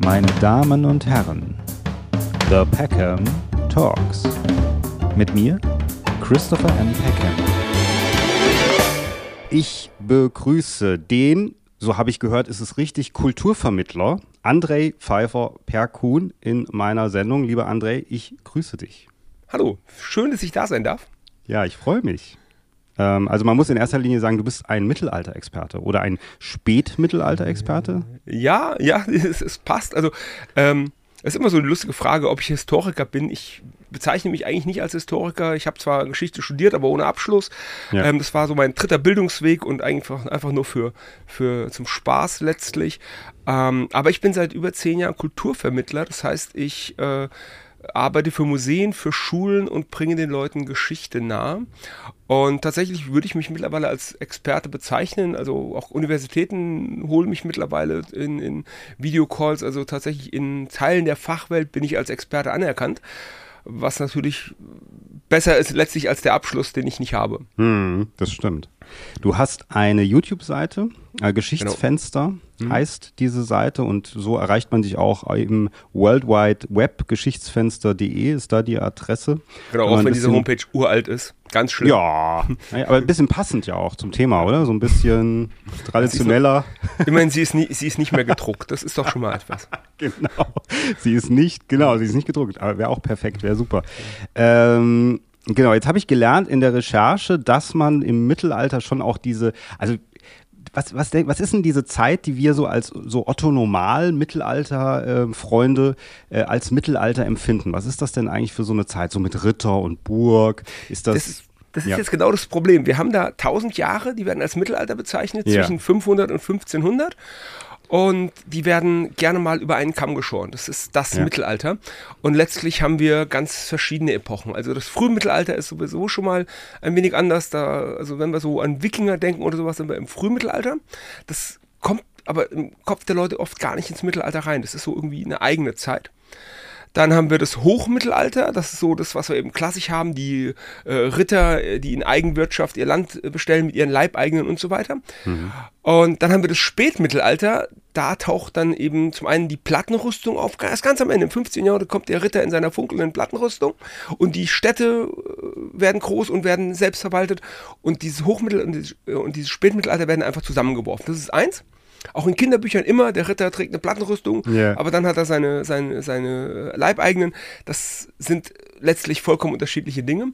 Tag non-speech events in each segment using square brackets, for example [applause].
meine Damen und Herren, The Peckham Talks. Mit mir, Christopher M. Peckham. Ich begrüße den, so habe ich gehört, ist es richtig, Kulturvermittler, Andrei Pfeiffer Perkun in meiner Sendung. Lieber Andrei, ich grüße dich. Hallo, schön, dass ich da sein darf. Ja, ich freue mich. Ähm, also man muss in erster Linie sagen, du bist ein Mittelalterexperte oder ein Spätmittelalterexperte. Ja, ja, [laughs] es, es passt. Also ähm, es ist immer so eine lustige Frage, ob ich Historiker bin. Ich bezeichne mich eigentlich nicht als Historiker. Ich habe zwar Geschichte studiert, aber ohne Abschluss. Ja. Ähm, das war so mein dritter Bildungsweg und einfach, einfach nur für, für zum Spaß letztlich. Ähm, aber ich bin seit über zehn Jahren Kulturvermittler. Das heißt, ich äh, arbeite für Museen, für Schulen und bringe den Leuten Geschichte nahe. Und tatsächlich würde ich mich mittlerweile als Experte bezeichnen. Also auch Universitäten holen mich mittlerweile in, in Videocalls. Also tatsächlich in Teilen der Fachwelt bin ich als Experte anerkannt. Was natürlich besser ist letztlich als der Abschluss, den ich nicht habe. Hm, das stimmt. Du hast eine YouTube-Seite, äh, Geschichtsfenster genau. Heißt diese Seite und so erreicht man sich auch im World Wide Web. Geschichtsfenster.de ist da die Adresse. Genau, auch wenn diese Homepage uralt ist. Ganz schlimm. Ja, aber ein bisschen passend ja auch zum Thema, oder? So ein bisschen [laughs] traditioneller. Immerhin, sie ist, nie, sie ist nicht mehr gedruckt. Das ist doch schon mal etwas. [laughs] genau. Sie ist nicht, genau, sie ist nicht gedruckt. Aber wäre auch perfekt, wäre super. Ähm, Genau, jetzt habe ich gelernt in der Recherche, dass man im Mittelalter schon auch diese, also was, was, was ist denn diese Zeit, die wir so als so Otto-Normal-Mittelalter-Freunde äh, äh, als Mittelalter empfinden? Was ist das denn eigentlich für so eine Zeit, so mit Ritter und Burg? Ist das, das ist das ist ja. jetzt genau das Problem. Wir haben da 1000 Jahre, die werden als Mittelalter bezeichnet, ja. zwischen 500 und 1500 und die werden gerne mal über einen Kamm geschoren. Das ist das ja. Mittelalter. Und letztlich haben wir ganz verschiedene Epochen. Also das Frühmittelalter ist sowieso schon mal ein wenig anders. Da, also wenn wir so an Wikinger denken oder sowas, sind wir im Frühmittelalter. Das kommt aber im Kopf der Leute oft gar nicht ins Mittelalter rein. Das ist so irgendwie eine eigene Zeit. Dann haben wir das Hochmittelalter, das ist so das, was wir eben klassisch haben, die äh, Ritter, äh, die in Eigenwirtschaft ihr Land äh, bestellen mit ihren Leibeigenen und so weiter. Mhm. Und dann haben wir das Spätmittelalter, da taucht dann eben zum einen die Plattenrüstung auf, erst ganz am Ende, im 15. Jahrhundert kommt der Ritter in seiner funkelnden Plattenrüstung und die Städte äh, werden groß und werden selbst verwaltet und dieses Hochmittel und dieses Spätmittelalter werden einfach zusammengeworfen. Das ist eins. Auch in Kinderbüchern immer, der Ritter trägt eine Plattenrüstung, yeah. aber dann hat er seine, seine, seine Leibeigenen. Das sind letztlich vollkommen unterschiedliche Dinge.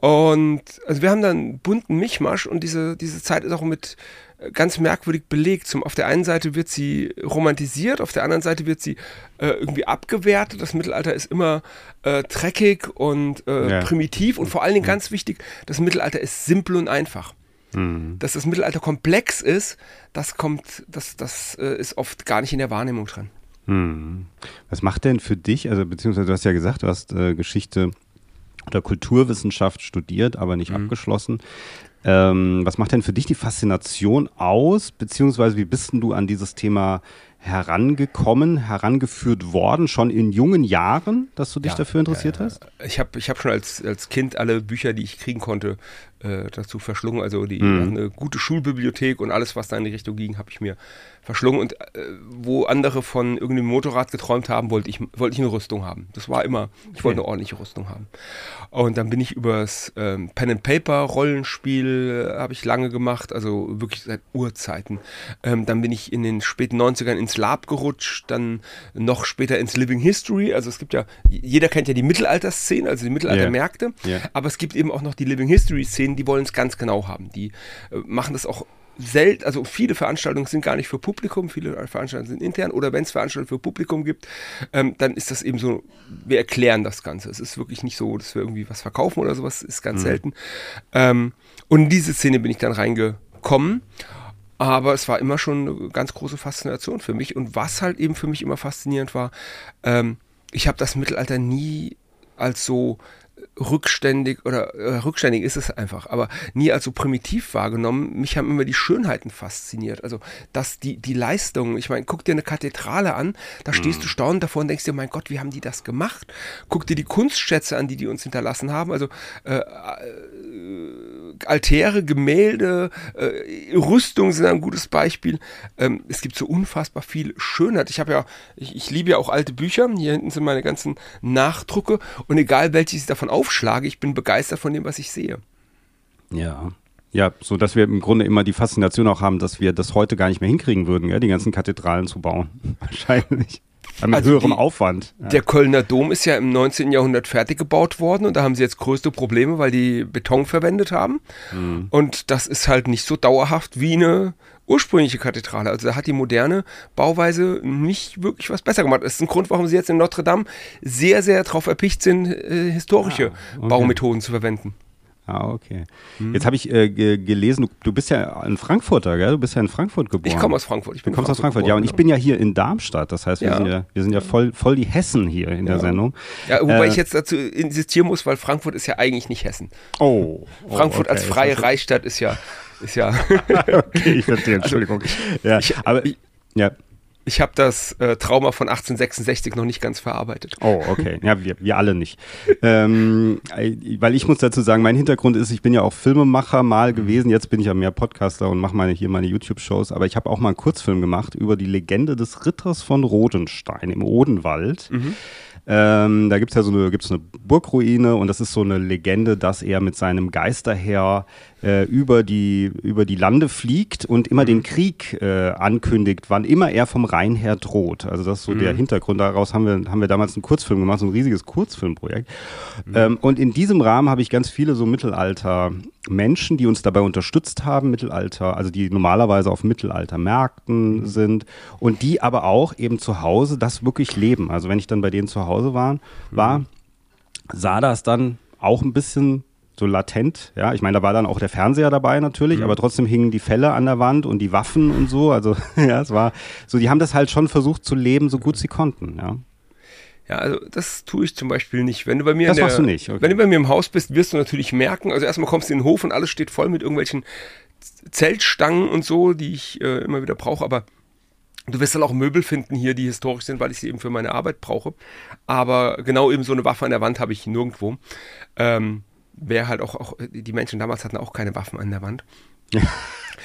Und also wir haben dann einen bunten Mischmasch und diese, diese Zeit ist auch mit äh, ganz merkwürdig belegt. Zum, auf der einen Seite wird sie romantisiert, auf der anderen Seite wird sie äh, irgendwie abgewertet. Das Mittelalter ist immer äh, dreckig und äh, ja. primitiv und vor allen Dingen ganz wichtig, das Mittelalter ist simpel und einfach. Mhm. Dass das Mittelalter komplex ist, das kommt, das, das äh, ist oft gar nicht in der Wahrnehmung drin. Mhm. Was macht denn für dich, also beziehungsweise du hast ja gesagt, du hast äh, Geschichte oder Kulturwissenschaft studiert, aber nicht mhm. abgeschlossen. Ähm, was macht denn für dich die Faszination aus, beziehungsweise wie bist denn du an dieses Thema herangekommen, herangeführt worden, schon in jungen Jahren, dass du dich ja, dafür interessiert ja, hast? Ich habe ich hab schon als, als Kind alle Bücher, die ich kriegen konnte, äh, dazu verschlungen. Also die mhm. eine gute Schulbibliothek und alles, was da in die Richtung ging, habe ich mir verschlungen. Und äh, wo andere von irgendeinem Motorrad geträumt haben, wollte ich, wollte ich eine Rüstung haben. Das war immer, ich wollte eine ordentliche Rüstung haben. Und dann bin ich übers ähm, Pen and Paper Rollenspiel äh, habe ich lange gemacht, also wirklich seit Urzeiten. Ähm, dann bin ich in den späten 90ern ins Lab gerutscht, dann noch später ins Living History. Also es gibt ja, jeder kennt ja die Mittelalterszene, also die Mittelaltermärkte, yeah. yeah. aber es gibt eben auch noch die Living History Szene, die wollen es ganz genau haben. Die äh, machen das auch selten, also viele Veranstaltungen sind gar nicht für Publikum, viele Veranstaltungen sind intern oder wenn es Veranstaltungen für Publikum gibt, ähm, dann ist das eben so, wir erklären das Ganze. Es ist wirklich nicht so, dass wir irgendwie was verkaufen oder sowas, ist ganz mhm. selten. Ähm, und in diese Szene bin ich dann reingekommen. Aber es war immer schon eine ganz große Faszination für mich. Und was halt eben für mich immer faszinierend war, ähm, ich habe das Mittelalter nie als so rückständig oder äh, rückständig ist es einfach, aber nie als so primitiv wahrgenommen. Mich haben immer die Schönheiten fasziniert. Also, dass die, die Leistung, ich meine, guck dir eine Kathedrale an, da stehst mhm. du staunend davor und denkst dir, mein Gott, wie haben die das gemacht? Guck dir die Kunstschätze an, die die uns hinterlassen haben. Also, äh, äh, Altäre, Gemälde, äh, Rüstungen sind ein gutes Beispiel. Ähm, es gibt so unfassbar viel Schönheit. Ich habe ja, ich, ich, liebe ja auch alte Bücher. Hier hinten sind meine ganzen Nachdrucke und egal welches ich davon aufschlage, ich bin begeistert von dem, was ich sehe. Ja. Ja, so dass wir im Grunde immer die Faszination auch haben, dass wir das heute gar nicht mehr hinkriegen würden, gell, die ganzen Kathedralen zu bauen. [laughs] Wahrscheinlich. Mit also höherem die, Aufwand. Ja. Der Kölner Dom ist ja im 19. Jahrhundert fertig gebaut worden und da haben sie jetzt größte Probleme, weil die Beton verwendet haben. Mhm. Und das ist halt nicht so dauerhaft wie eine ursprüngliche Kathedrale. Also da hat die moderne Bauweise nicht wirklich was besser gemacht. Das ist ein Grund, warum sie jetzt in Notre Dame sehr, sehr darauf erpicht sind, äh, historische ah, okay. Baumethoden zu verwenden. Ah, okay. Hm. Jetzt habe ich äh, gelesen, du, du, bist ja ein Frankfurter, gell? Du bist ja in Frankfurt geboren. Ich komme aus Frankfurt. Ich bin du kommst Frankfurt aus Frankfurt, geboren, ja. Und ich bin ja hier in Darmstadt. Das heißt, wir, ja. Sind, ja, wir sind ja voll, voll die Hessen hier in der Sendung. Ja, wobei äh, ich jetzt dazu insistieren muss, weil Frankfurt ist ja eigentlich nicht Hessen. Oh. oh Frankfurt okay. als freie Reichsstadt ist ja. Ist ja [laughs] okay, ich verstehe, [laughs] also, Entschuldigung. Also, ja, ich, aber. Ich, ja. Ich habe das äh, Trauma von 1866 noch nicht ganz verarbeitet. Oh, okay. Ja, wir, wir alle nicht. ähm, weil ich muss dazu sagen, mein Hintergrund ist, ich bin ja auch Filmemacher mal gewesen. Jetzt bin ich ja mehr Podcaster und mache meine, hier meine YouTube-Shows. Aber ich habe auch mal einen Kurzfilm gemacht über die Legende des Ritters von Rodenstein im Odenwald. Mhm. Ähm, da gibt es ja so eine, gibt's eine Burgruine und das ist so eine Legende, dass er mit seinem Geisterherr äh, über, die, über die Lande fliegt und immer mhm. den Krieg äh, ankündigt, wann immer er vom Rhein her droht. Also das ist so mhm. der Hintergrund. Daraus haben wir, haben wir damals einen Kurzfilm gemacht, so ein riesiges Kurzfilmprojekt. Mhm. Ähm, und in diesem Rahmen habe ich ganz viele so Mittelalter Menschen, die uns dabei unterstützt haben, Mittelalter, also die normalerweise auf Mittelaltermärkten mhm. sind und die aber auch eben zu Hause das wirklich leben. Also wenn ich dann bei denen zu Hause war, war mhm. sah das dann auch ein bisschen so latent. Ja, ich meine, da war dann auch der Fernseher dabei natürlich, mhm. aber trotzdem hingen die Fälle an der Wand und die Waffen und so. Also [laughs] ja, es war so, die haben das halt schon versucht zu leben, so gut sie konnten. Ja. Ja, also das tue ich zum Beispiel nicht. Wenn du bei mir, das der, machst du nicht. Okay. Wenn du bei mir im Haus bist, wirst du natürlich merken. Also erstmal kommst du in den Hof und alles steht voll mit irgendwelchen Zeltstangen und so, die ich äh, immer wieder brauche. Aber Du wirst dann auch Möbel finden hier, die historisch sind, weil ich sie eben für meine Arbeit brauche. Aber genau eben so eine Waffe an der Wand habe ich nirgendwo. Ähm, wäre halt auch, auch, die Menschen damals hatten auch keine Waffen an der Wand. [laughs]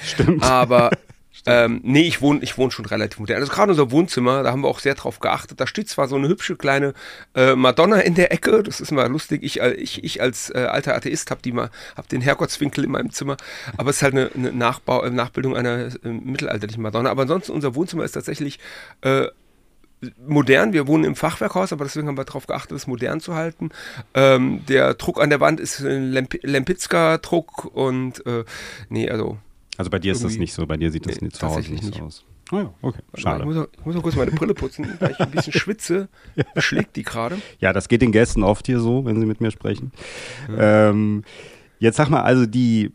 Stimmt. Aber [laughs] ähm, nee, ich wohne, ich wohne schon relativ modern. Also gerade unser Wohnzimmer, da haben wir auch sehr drauf geachtet. Da steht zwar so eine hübsche kleine äh, Madonna in der Ecke, das ist mal lustig. Ich, äh, ich, ich als äh, alter Atheist habe die mal, hab den Herrgottswinkel in meinem Zimmer, aber es ist halt eine, eine Nachbau, äh, Nachbildung einer äh, mittelalterlichen Madonna. Aber ansonsten unser Wohnzimmer ist tatsächlich äh, modern. Wir wohnen im Fachwerkhaus, aber deswegen haben wir darauf geachtet, es modern zu halten. Ähm, der Druck an der Wand ist ein Lemp Lempitzka-Druck und äh, nee, also. Also bei dir ist das nicht so, bei dir sieht das nee, nicht zu Hause nicht so aus. Oh ja, okay. Schade. Ich muss, auch, ich muss auch kurz meine Brille putzen, [laughs] weil ich ein bisschen schwitze. Beschlägt die gerade. Ja, das geht den Gästen oft hier so, wenn sie mit mir sprechen. Ja. Ähm, jetzt sag mal, also die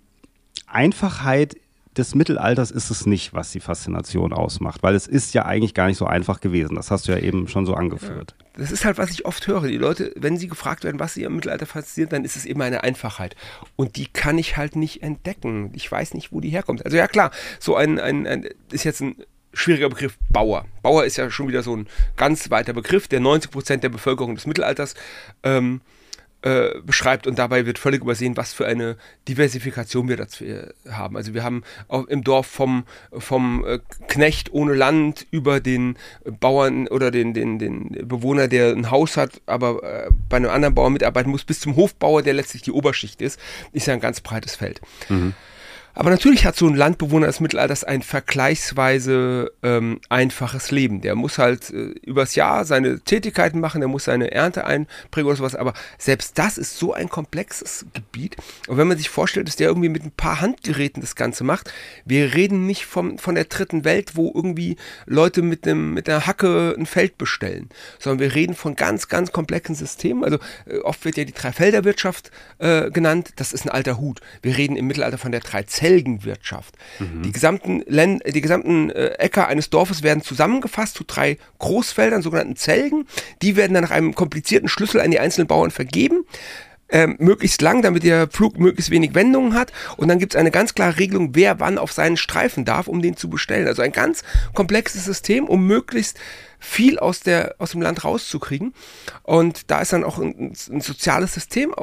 Einfachheit des Mittelalters ist es nicht, was die Faszination ausmacht, weil es ist ja eigentlich gar nicht so einfach gewesen. Das hast du ja eben schon so angeführt. Das ist halt, was ich oft höre. Die Leute, wenn sie gefragt werden, was sie im Mittelalter fasziniert, dann ist es immer eine Einfachheit. Und die kann ich halt nicht entdecken. Ich weiß nicht, wo die herkommt. Also ja klar, so ein, ein, ein ist jetzt ein schwieriger Begriff Bauer. Bauer ist ja schon wieder so ein ganz weiter Begriff, der 90 Prozent der Bevölkerung des Mittelalters ähm, äh, beschreibt und dabei wird völlig übersehen, was für eine Diversifikation wir dazu äh, haben. Also wir haben im Dorf vom, vom äh, Knecht ohne Land über den Bauern oder den, den, den Bewohner, der ein Haus hat, aber bei einem anderen Bauern mitarbeiten muss, bis zum Hofbauer, der letztlich die Oberschicht ist, ist ja ein ganz breites Feld. Mhm. Aber natürlich hat so ein Landbewohner des Mittelalters ein vergleichsweise ähm, einfaches Leben. Der muss halt äh, übers Jahr seine Tätigkeiten machen, der muss seine Ernte einbringen oder sowas. Aber selbst das ist so ein komplexes Gebiet. Und wenn man sich vorstellt, dass der irgendwie mit ein paar Handgeräten das Ganze macht, wir reden nicht vom, von der dritten Welt, wo irgendwie Leute mit, einem, mit einer Hacke ein Feld bestellen, sondern wir reden von ganz, ganz komplexen Systemen. Also äh, oft wird ja die Dreifelderwirtschaft äh, genannt. Das ist ein alter Hut. Wir reden im Mittelalter von der Dreizelt Zelgenwirtschaft. Mhm. Die gesamten, Len die gesamten äh, Äcker eines Dorfes werden zusammengefasst zu drei Großfeldern, sogenannten Zelgen. Die werden dann nach einem komplizierten Schlüssel an die einzelnen Bauern vergeben äh, möglichst lang, damit der Flug möglichst wenig Wendungen hat. Und dann gibt es eine ganz klare Regelung, wer wann auf seinen Streifen darf, um den zu bestellen. Also ein ganz komplexes System, um möglichst viel aus, der, aus dem Land rauszukriegen. Und da ist dann auch ein, ein, soziales System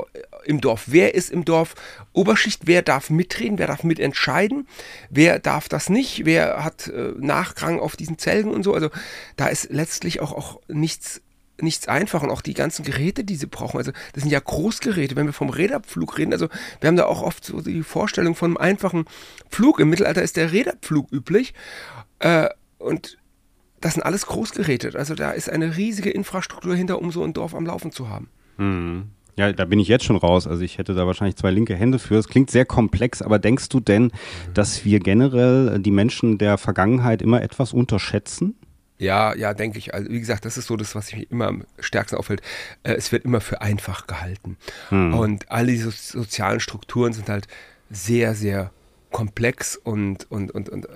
im Dorf. Wer ist im Dorf Oberschicht? Wer darf mitreden? Wer darf mitentscheiden? Wer darf das nicht? Wer hat äh, Nachrang auf diesen Zelgen und so? Also da ist letztlich auch, auch nichts nichts einfach und auch die ganzen Geräte, die sie brauchen. Also das sind ja Großgeräte, wenn wir vom Räderpflug reden. Also wir haben da auch oft so die Vorstellung von einem einfachen Flug. Im Mittelalter ist der Räderpflug üblich. Äh, und das sind alles Großgeräte. Also da ist eine riesige Infrastruktur hinter, um so ein Dorf am Laufen zu haben. Mhm. Ja, da bin ich jetzt schon raus. Also ich hätte da wahrscheinlich zwei linke Hände für. Es klingt sehr komplex, aber denkst du denn, dass wir generell die Menschen der Vergangenheit immer etwas unterschätzen? Ja, ja, denke ich. Also wie gesagt, das ist so das, was mich immer am stärksten auffällt. Äh, es wird immer für einfach gehalten. Hm. Und alle diese sozialen Strukturen sind halt sehr, sehr komplex und, und, und, und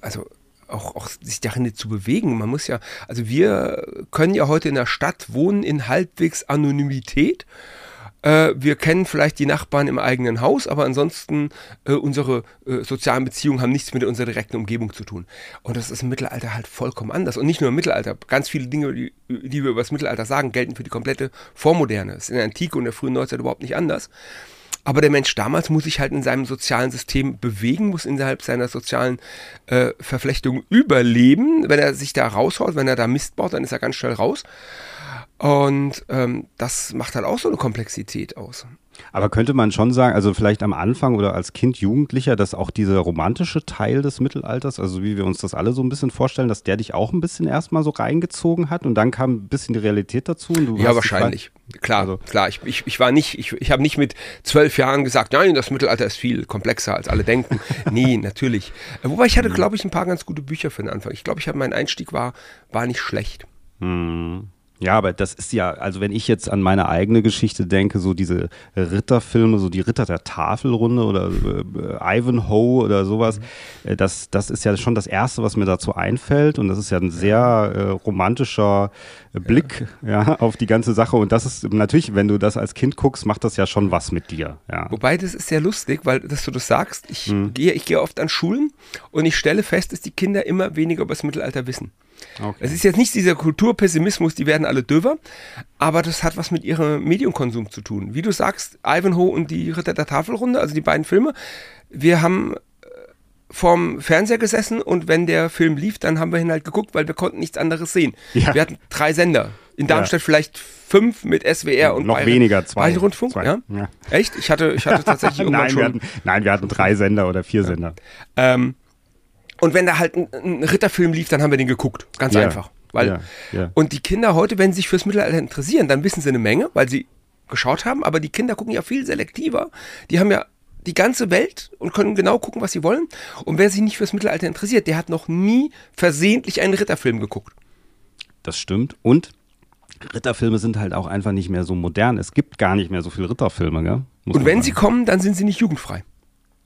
also auch, auch sich darin zu bewegen. Man muss ja, also wir können ja heute in der Stadt wohnen in halbwegs Anonymität. Äh, wir kennen vielleicht die Nachbarn im eigenen Haus, aber ansonsten äh, unsere äh, sozialen Beziehungen haben nichts mit unserer direkten Umgebung zu tun. Und das ist im Mittelalter halt vollkommen anders. Und nicht nur im Mittelalter. Ganz viele Dinge, die, die wir über das Mittelalter sagen, gelten für die komplette Vormoderne. Das ist in der Antike und der frühen Neuzeit überhaupt nicht anders. Aber der Mensch damals muss sich halt in seinem sozialen System bewegen, muss innerhalb seiner sozialen äh, Verflechtung überleben. Wenn er sich da raushaut, wenn er da Mist baut, dann ist er ganz schnell raus. Und ähm, das macht halt auch so eine Komplexität aus. Aber könnte man schon sagen, also vielleicht am Anfang oder als Kind, Jugendlicher, dass auch dieser romantische Teil des Mittelalters, also wie wir uns das alle so ein bisschen vorstellen, dass der dich auch ein bisschen erstmal so reingezogen hat und dann kam ein bisschen die Realität dazu? ja, wahrscheinlich. Klar, also. klar. Ich, ich, ich war nicht, ich, ich habe nicht mit zwölf Jahren gesagt, nein, das Mittelalter ist viel komplexer als alle denken. [laughs] nee, natürlich. Wobei ich hatte, mhm. glaube ich, ein paar ganz gute Bücher für den Anfang. Ich glaube, ich habe mein Einstieg war, war nicht schlecht. Hm. Ja, aber das ist ja, also wenn ich jetzt an meine eigene Geschichte denke, so diese Ritterfilme, so die Ritter der Tafelrunde oder äh, Ivanhoe oder sowas, mhm. das, das ist ja schon das Erste, was mir dazu einfällt und das ist ja ein sehr äh, romantischer Blick ja. ja. auf die ganze Sache und das ist natürlich, wenn du das als Kind guckst, macht das ja schon was mit dir. Ja. Wobei das ist sehr lustig, weil, dass du das sagst, ich mhm. gehe ich gehe oft an Schulen und ich stelle fest, dass die Kinder immer weniger über das Mittelalter wissen. Okay. Es ist jetzt nicht dieser Kulturpessimismus, die werden alle döver, aber das hat was mit ihrem Medienkonsum zu tun. Wie du sagst, Ivanhoe und die Ritter der Tafelrunde, also die beiden Filme, wir haben äh, vorm Fernseher gesessen und wenn der Film lief, dann haben wir ihn halt geguckt, weil wir konnten nichts anderes sehen. Ja. Wir hatten drei Sender. In Darmstadt ja. vielleicht fünf mit SWR und noch Bayern, weniger zwei. Bayern Rundfunk, zwei. Ja? ja? Echt? Ich hatte, ich hatte tatsächlich [laughs] irgendwann nein, schon. Wir hatten, nein, wir hatten drei Sender oder vier Sender. Ähm, und wenn da halt ein, ein, Ritterfilm lief, dann haben wir den geguckt. Ganz ja. einfach. Weil, ja, ja. Und die Kinder heute, wenn sie sich fürs Mittelalter interessieren, dann wissen sie eine Menge, weil sie geschaut haben. Aber die Kinder gucken ja viel selektiver. Die haben ja die ganze Welt und können genau gucken, was sie wollen. Und wer sich nicht fürs Mittelalter interessiert, der hat noch nie versehentlich einen Ritterfilm geguckt. Das stimmt. Und Ritterfilme sind halt auch einfach nicht mehr so modern. Es gibt gar nicht mehr so viele Ritterfilme, gell? Muss und wenn sagen. sie kommen, dann sind sie nicht jugendfrei.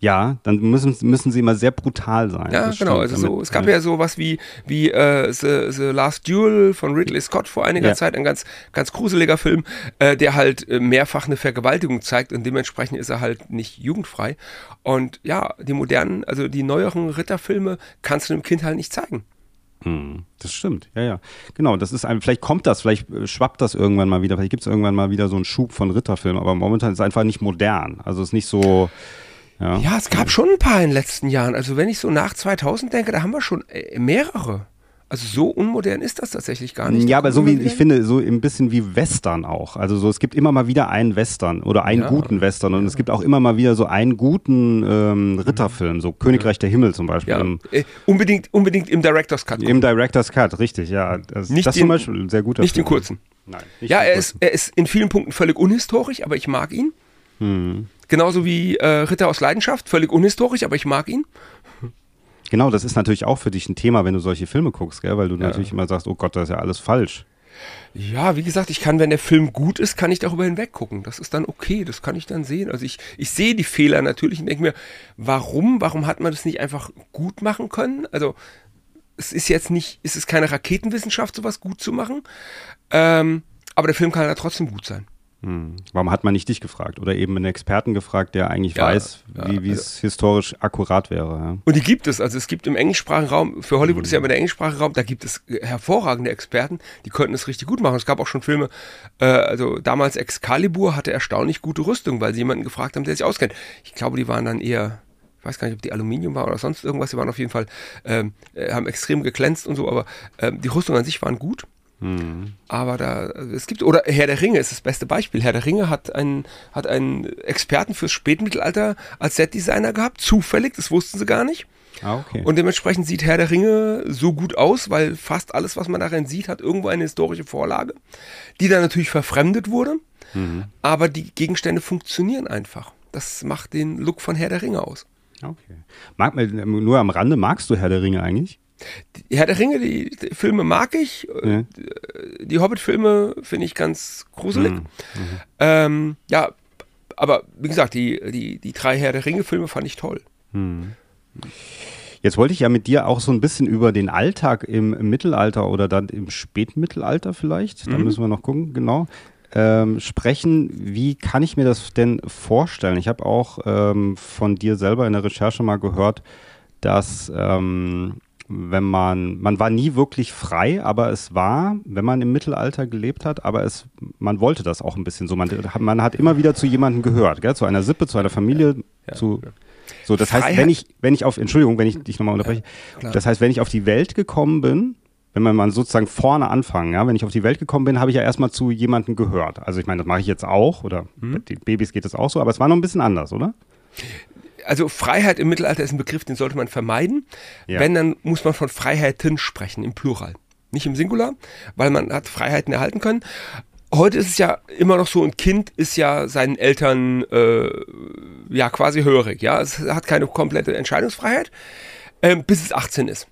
Ja, dann müssen, müssen sie immer sehr brutal sein. Ja, das genau. Also so, es gab ja sowas wie, wie äh, The, The Last Duel von Ridley Scott vor einiger ja. Zeit, ein ganz, ganz gruseliger Film, äh, der halt äh, mehrfach eine Vergewaltigung zeigt und dementsprechend ist er halt nicht jugendfrei. Und ja, die modernen, also die neueren Ritterfilme kannst du dem Kind halt nicht zeigen. Hm, das stimmt, ja, ja. Genau, das ist ein, vielleicht kommt das, vielleicht äh, schwappt das irgendwann mal wieder, vielleicht gibt es irgendwann mal wieder so einen Schub von Ritterfilmen, aber momentan ist es einfach nicht modern. Also es ist nicht so. Ja. ja, es gab schon ein paar in den letzten Jahren. Also wenn ich so nach 2000 denke, da haben wir schon äh, mehrere. Also so unmodern ist das tatsächlich gar nicht. Ja, aber so wie, ich finde, so ein bisschen wie Western auch. Also so, es gibt immer mal wieder einen Western oder einen ja. guten Western und ja. es gibt auch immer mal wieder so einen guten ähm, Ritterfilm, so Königreich der Himmel zum Beispiel. Ja. Äh, unbedingt, unbedingt im Director's Cut. Im Director's Cut, richtig, ja. Das, nicht das den, zum Beispiel ein sehr guter Nicht Film. den kurzen. Nein. ja, er ist, er ist in vielen Punkten völlig unhistorisch, aber ich mag ihn. Hm. Genauso wie äh, Ritter aus Leidenschaft, völlig unhistorisch, aber ich mag ihn. Genau, das ist natürlich auch für dich ein Thema, wenn du solche Filme guckst, gell? weil du ja. natürlich immer sagst, oh Gott, das ist ja alles falsch. Ja, wie gesagt, ich kann, wenn der Film gut ist, kann ich darüber hinweg gucken. Das ist dann okay, das kann ich dann sehen. Also ich, ich sehe die Fehler natürlich und denke mir, warum, warum hat man das nicht einfach gut machen können? Also es ist jetzt nicht, es ist keine Raketenwissenschaft, sowas gut zu machen. Ähm, aber der Film kann ja trotzdem gut sein. Hm. Warum hat man nicht dich gefragt oder eben einen Experten gefragt, der eigentlich ja, weiß, ja, wie also es historisch akkurat wäre? Ja. Und die gibt es. Also es gibt im englischsprachigen Raum, für Hollywood mhm. ist ja immer der englischsprachige Raum, da gibt es hervorragende Experten, die könnten es richtig gut machen. Es gab auch schon Filme, äh, also damals Excalibur hatte erstaunlich gute Rüstung, weil sie jemanden gefragt haben, der sich auskennt. Ich glaube, die waren dann eher ich weiß gar nicht, ob die Aluminium war oder sonst irgendwas, die waren auf jeden Fall, ähm, äh, haben extrem geglänzt und so, aber ähm, die Rüstung an sich waren gut. Mhm. Aber da, es gibt, oder Herr der Ringe ist das beste Beispiel. Herr der Ringe hat einen, hat einen Experten fürs Spätmittelalter als Setdesigner gehabt, zufällig, das wussten sie gar nicht. Ah, okay. Und dementsprechend sieht Herr der Ringe so gut aus, weil fast alles, was man darin sieht, hat irgendwo eine historische Vorlage, die dann natürlich verfremdet wurde. Mhm. Aber die Gegenstände funktionieren einfach. Das macht den Look von Herr der Ringe aus. Okay. Mag, nur am Rande, magst du Herr der Ringe eigentlich? Die Herr der Ringe, die, die Filme mag ich. Ja. Die Hobbit-Filme finde ich ganz gruselig. Mhm. Mhm. Ähm, ja, aber wie gesagt, die, die, die drei Herr der Ringe-Filme fand ich toll. Mhm. Jetzt wollte ich ja mit dir auch so ein bisschen über den Alltag im, im Mittelalter oder dann im Spätmittelalter vielleicht, da mhm. müssen wir noch gucken, genau, ähm, sprechen. Wie kann ich mir das denn vorstellen? Ich habe auch ähm, von dir selber in der Recherche mal gehört, dass ähm, wenn man, man war nie wirklich frei, aber es war, wenn man im Mittelalter gelebt hat, aber es, man wollte das auch ein bisschen so. Man, man hat immer wieder zu jemandem gehört, gell? zu einer Sippe, zu einer Familie, ja, zu. Ja. So, das Freiheit. heißt, wenn ich, wenn ich auf, Entschuldigung, wenn ich dich nochmal unterbreche, das heißt, wenn ich auf die Welt gekommen bin, wenn wir mal sozusagen vorne anfangen, ja, wenn ich auf die Welt gekommen bin, habe ich ja erstmal zu jemandem gehört. Also ich meine, das mache ich jetzt auch, oder mhm. bei den Babys geht es auch so, aber es war noch ein bisschen anders, oder? Also Freiheit im Mittelalter ist ein Begriff, den sollte man vermeiden. Ja. Wenn, dann muss man von Freiheiten sprechen, im Plural. Nicht im Singular, weil man hat Freiheiten erhalten können. Heute ist es ja immer noch so, ein Kind ist ja seinen Eltern äh, ja quasi hörig. Ja, es hat keine komplette Entscheidungsfreiheit, äh, bis es 18 ist.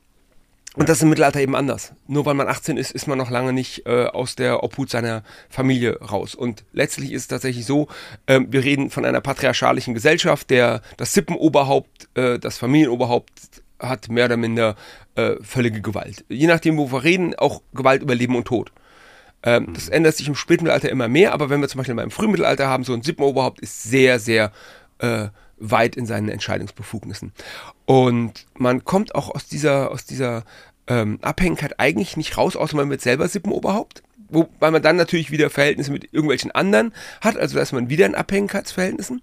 Und das ist im Mittelalter eben anders. Nur weil man 18 ist, ist man noch lange nicht äh, aus der Obhut seiner Familie raus. Und letztlich ist es tatsächlich so, äh, wir reden von einer patriarchalischen Gesellschaft, der das Sippenoberhaupt, äh, das Familienoberhaupt hat mehr oder minder äh, völlige Gewalt. Je nachdem, wo wir reden, auch Gewalt über Leben und Tod. Ähm, das ändert sich im Spätmittelalter immer mehr, aber wenn wir zum Beispiel mal im Frühmittelalter haben, so ein Sippenoberhaupt ist sehr, sehr äh, weit in seinen Entscheidungsbefugnissen. Und man kommt auch aus dieser, aus dieser ähm, Abhängigkeit eigentlich nicht raus, außer man wird selber Sippenoberhaupt. Wobei man dann natürlich wieder Verhältnisse mit irgendwelchen anderen hat, also da ist man wieder in Abhängigkeitsverhältnissen.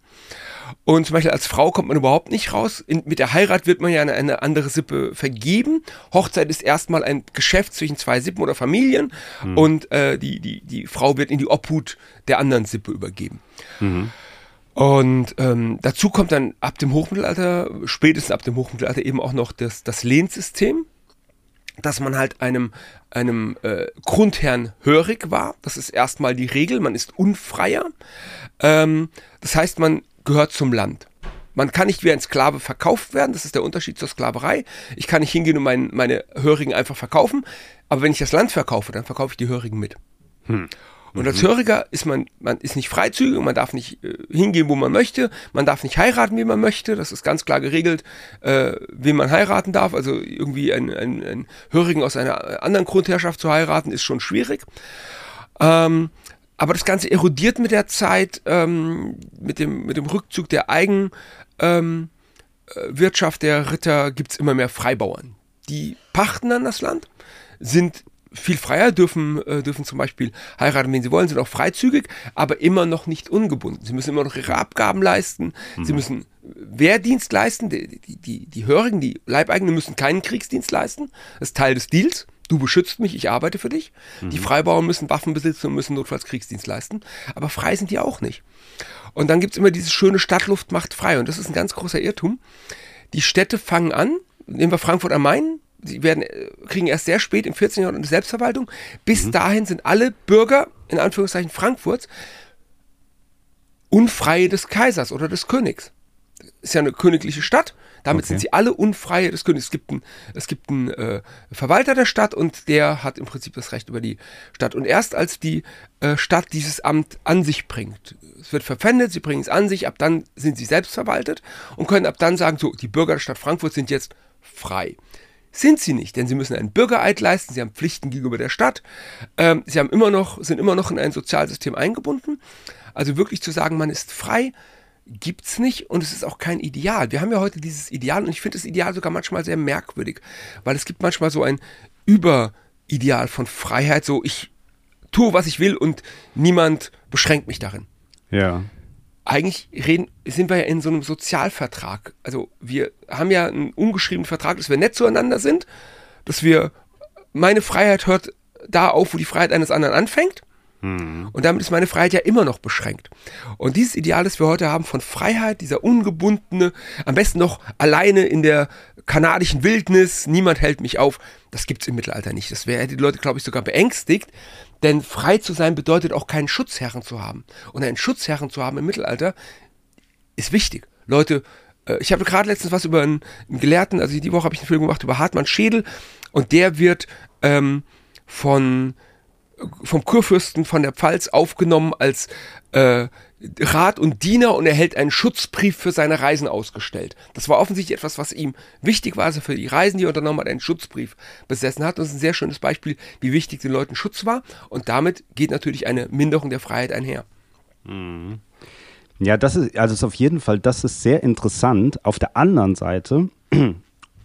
Und zum Beispiel als Frau kommt man überhaupt nicht raus. In, mit der Heirat wird man ja eine, eine, andere Sippe vergeben. Hochzeit ist erstmal ein Geschäft zwischen zwei Sippen oder Familien mhm. und äh, die, die, die Frau wird in die Obhut der anderen Sippe übergeben. Mhm. Und ähm, dazu kommt dann ab dem Hochmittelalter, spätestens ab dem Hochmittelalter eben auch noch das, das Lehnsystem, dass man halt einem, einem äh, Grundherrn hörig war. Das ist erstmal die Regel, man ist unfreier. Ähm, das heißt, man gehört zum Land. Man kann nicht wie ein Sklave verkauft werden, das ist der Unterschied zur Sklaverei. Ich kann nicht hingehen und mein, meine Hörigen einfach verkaufen, aber wenn ich das Land verkaufe, dann verkaufe ich die Hörigen mit. Hm. Und als mhm. Höriger ist man, man ist nicht freizügig, man darf nicht äh, hingehen, wo man möchte, man darf nicht heiraten, wie man möchte. Das ist ganz klar geregelt, äh, wen man heiraten darf. Also irgendwie einen, einen, einen Hörigen aus einer anderen Grundherrschaft zu heiraten, ist schon schwierig. Ähm, aber das Ganze erodiert mit der Zeit, ähm, mit, dem, mit dem Rückzug der Eigenwirtschaft ähm, äh, der Ritter gibt es immer mehr Freibauern. Die pachten dann das Land, sind viel freier, dürfen, äh, dürfen zum Beispiel heiraten, wenn sie wollen, sind auch freizügig, aber immer noch nicht ungebunden. Sie müssen immer noch ihre Abgaben leisten, mhm. sie müssen Wehrdienst leisten, die, die, die, die Hörigen, die Leibeigenen müssen keinen Kriegsdienst leisten, das ist Teil des Deals. Du beschützt mich, ich arbeite für dich. Mhm. Die Freibauern müssen Waffen besitzen und müssen notfalls Kriegsdienst leisten. Aber frei sind die auch nicht. Und dann gibt es immer diese schöne Stadtluft macht frei. Und das ist ein ganz großer Irrtum. Die Städte fangen an, nehmen wir Frankfurt am Main, sie werden, äh, kriegen erst sehr spät im 14. Jahrhundert eine Selbstverwaltung. Bis mhm. dahin sind alle Bürger, in Anführungszeichen Frankfurts, Unfreie des Kaisers oder des Königs. Ist ja eine königliche Stadt. Damit okay. sind sie alle Unfreie des Königs. Es gibt einen, es gibt einen äh, Verwalter der Stadt und der hat im Prinzip das Recht über die Stadt. Und erst als die äh, Stadt dieses Amt an sich bringt, es wird verpfändet, sie bringen es an sich, ab dann sind sie selbst verwaltet und können ab dann sagen, so, die Bürger der Stadt Frankfurt sind jetzt frei. Sind sie nicht, denn sie müssen einen Bürgereid leisten, sie haben Pflichten gegenüber der Stadt, ähm, sie haben immer noch, sind immer noch in ein Sozialsystem eingebunden, Also wirklich zu sagen, man ist frei, gibt es nicht und es ist auch kein Ideal. Wir haben ja heute dieses Ideal und ich finde das Ideal sogar manchmal sehr merkwürdig, weil es gibt manchmal so ein Überideal von Freiheit, so ich tue, was ich will und niemand beschränkt mich darin. Ja. Eigentlich reden, sind wir ja in so einem Sozialvertrag. Also wir haben ja einen ungeschriebenen Vertrag, dass wir nett zueinander sind, dass wir, meine Freiheit hört da auf, wo die Freiheit eines anderen anfängt. Mhm. Und damit ist meine Freiheit ja immer noch beschränkt. Und dieses Ideal, das wir heute haben von Freiheit, dieser ungebundene, am besten noch alleine in der kanadischen Wildnis, niemand hält mich auf, das gibt es im Mittelalter nicht. Das wäre die Leute, glaube ich, sogar beängstigt. Denn frei zu sein bedeutet auch keinen Schutzherren zu haben. Und einen Schutzherren zu haben im Mittelalter ist wichtig. Leute, äh, ich habe gerade letztens was über einen, einen Gelehrten, also die Woche habe ich einen Film gemacht über Hartmann Schädel und der wird ähm, von vom Kurfürsten von der Pfalz aufgenommen als äh, Rat und Diener und erhält einen Schutzbrief für seine Reisen ausgestellt. Das war offensichtlich etwas, was ihm wichtig war, also für die Reisen, die er unternommen hat, einen Schutzbrief besessen hat. Das ist ein sehr schönes Beispiel, wie wichtig den Leuten Schutz war. Und damit geht natürlich eine Minderung der Freiheit einher. Mhm. Ja, das ist, also ist auf jeden Fall, das ist sehr interessant. Auf der anderen Seite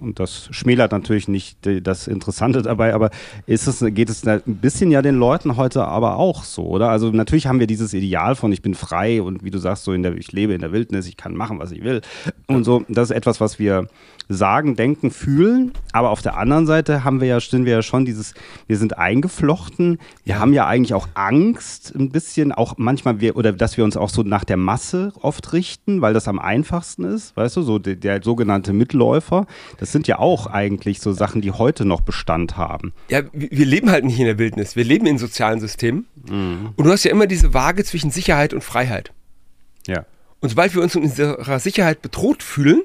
und das schmälert natürlich nicht das Interessante dabei, aber ist es, geht es ein bisschen ja den Leuten heute aber auch so, oder? Also natürlich haben wir dieses Ideal von ich bin frei und wie du sagst, so in der, ich lebe in der Wildnis, ich kann machen, was ich will. Und so, das ist etwas, was wir sagen, denken, fühlen. Aber auf der anderen Seite haben wir ja, sind wir ja schon dieses, wir sind eingeflochten. Wir haben ja eigentlich auch Angst, ein bisschen, auch manchmal wir, oder dass wir uns auch so nach der Masse oft richten, weil das am einfachsten ist, weißt du, so der, der sogenannte Mitläufer. Das sind ja auch eigentlich so Sachen, die heute noch Bestand haben. Ja, wir leben halt nicht in der Wildnis. Wir leben in sozialen Systemen. Mhm. Und du hast ja immer diese Waage zwischen Sicherheit und Freiheit. Ja. Und sobald wir uns in unserer Sicherheit bedroht fühlen,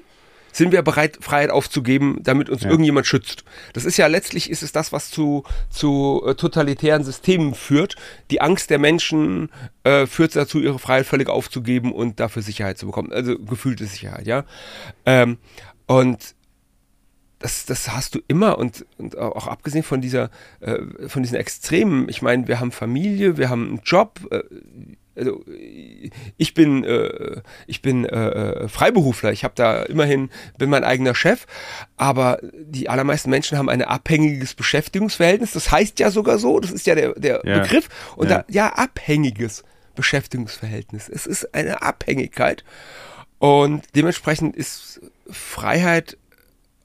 sind wir bereit, Freiheit aufzugeben, damit uns ja. irgendjemand schützt. Das ist ja letztlich ist es das, was zu, zu äh, totalitären Systemen führt. Die Angst der Menschen äh, führt dazu, ihre Freiheit völlig aufzugeben und dafür Sicherheit zu bekommen. Also gefühlte Sicherheit, ja. Ähm, und das, das hast du immer und, und auch abgesehen von dieser, äh, von diesen Extremen. Ich meine, wir haben Familie, wir haben einen Job, äh, also ich bin, äh, ich bin äh, äh, Freiberufler, ich habe da immerhin, bin mein eigener Chef, aber die allermeisten Menschen haben ein abhängiges Beschäftigungsverhältnis, das heißt ja sogar so, das ist ja der, der ja. Begriff, und ja. Da, ja, abhängiges Beschäftigungsverhältnis. Es ist eine Abhängigkeit und dementsprechend ist Freiheit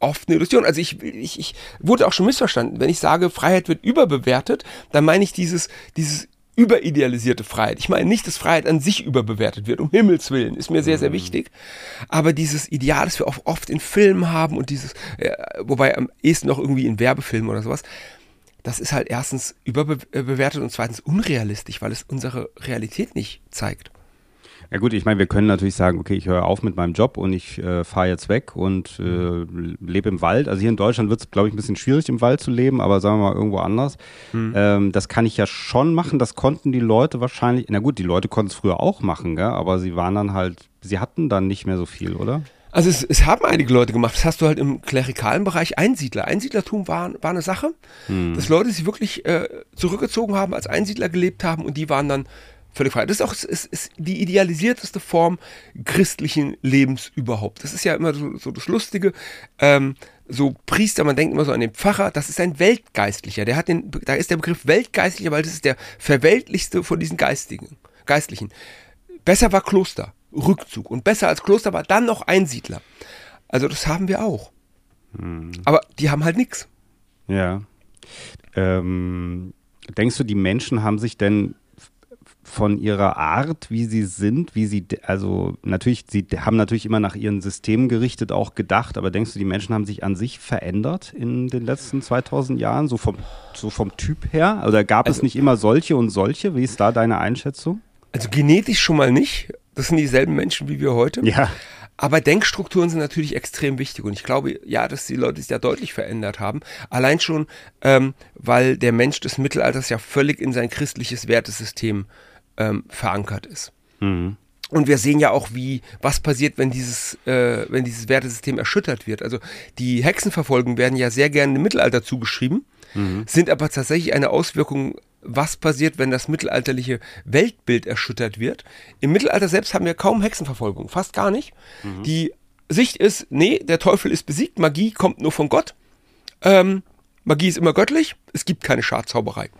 oft eine Illusion. Also ich, ich, ich wurde auch schon missverstanden. Wenn ich sage, Freiheit wird überbewertet, dann meine ich dieses, dieses überidealisierte Freiheit. Ich meine nicht, dass Freiheit an sich überbewertet wird, um Himmels Willen, ist mir sehr, sehr mhm. wichtig. Aber dieses Ideal, das wir auch oft in Filmen haben und dieses, äh, wobei am ehesten noch irgendwie in Werbefilmen oder sowas, das ist halt erstens überbewertet und zweitens unrealistisch, weil es unsere Realität nicht zeigt. Ja gut, ich meine, wir können natürlich sagen, okay, ich höre auf mit meinem Job und ich äh, fahre jetzt weg und äh, lebe im Wald. Also hier in Deutschland wird es, glaube ich, ein bisschen schwierig, im Wald zu leben, aber sagen wir mal irgendwo anders. Mhm. Ähm, das kann ich ja schon machen. Das konnten die Leute wahrscheinlich, na gut, die Leute konnten es früher auch machen, gell? aber sie waren dann halt, sie hatten dann nicht mehr so viel, oder? Also es, es, haben einige Leute gemacht. Das hast du halt im klerikalen Bereich Einsiedler. Einsiedlertum war, war eine Sache, hm. dass Leute sich wirklich äh, zurückgezogen haben, als Einsiedler gelebt haben und die waren dann völlig frei. Das ist auch ist, ist die idealisierteste Form christlichen Lebens überhaupt. Das ist ja immer so, so das Lustige. Ähm, so Priester, man denkt immer so an den Pfarrer, das ist ein Weltgeistlicher. Der hat den, da ist der Begriff Weltgeistlicher, weil das ist der verweltlichste von diesen Geistigen, Geistlichen. Besser war Kloster, Rückzug. Und besser als Kloster war dann noch Einsiedler. Also das haben wir auch. Hm. Aber die haben halt nichts. Ja. Ähm, denkst du, die Menschen haben sich denn von ihrer Art, wie sie sind, wie sie, also natürlich, sie haben natürlich immer nach ihren Systemen gerichtet auch gedacht, aber denkst du, die Menschen haben sich an sich verändert in den letzten 2000 Jahren, so vom, so vom Typ her? Oder gab also, es nicht immer solche und solche? Wie ist da deine Einschätzung? Also genetisch schon mal nicht. Das sind dieselben Menschen wie wir heute. Ja. Aber Denkstrukturen sind natürlich extrem wichtig und ich glaube, ja, dass die Leute sich ja deutlich verändert haben. Allein schon, ähm, weil der Mensch des Mittelalters ja völlig in sein christliches Wertesystem ähm, verankert ist. Mhm. Und wir sehen ja auch, wie was passiert, wenn dieses, äh, wenn dieses Wertesystem erschüttert wird. Also die Hexenverfolgungen werden ja sehr gerne im Mittelalter zugeschrieben. mhm. sind aber tatsächlich eine Auswirkung was passiert, wenn das mittelalterliche Weltbild erschüttert wird. Im Mittelalter selbst haben wir kaum Hexenverfolgung, fast gar nicht. Mhm. Die Sicht ist, nee, der Teufel ist besiegt, Magie kommt nur von Gott. Ähm, Magie ist immer göttlich, es gibt keine Schadzauberei.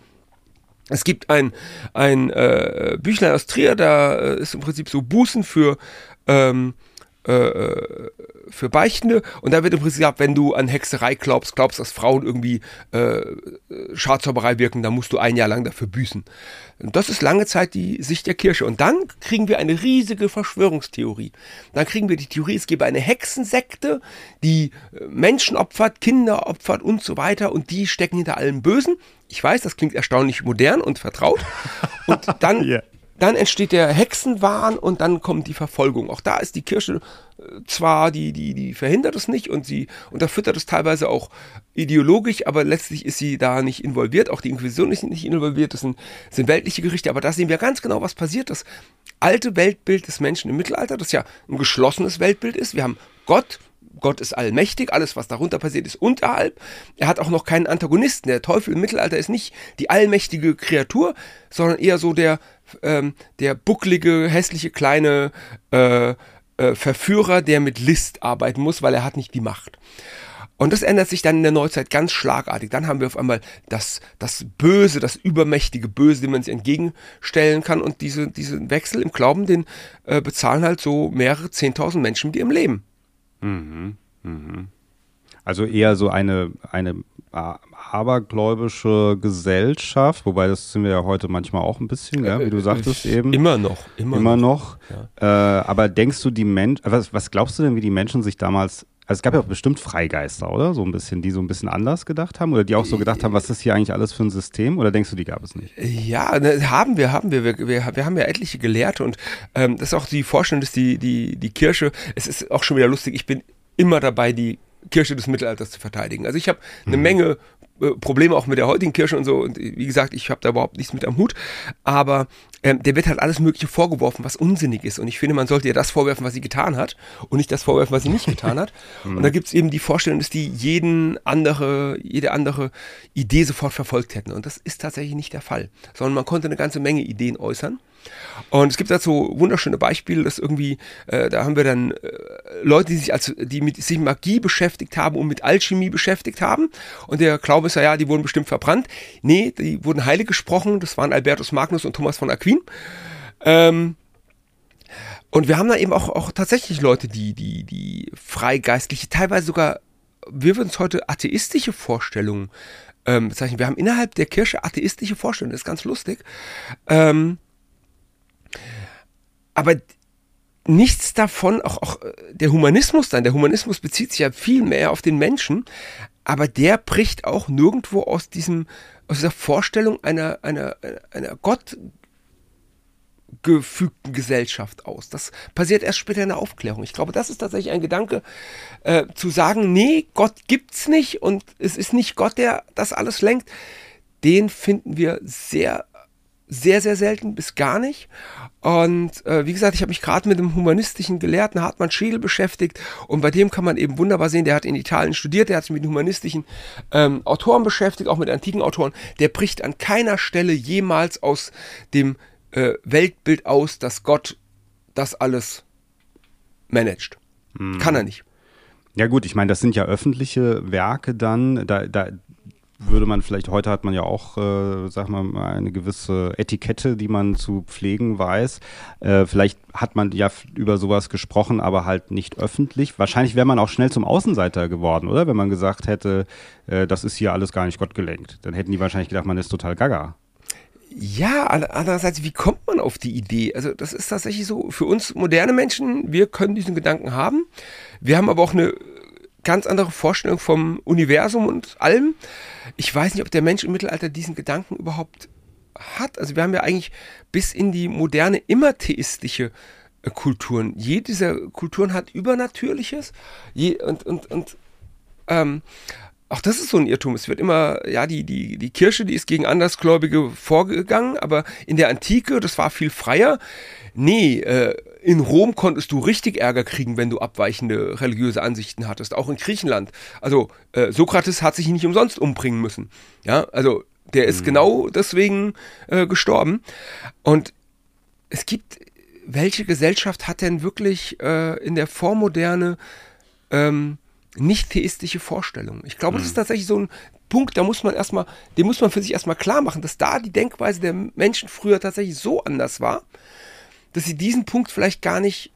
Es gibt ein, ein äh, Büchlein aus Trier, da äh, ist im Prinzip so Bußen für ähm, äh, äh, für Beichtende und da wird im Prinzip gesagt, wenn du an Hexerei glaubst, glaubst, dass Frauen irgendwie äh, Schadzauberei wirken, dann musst du ein Jahr lang dafür büßen. Und das ist lange Zeit die Sicht der Kirche. Und dann kriegen wir eine riesige Verschwörungstheorie. Dann kriegen wir die Theorie, es gebe eine Hexensekte, die äh, Menschen opfert, Kinder opfert und so weiter und die stecken hinter allem Bösen. Ich weiß, das klingt erstaunlich modern und vertraut. Und dann [laughs] yeah. Dann entsteht der Hexenwahn und dann kommt die Verfolgung. Auch da ist die Kirche äh, zwar, die, die, die verhindert es nicht und sie unterfüttert es teilweise auch ideologisch, aber letztlich ist sie da nicht involviert. Auch die Inquisition ist nicht involviert. Das sind, sind weltliche Gerichte. Aber da sehen wir ganz genau, was passiert. Das alte Weltbild des Menschen im Mittelalter, das ja ein geschlossenes Weltbild ist. Wir haben Gott, Gott ist allmächtig, alles, was darunter passiert, ist unterhalb. Er hat auch noch keinen Antagonisten. Der Teufel im Mittelalter ist nicht die allmächtige Kreatur, sondern eher so der, ähm, der bucklige, hässliche, kleine äh, äh, Verführer, der mit List arbeiten muss, weil er hat nicht die Macht. Und das ändert sich dann in der Neuzeit ganz schlagartig. Dann haben wir auf einmal das, das Böse, das übermächtige Böse, dem man sich entgegenstellen kann. Und diese, diesen Wechsel im Glauben, den äh, bezahlen halt so mehrere Zehntausend Menschen mit ihrem Leben. Mhm. Mhm. Also eher so eine, eine abergläubische Gesellschaft, wobei das sind wir ja heute manchmal auch ein bisschen, ja, wie du sagtest eben. Immer noch. Immer, immer noch. noch. Ja. Äh, aber denkst du, die Menschen, was, was glaubst du denn, wie die Menschen sich damals also es gab ja auch bestimmt Freigeister, oder? So ein bisschen, die so ein bisschen anders gedacht haben oder die auch so gedacht haben, was ist hier eigentlich alles für ein System? Oder denkst du, die gab es nicht? Ja, ne, haben wir, haben wir. Wir, wir. wir haben ja etliche Gelehrte und ähm, das ist auch die Vorstellung, dass die, die, die Kirche, es ist auch schon wieder lustig, ich bin immer dabei, die Kirche des Mittelalters zu verteidigen. Also ich habe eine mhm. Menge Probleme auch mit der heutigen Kirche und so. Und wie gesagt, ich habe da überhaupt nichts mit am Hut. Aber ähm, der wird halt alles Mögliche vorgeworfen, was unsinnig ist. Und ich finde, man sollte ihr das vorwerfen, was sie getan hat und nicht das vorwerfen, was sie nicht getan hat. [laughs] und da gibt es eben die Vorstellung, dass die jeden andere, jede andere Idee sofort verfolgt hätten. Und das ist tatsächlich nicht der Fall. Sondern man konnte eine ganze Menge Ideen äußern. Und es gibt dazu wunderschöne Beispiele, dass irgendwie, äh, da haben wir dann äh, Leute, die sich als, die mit sich Magie beschäftigt haben und mit Alchemie beschäftigt haben. Und der Glaube ist ja, ja, die wurden bestimmt verbrannt. Nee, die wurden heilig gesprochen. Das waren Albertus Magnus und Thomas von Aquin. Ähm, und wir haben da eben auch, auch tatsächlich Leute, die, die, die freigeistliche, teilweise sogar, wir würden es heute atheistische Vorstellungen ähm, bezeichnen. Wir haben innerhalb der Kirche atheistische Vorstellungen, das ist ganz lustig. Ähm, aber nichts davon, auch, auch äh, der Humanismus dann, der Humanismus bezieht sich ja viel mehr auf den Menschen, aber der bricht auch nirgendwo aus diesem, aus dieser Vorstellung einer, einer, einer Gott Gesellschaft aus. Das passiert erst später in der Aufklärung. Ich glaube, das ist tatsächlich ein Gedanke, äh, zu sagen, nee, Gott gibt's nicht und es ist nicht Gott, der das alles lenkt. Den finden wir sehr sehr, sehr selten bis gar nicht. Und äh, wie gesagt, ich habe mich gerade mit einem humanistischen Gelehrten Hartmann Schädel beschäftigt und bei dem kann man eben wunderbar sehen, der hat in Italien studiert, der hat sich mit humanistischen ähm, Autoren beschäftigt, auch mit antiken Autoren. Der bricht an keiner Stelle jemals aus dem äh, Weltbild aus, dass Gott das alles managt. Hm. Kann er nicht. Ja gut, ich meine, das sind ja öffentliche Werke dann. Da, da, würde man vielleicht, heute hat man ja auch, äh, sag mal, eine gewisse Etikette, die man zu pflegen weiß. Äh, vielleicht hat man ja über sowas gesprochen, aber halt nicht öffentlich. Wahrscheinlich wäre man auch schnell zum Außenseiter geworden, oder? Wenn man gesagt hätte, äh, das ist hier alles gar nicht gottgelenkt. Dann hätten die wahrscheinlich gedacht, man ist total gaga. Ja, andererseits, wie kommt man auf die Idee? Also das ist tatsächlich so, für uns moderne Menschen, wir können diesen Gedanken haben. Wir haben aber auch eine ganz andere Vorstellung vom Universum und allem. Ich weiß nicht, ob der Mensch im Mittelalter diesen Gedanken überhaupt hat. Also wir haben ja eigentlich bis in die moderne immer theistische äh, Kulturen. Jede dieser Kulturen hat Übernatürliches je, und, und, und ähm, auch das ist so ein Irrtum. Es wird immer, ja, die, die, die Kirche, die ist gegen Andersgläubige vorgegangen, aber in der Antike, das war viel freier. Nee, äh, in Rom konntest du richtig Ärger kriegen, wenn du abweichende religiöse Ansichten hattest, auch in Griechenland. Also äh, Sokrates hat sich nicht umsonst umbringen müssen. Ja, also der ist mhm. genau deswegen äh, gestorben. Und es gibt, welche Gesellschaft hat denn wirklich äh, in der Vormoderne ähm, nicht theistische Vorstellungen? Ich glaube, mhm. das ist tatsächlich so ein Punkt, da muss man erstmal, den muss man für sich erstmal klar machen, dass da die Denkweise der Menschen früher tatsächlich so anders war, dass sie diesen Punkt vielleicht gar nicht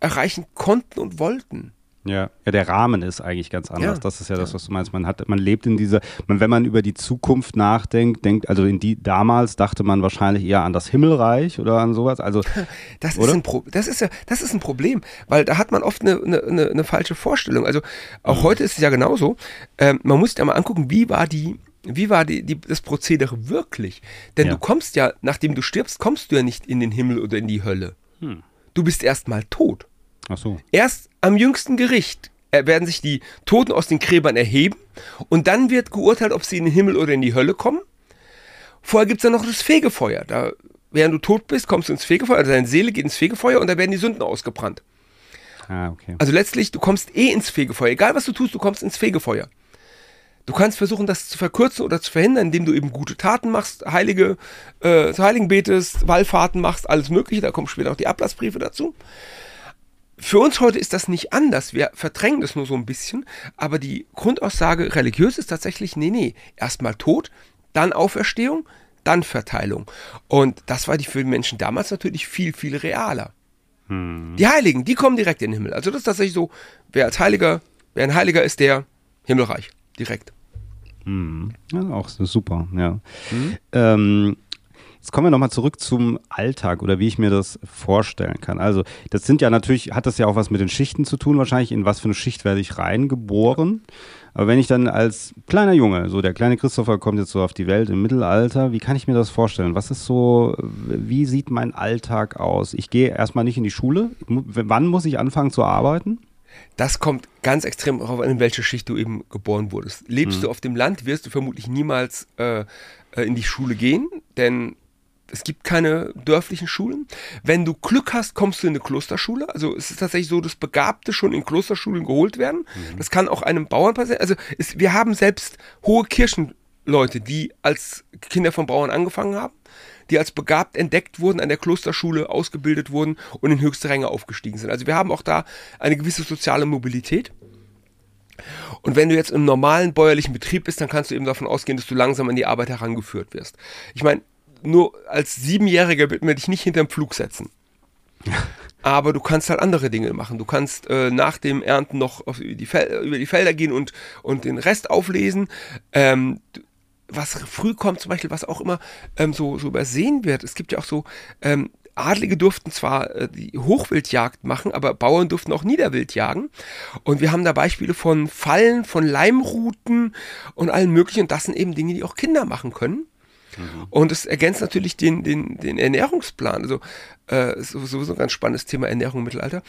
erreichen konnten und wollten. Ja, ja, der Rahmen ist eigentlich ganz anders. Ja. Das ist ja das, was du meinst. Man hat, man lebt in dieser, man, wenn man über die Zukunft nachdenkt, denkt, also in die damals dachte man wahrscheinlich eher an das Himmelreich oder an sowas. Also [laughs] das oder? ist ein Pro, das ist ja, das ist ein Problem, weil da hat man oft eine, eine, eine falsche Vorstellung. Also auch mhm. heute ist es ja genauso. Ähm, man muss sich ja mal angucken, wie war die, wie war die, die, das Prozedere wirklich? Denn ja. du kommst ja, nachdem du stirbst, kommst du ja nicht in den Himmel oder in die Hölle. Hm. Du bist erstmal tot. Ach so. Erst am jüngsten Gericht äh, werden sich die Toten aus den Gräbern erheben und dann wird geurteilt, ob sie in den Himmel oder in die Hölle kommen. Vorher gibt es dann noch das Fegefeuer. Da, während du tot bist, kommst du ins Fegefeuer, also deine Seele geht ins Fegefeuer und da werden die Sünden ausgebrannt. Ah, okay. Also letztlich, du kommst eh ins Fegefeuer. Egal was du tust, du kommst ins Fegefeuer. Du kannst versuchen, das zu verkürzen oder zu verhindern, indem du eben gute Taten machst, heilige, äh, zu Heiligen betest, Wallfahrten machst, alles Mögliche. Da kommen später auch die Ablassbriefe dazu. Für uns heute ist das nicht anders. Wir verdrängen das nur so ein bisschen. Aber die Grundaussage religiös ist tatsächlich, nee, nee. Erstmal Tod, dann Auferstehung, dann Verteilung. Und das war die für die Menschen damals natürlich viel, viel realer. Hm. Die Heiligen, die kommen direkt in den Himmel. Also das ist tatsächlich so, wer als Heiliger, wer ein Heiliger ist, der Himmelreich. Direkt. Hm. Ja, auch super, ja. Hm. Ähm, Jetzt kommen wir nochmal zurück zum Alltag oder wie ich mir das vorstellen kann. Also, das sind ja natürlich, hat das ja auch was mit den Schichten zu tun, wahrscheinlich. In was für eine Schicht werde ich reingeboren? Aber wenn ich dann als kleiner Junge, so der kleine Christopher kommt jetzt so auf die Welt im Mittelalter, wie kann ich mir das vorstellen? Was ist so, wie sieht mein Alltag aus? Ich gehe erstmal nicht in die Schule. Wann muss ich anfangen zu arbeiten? Das kommt ganz extrem darauf an, in welche Schicht du eben geboren wurdest. Lebst hm. du auf dem Land, wirst du vermutlich niemals äh, äh in die Schule gehen, denn es gibt keine dörflichen Schulen. Wenn du Glück hast, kommst du in eine Klosterschule. Also es ist tatsächlich so, dass Begabte schon in Klosterschulen geholt werden. Mhm. Das kann auch einem Bauern passieren. Also es, wir haben selbst hohe Kirchenleute, die als Kinder von Bauern angefangen haben, die als begabt entdeckt wurden, an der Klosterschule ausgebildet wurden und in höchste Ränge aufgestiegen sind. Also wir haben auch da eine gewisse soziale Mobilität. Und wenn du jetzt im normalen bäuerlichen Betrieb bist, dann kannst du eben davon ausgehen, dass du langsam an die Arbeit herangeführt wirst. Ich meine, nur als Siebenjähriger wird man dich nicht hinterm Flug setzen. [laughs] Aber du kannst halt andere Dinge machen. Du kannst äh, nach dem Ernten noch auf die über die Felder gehen und, und den Rest auflesen. Ähm, was früh kommt zum Beispiel, was auch immer ähm, so, so übersehen wird. Es gibt ja auch so, ähm, Adlige durften zwar äh, die Hochwildjagd machen, aber Bauern durften auch Niederwild jagen. Und wir haben da Beispiele von Fallen, von Leimruten und allen möglichen. Und das sind eben Dinge, die auch Kinder machen können. Mhm. Und es ergänzt natürlich den, den, den Ernährungsplan. Also äh, sowieso ein ganz spannendes Thema Ernährung im Mittelalter.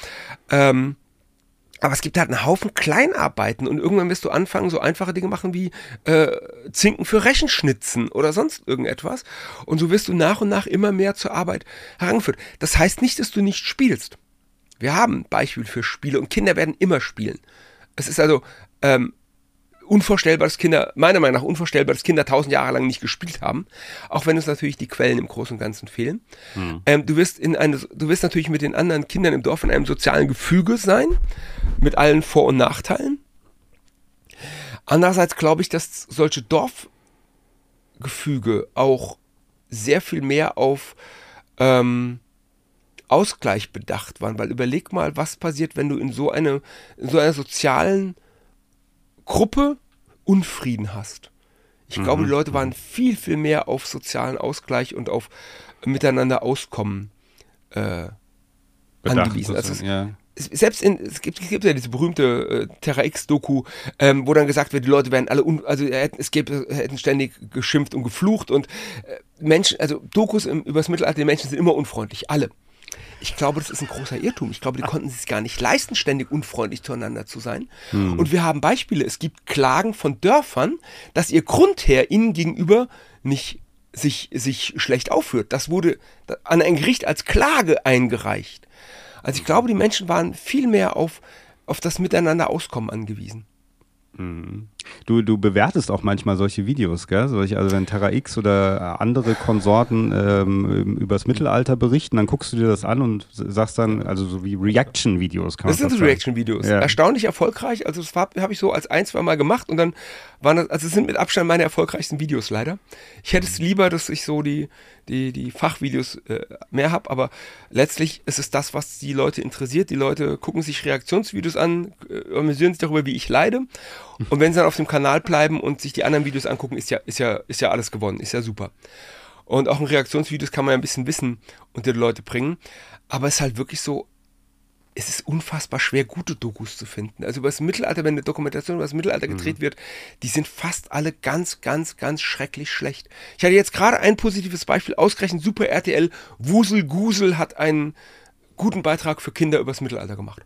Ähm, aber es gibt halt einen Haufen Kleinarbeiten und irgendwann wirst du anfangen, so einfache Dinge machen wie äh, Zinken für Rechenschnitzen oder sonst irgendetwas. Und so wirst du nach und nach immer mehr zur Arbeit herangeführt. Das heißt nicht, dass du nicht spielst. Wir haben Beispiele für Spiele und Kinder werden immer spielen. Es ist also ähm, unvorstellbar, dass Kinder, meiner Meinung nach unvorstellbar, dass Kinder tausend Jahre lang nicht gespielt haben, auch wenn uns natürlich die Quellen im Großen und Ganzen fehlen. Hm. Ähm, du wirst in eine, du wirst natürlich mit den anderen Kindern im Dorf in einem sozialen Gefüge sein, mit allen Vor- und Nachteilen. Andererseits glaube ich, dass solche Dorfgefüge auch sehr viel mehr auf ähm, Ausgleich bedacht waren, weil überleg mal, was passiert, wenn du in so, eine, in so einer sozialen Gruppe Unfrieden hast. Ich mhm. glaube, die Leute waren viel, viel mehr auf sozialen Ausgleich und auf miteinander Auskommen äh, angewiesen. Also es, ja. Selbst in, es gibt, es gibt ja diese berühmte äh, Terra X-Doku, ähm, wo dann gesagt wird, die Leute werden alle, un, also es gäbe, hätten ständig geschimpft und geflucht und äh, Menschen, also Dokus im, über das Mittelalter, die Menschen sind immer unfreundlich, alle. Ich glaube, das ist ein großer Irrtum. Ich glaube, die konnten es gar nicht leisten, ständig unfreundlich zueinander zu sein. Hm. Und wir haben Beispiele. Es gibt Klagen von Dörfern, dass ihr Grundherr ihnen gegenüber nicht sich, sich schlecht aufführt. Das wurde an ein Gericht als Klage eingereicht. Also ich glaube, die Menschen waren viel mehr auf, auf das Miteinander auskommen angewiesen. Du, du bewertest auch manchmal solche Videos, gell? Solche, also wenn Terra X oder andere Konsorten ähm, übers Mittelalter berichten, dann guckst du dir das an und sagst dann, also so wie Reaction-Videos. Das sind so Reaction-Videos. Ja. Erstaunlich erfolgreich. Also das habe ich so als ein, zwei Mal gemacht und dann waren das, also es sind mit Abstand meine erfolgreichsten Videos leider. Ich hätte es lieber, dass ich so die, die, die Fachvideos äh, mehr habe, aber letztlich ist es das, was die Leute interessiert. Die Leute gucken sich Reaktionsvideos an, äh, amüsieren sich darüber, wie ich leide. Und wenn sie dann auf dem Kanal bleiben und sich die anderen Videos angucken, ist ja, ist ja, ist ja alles gewonnen, ist ja super. Und auch in Reaktionsvideos kann man ja ein bisschen Wissen unter die Leute bringen. Aber es ist halt wirklich so, es ist unfassbar schwer, gute Dokus zu finden. Also über das Mittelalter, wenn eine Dokumentation über das Mittelalter mhm. gedreht mhm. wird, die sind fast alle ganz, ganz, ganz schrecklich schlecht. Ich hatte jetzt gerade ein positives Beispiel, ausgerechnet Super RTL, Wusel Gusel hat einen guten Beitrag für Kinder übers Mittelalter gemacht.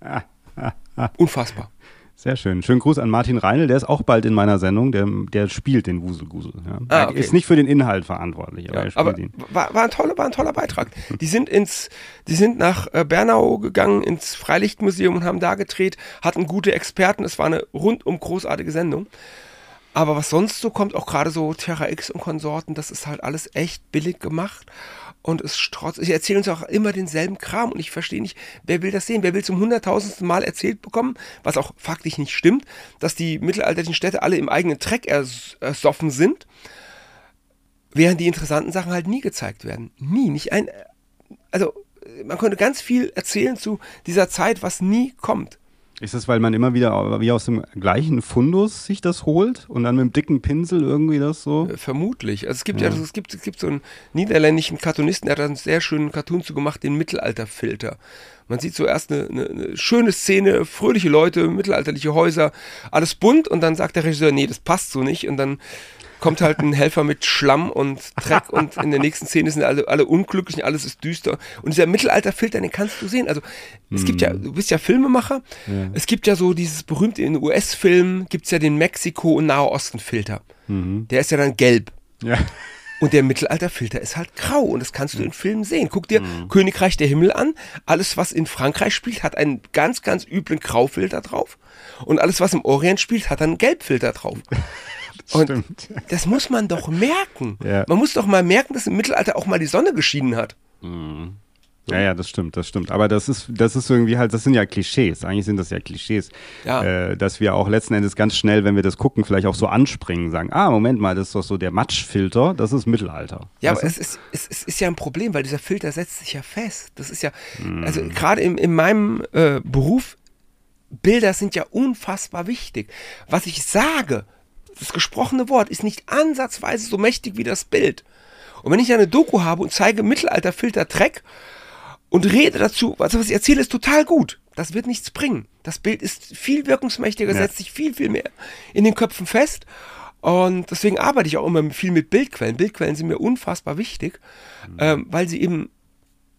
Ah, ah, ah. Unfassbar. Sehr schön. Schönen Gruß an Martin Reinl, der ist auch bald in meiner Sendung, der, der spielt den Wuselgusel. Ja. Ah, okay. Ist nicht für den Inhalt verantwortlich, aber ja, er spielt aber ihn. War, war, ein toller, war ein toller Beitrag. Die sind ins, die sind nach äh, Bernau gegangen, ins Freilichtmuseum und haben da gedreht, hatten gute Experten, es war eine rundum großartige Sendung. Aber was sonst so kommt, auch gerade so Terra X und Konsorten, das ist halt alles echt billig gemacht und es strotzt. Sie erzählen uns auch immer denselben Kram und ich verstehe nicht, wer will das sehen? Wer will zum hunderttausendsten Mal erzählt bekommen, was auch faktisch nicht stimmt, dass die mittelalterlichen Städte alle im eigenen Dreck ersoffen sind, während die interessanten Sachen halt nie gezeigt werden. Nie, nicht ein. Also, man könnte ganz viel erzählen zu dieser Zeit, was nie kommt. Ist das, weil man immer wieder wie aus dem gleichen Fundus sich das holt und dann mit dem dicken Pinsel irgendwie das so? Äh, vermutlich. Also es gibt ja, ja es, gibt, es gibt so einen niederländischen Cartoonisten, der hat einen sehr schönen Cartoon zu gemacht, den Mittelalterfilter. Man sieht zuerst eine, eine, eine schöne Szene, fröhliche Leute, mittelalterliche Häuser, alles bunt und dann sagt der Regisseur, nee, das passt so nicht und dann kommt halt ein Helfer mit Schlamm und Dreck und in der nächsten Szene sind alle, alle unglücklich und alles ist düster. Und dieser Mittelalterfilter, den kannst du sehen. Also es gibt ja, du bist ja Filmemacher, ja. es gibt ja so dieses berühmte, in US-Filmen gibt es ja den Mexiko- und Nahe-Osten-Filter. Mhm. Der ist ja dann gelb. Ja. Und der Mittelalterfilter ist halt grau und das kannst du in Filmen sehen. Guck dir mhm. Königreich der Himmel an. Alles, was in Frankreich spielt, hat einen ganz, ganz üblen Graufilter drauf. Und alles, was im Orient spielt, hat einen Gelbfilter drauf. [laughs] Und Stimmt. das muss man doch merken. Ja. Man muss doch mal merken, dass im Mittelalter auch mal die Sonne geschienen hat. Mhm. Ja, ja, das stimmt, das stimmt. Aber das ist, das ist irgendwie halt, das sind ja Klischees. Eigentlich sind das ja Klischees, ja. Äh, dass wir auch letzten Endes ganz schnell, wenn wir das gucken, vielleicht auch so anspringen, sagen, ah, Moment mal, das ist doch so der Matschfilter, das ist Mittelalter. Ja, aber es ist, es, es, ist ja ein Problem, weil dieser Filter setzt sich ja fest. Das ist ja, mm. also gerade in, in meinem äh, Beruf, Bilder sind ja unfassbar wichtig. Was ich sage, das gesprochene Wort ist nicht ansatzweise so mächtig wie das Bild. Und wenn ich eine Doku habe und zeige Mittelalterfilter Dreck und rede dazu, also was ich erzähle, ist total gut. Das wird nichts bringen. Das Bild ist viel wirkungsmächtiger, ja. setzt sich viel, viel mehr in den Köpfen fest. Und deswegen arbeite ich auch immer viel mit Bildquellen. Bildquellen sind mir unfassbar wichtig, mhm. ähm, weil sie eben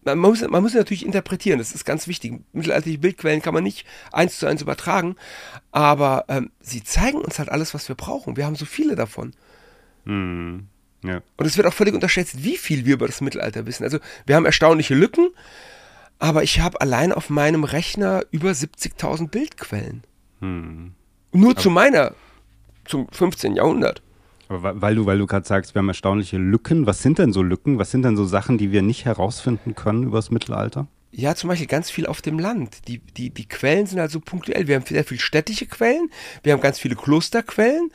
man muss, man muss natürlich interpretieren, das ist ganz wichtig. Mittelalterliche Bildquellen kann man nicht eins zu eins übertragen, aber ähm, sie zeigen uns halt alles, was wir brauchen. Wir haben so viele davon. Hm. Ja. Und es wird auch völlig unterschätzt, wie viel wir über das Mittelalter wissen. Also wir haben erstaunliche Lücken, aber ich habe allein auf meinem Rechner über 70.000 Bildquellen. Hm. Nur aber zu meiner, zum 15. Jahrhundert. Weil du, weil du gerade sagst, wir haben erstaunliche Lücken. Was sind denn so Lücken? Was sind denn so Sachen, die wir nicht herausfinden können über das Mittelalter? Ja, zum Beispiel ganz viel auf dem Land. Die, die, die Quellen sind also punktuell. Wir haben sehr viele städtische Quellen, wir haben ganz viele Klosterquellen.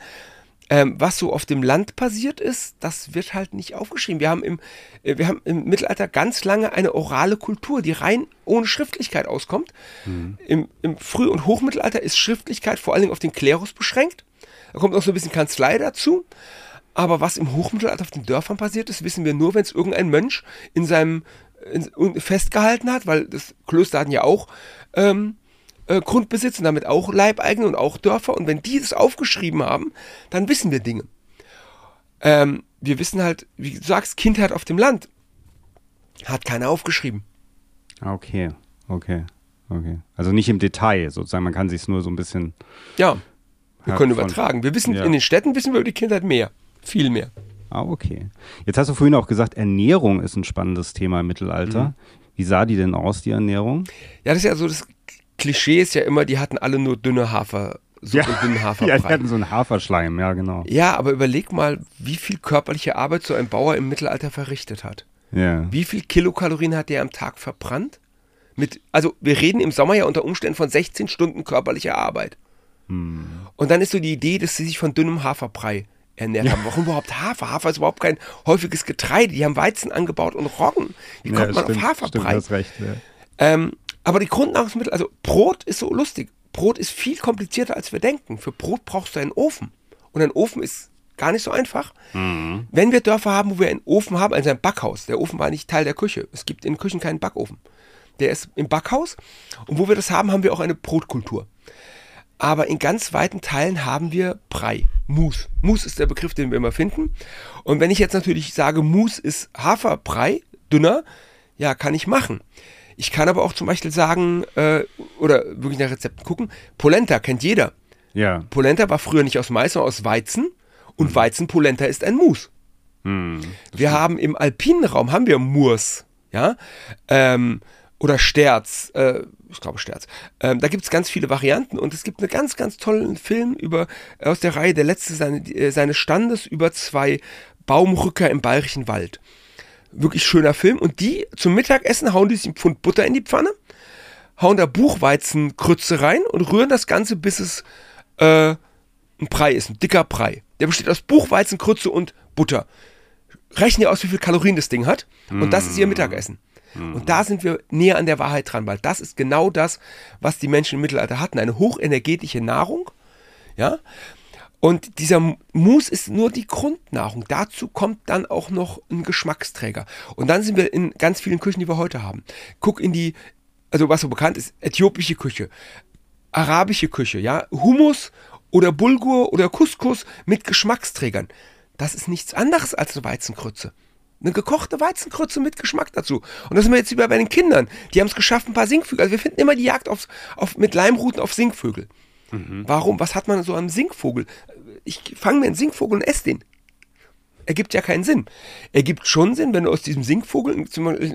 Ähm, was so auf dem Land passiert ist, das wird halt nicht aufgeschrieben. Wir haben, im, äh, wir haben im Mittelalter ganz lange eine orale Kultur, die rein ohne Schriftlichkeit auskommt. Mhm. Im, Im Früh- und Hochmittelalter ist Schriftlichkeit vor allen Dingen auf den Klerus beschränkt. Da kommt noch so ein bisschen Kanzlei dazu. Aber was im Hochmittelalter auf den Dörfern passiert ist, wissen wir nur, wenn es irgendein Mönch in seinem in, festgehalten hat, weil das Klöster hatten ja auch ähm, äh, Grundbesitz und damit auch Leibeigene und auch Dörfer. Und wenn die das aufgeschrieben haben, dann wissen wir Dinge. Ähm, wir wissen halt, wie du sagst, Kindheit auf dem Land. Hat keiner aufgeschrieben. Okay, okay, okay. Also nicht im Detail sozusagen, man kann sich nur so ein bisschen. Ja. Wir können übertragen. Wir wissen, ja. in den Städten wissen wir über die Kindheit mehr. Viel mehr. Ah, okay. Jetzt hast du vorhin auch gesagt, Ernährung ist ein spannendes Thema im Mittelalter. Mhm. Wie sah die denn aus, die Ernährung? Ja, das ist ja so, das Klischee ist ja immer, die hatten alle nur dünne Hafer. So ja, dünnen Haferbrei. [laughs] Ja, die hatten so einen Haferschleim, ja, genau. Ja, aber überleg mal, wie viel körperliche Arbeit so ein Bauer im Mittelalter verrichtet hat. Ja. Wie viel Kilokalorien hat der am Tag verbrannt? Mit, also wir reden im Sommer ja unter Umständen von 16 Stunden körperlicher Arbeit. Hm. Und dann ist so die Idee, dass sie sich von dünnem Haferbrei ernährt ja. haben. Warum überhaupt Hafer? Hafer ist überhaupt kein häufiges Getreide. Die haben Weizen angebaut und Roggen. Wie kommt ja, man stimmt, auf Haferbrei? Stimmt, recht, ja. ähm, aber die Grundnahrungsmittel, also Brot ist so lustig. Brot ist viel komplizierter, als wir denken. Für Brot brauchst du einen Ofen. Und ein Ofen ist gar nicht so einfach. Mhm. Wenn wir Dörfer haben, wo wir einen Ofen haben, also ein Backhaus, der Ofen war nicht Teil der Küche. Es gibt in Küchen keinen Backofen. Der ist im Backhaus. Und wo wir das haben, haben wir auch eine Brotkultur. Aber in ganz weiten Teilen haben wir Brei, Mus. Mus ist der Begriff, den wir immer finden. Und wenn ich jetzt natürlich sage, Mus ist Haferbrei, dünner, ja, kann ich machen. Ich kann aber auch zum Beispiel sagen, äh, oder wirklich nach Rezepten gucken, Polenta kennt jeder. Ja. Polenta war früher nicht aus Mais, sondern aus Weizen. Und mhm. Weizenpolenta ist ein Mus. Mhm, wir haben im alpinen Raum haben wir Murs, ja, ähm, oder Sterz, äh, ich glaube Sterz. Ähm, da gibt es ganz viele Varianten und es gibt einen ganz, ganz tollen Film über aus der Reihe Der letzte seine, äh, seines Standes über zwei Baumrücker im bayerischen Wald. Wirklich schöner Film und die zum Mittagessen hauen die sich einen Pfund Butter in die Pfanne, hauen da Buchweizenkrütze rein und rühren das Ganze, bis es äh, ein Brei ist, ein dicker Brei. Der besteht aus Buchweizen, Krütze und Butter. Rechnen ihr aus, wie viel Kalorien das Ding hat. Und das ist ihr Mittagessen. Und da sind wir näher an der Wahrheit dran, weil das ist genau das, was die Menschen im Mittelalter hatten. Eine hochenergetische Nahrung. Ja. Und dieser Mus ist nur die Grundnahrung. Dazu kommt dann auch noch ein Geschmacksträger. Und dann sind wir in ganz vielen Küchen, die wir heute haben. Guck in die, also was so bekannt ist, äthiopische Küche, arabische Küche, ja, Hummus oder Bulgur oder Couscous mit Geschmacksträgern. Das ist nichts anderes als eine Weizenkrütze. Eine gekochte Weizenkrütze mit Geschmack dazu. Und das sind wir jetzt über bei den Kindern. Die haben es geschafft, ein paar Singvögel. Also wir finden immer die Jagd auf, auf, mit Leimruten auf Singvögel. Mhm. Warum? Was hat man so am Singvogel? Ich fange mir einen Singvogel und esse den. Ergibt ja keinen Sinn. Ergibt schon Sinn, wenn du aus diesem Singvogel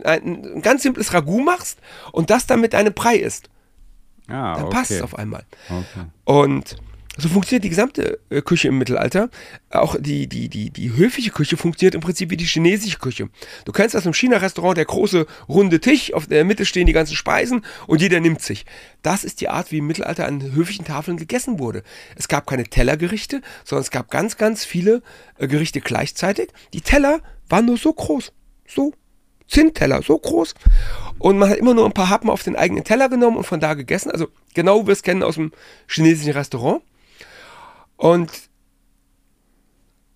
ein, ein ganz simples Ragout machst und das dann mit deinem Brei isst. Ah, dann okay. passt es auf einmal. Okay. Und so funktioniert die gesamte äh, Küche im Mittelalter. Auch die, die, die, die höfliche Küche funktioniert im Prinzip wie die chinesische Küche. Du kennst das im China-Restaurant, der große runde Tisch, auf der Mitte stehen die ganzen Speisen und jeder nimmt sich. Das ist die Art, wie im Mittelalter an höflichen Tafeln gegessen wurde. Es gab keine Tellergerichte, sondern es gab ganz, ganz viele äh, Gerichte gleichzeitig. Die Teller waren nur so groß. So Zinnteller, so groß. Und man hat immer nur ein paar Happen auf den eigenen Teller genommen und von da gegessen. Also genau wie wir es kennen aus dem chinesischen Restaurant. Und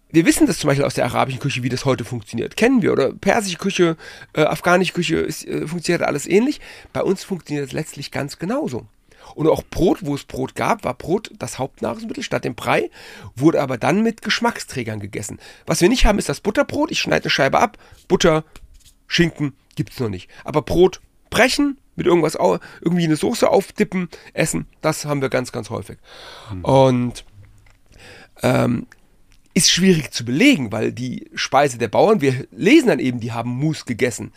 wir wissen das zum Beispiel aus der arabischen Küche, wie das heute funktioniert. Kennen wir. Oder persische Küche, äh, afghanische Küche, ist, äh, funktioniert alles ähnlich. Bei uns funktioniert es letztlich ganz genauso. Und auch Brot, wo es Brot gab, war Brot das Hauptnahrungsmittel statt dem Brei, wurde aber dann mit Geschmacksträgern gegessen. Was wir nicht haben, ist das Butterbrot. Ich schneide eine Scheibe ab, Butter, Schinken gibt es noch nicht. Aber Brot brechen, mit irgendwas, irgendwie eine Soße aufdippen, essen, das haben wir ganz, ganz häufig. Mhm. Und ähm, ist schwierig zu belegen, weil die Speise der Bauern, wir lesen dann eben, die haben Mus gegessen.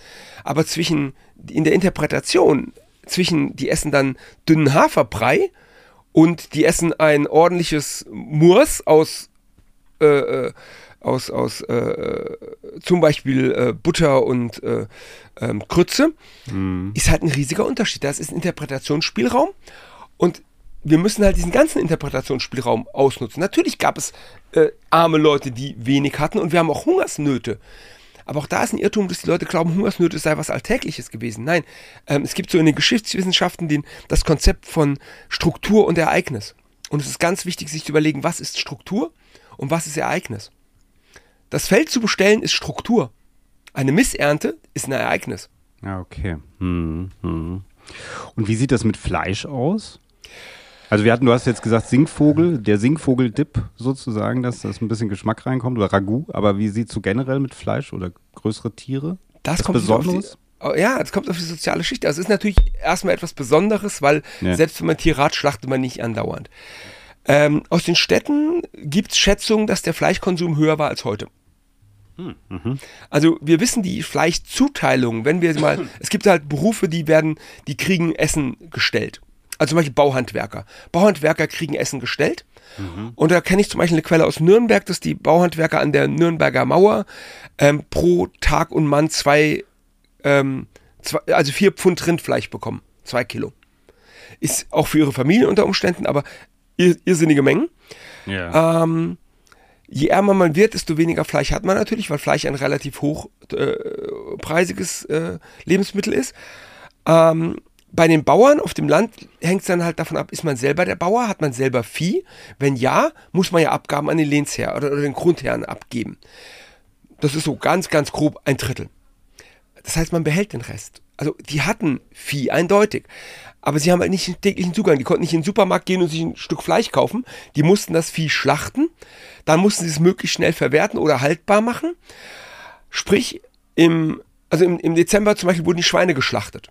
Aber zwischen, in der Interpretation, zwischen, die essen dann dünnen Haferbrei und die essen ein ordentliches Murs aus, äh, äh aus, aus äh, zum Beispiel äh, Butter und äh, ähm, Krütze, mm. ist halt ein riesiger Unterschied. Das ist ein Interpretationsspielraum und wir müssen halt diesen ganzen Interpretationsspielraum ausnutzen. Natürlich gab es äh, arme Leute, die wenig hatten und wir haben auch Hungersnöte. Aber auch da ist ein Irrtum, dass die Leute glauben, Hungersnöte sei was Alltägliches gewesen. Nein, ähm, es gibt so in den Geschichtswissenschaften den, das Konzept von Struktur und Ereignis. Und es ist ganz wichtig, sich zu überlegen, was ist Struktur und was ist Ereignis. Das Feld zu bestellen ist Struktur. Eine Missernte ist ein Ereignis. Ja, okay. Hm, hm. Und wie sieht das mit Fleisch aus? Also wir hatten, du hast jetzt gesagt Singvogel, der Singvogel-Dip sozusagen, dass das ein bisschen Geschmack reinkommt oder Ragout, aber wie sieht es so generell mit Fleisch oder größere Tiere? Das, das kommt Besonderes? Oh ja, es kommt auf die soziale Schicht. Also es ist natürlich erstmal etwas Besonderes, weil ja. selbst wenn man Tier rat, schlachtet man nicht andauernd. Ähm, aus den Städten gibt es Schätzungen, dass der Fleischkonsum höher war als heute. Mhm. Also wir wissen die Fleischzuteilung, wenn wir mal, es gibt halt Berufe, die werden, die kriegen Essen gestellt. Also zum Beispiel Bauhandwerker. Bauhandwerker kriegen Essen gestellt. Mhm. Und da kenne ich zum Beispiel eine Quelle aus Nürnberg, dass die Bauhandwerker an der Nürnberger Mauer ähm, pro Tag und Mann zwei, ähm, zwei, also vier Pfund Rindfleisch bekommen. Zwei Kilo. Ist auch für ihre Familie unter Umständen, aber irrsinnige Mengen. Ja. Ähm, je ärmer man wird, desto weniger Fleisch hat man natürlich, weil Fleisch ein relativ hochpreisiges äh, äh, Lebensmittel ist. Ähm, bei den Bauern auf dem Land hängt es dann halt davon ab, ist man selber der Bauer, hat man selber Vieh? Wenn ja, muss man ja Abgaben an den Lehnsherr oder, oder den Grundherrn abgeben. Das ist so ganz, ganz grob ein Drittel. Das heißt, man behält den Rest. Also die hatten Vieh, eindeutig. Aber sie haben halt nicht den täglichen Zugang. Die konnten nicht in den Supermarkt gehen und sich ein Stück Fleisch kaufen. Die mussten das Vieh schlachten. Dann mussten sie es möglichst schnell verwerten oder haltbar machen. Sprich, im, also im, im Dezember zum Beispiel wurden die Schweine geschlachtet.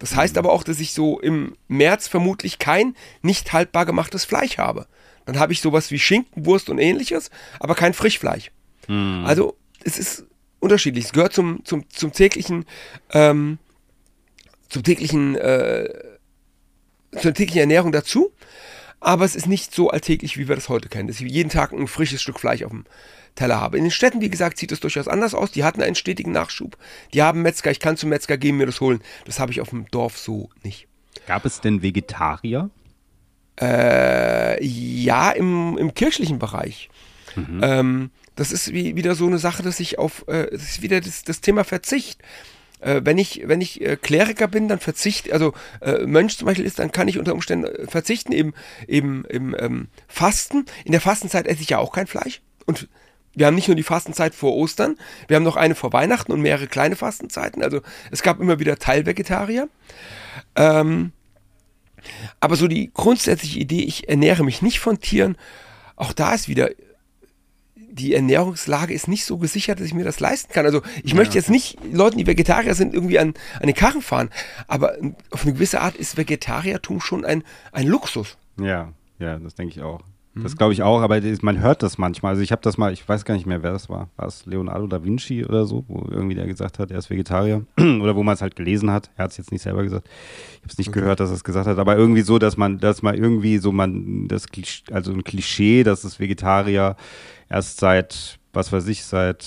Das heißt aber auch, dass ich so im März vermutlich kein nicht haltbar gemachtes Fleisch habe. Dann habe ich sowas wie Schinken, Wurst und ähnliches, aber kein Frischfleisch. Hm. Also es ist unterschiedlich. Es gehört zum, zum, zum täglichen, ähm, zum täglichen, äh, zur täglichen Ernährung dazu. Aber es ist nicht so alltäglich, wie wir das heute kennen, dass ich jeden Tag ein frisches Stück Fleisch auf dem Teller habe. In den Städten, wie gesagt, sieht es durchaus anders aus. Die hatten einen stetigen Nachschub. Die haben Metzger, ich kann zum Metzger gehen, mir das holen. Das habe ich auf dem Dorf so nicht. Gab es denn Vegetarier? Äh, ja, im, im kirchlichen Bereich. Mhm. Ähm, das ist wie, wieder so eine Sache, dass ich auf, äh, das ist wieder das, das Thema Verzicht. Äh, wenn ich, wenn ich äh, Kleriker bin, dann verzichte, also äh, Mönch zum Beispiel ist, dann kann ich unter Umständen äh, verzichten, eben, eben im ähm, Fasten. In der Fastenzeit esse ich ja auch kein Fleisch. Und wir haben nicht nur die Fastenzeit vor Ostern, wir haben noch eine vor Weihnachten und mehrere kleine Fastenzeiten. Also es gab immer wieder Teilvegetarier. Ähm, aber so die grundsätzliche Idee, ich ernähre mich nicht von Tieren, auch da ist wieder, die Ernährungslage ist nicht so gesichert, dass ich mir das leisten kann. Also ich ja. möchte jetzt nicht Leuten, die Vegetarier sind, irgendwie an, an den Karren fahren, aber auf eine gewisse Art ist Vegetariertum schon ein, ein Luxus. Ja, ja, das denke ich auch. Das glaube ich auch, aber man hört das manchmal. Also ich habe das mal, ich weiß gar nicht mehr, wer das war. War es Leonardo da Vinci oder so, wo irgendwie der gesagt hat, er ist Vegetarier. [clears throat] oder wo man es halt gelesen hat. Er hat es jetzt nicht selber gesagt. Ich habe es nicht okay. gehört, dass er es gesagt hat. Aber irgendwie so, dass man, dass man irgendwie so man, das also ein Klischee, dass es Vegetarier erst seit, was weiß ich, seit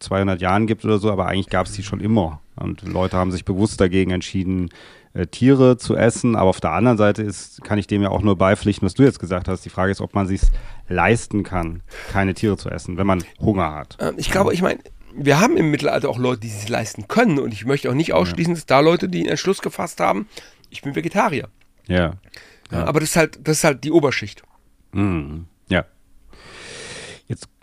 200 Jahren gibt oder so, aber eigentlich gab es die schon immer. Und Leute haben sich bewusst dagegen entschieden, äh, Tiere zu essen. Aber auf der anderen Seite ist, kann ich dem ja auch nur beipflichten, was du jetzt gesagt hast. Die Frage ist, ob man sich leisten kann, keine Tiere zu essen, wenn man Hunger hat. Ähm, ich glaube, ich meine, wir haben im Mittelalter auch Leute, die sich leisten können. Und ich möchte auch nicht ausschließen, dass da Leute, die einen Entschluss gefasst haben, ich bin Vegetarier. Ja. ja. Aber das ist halt, das ist halt die Oberschicht. Mhm.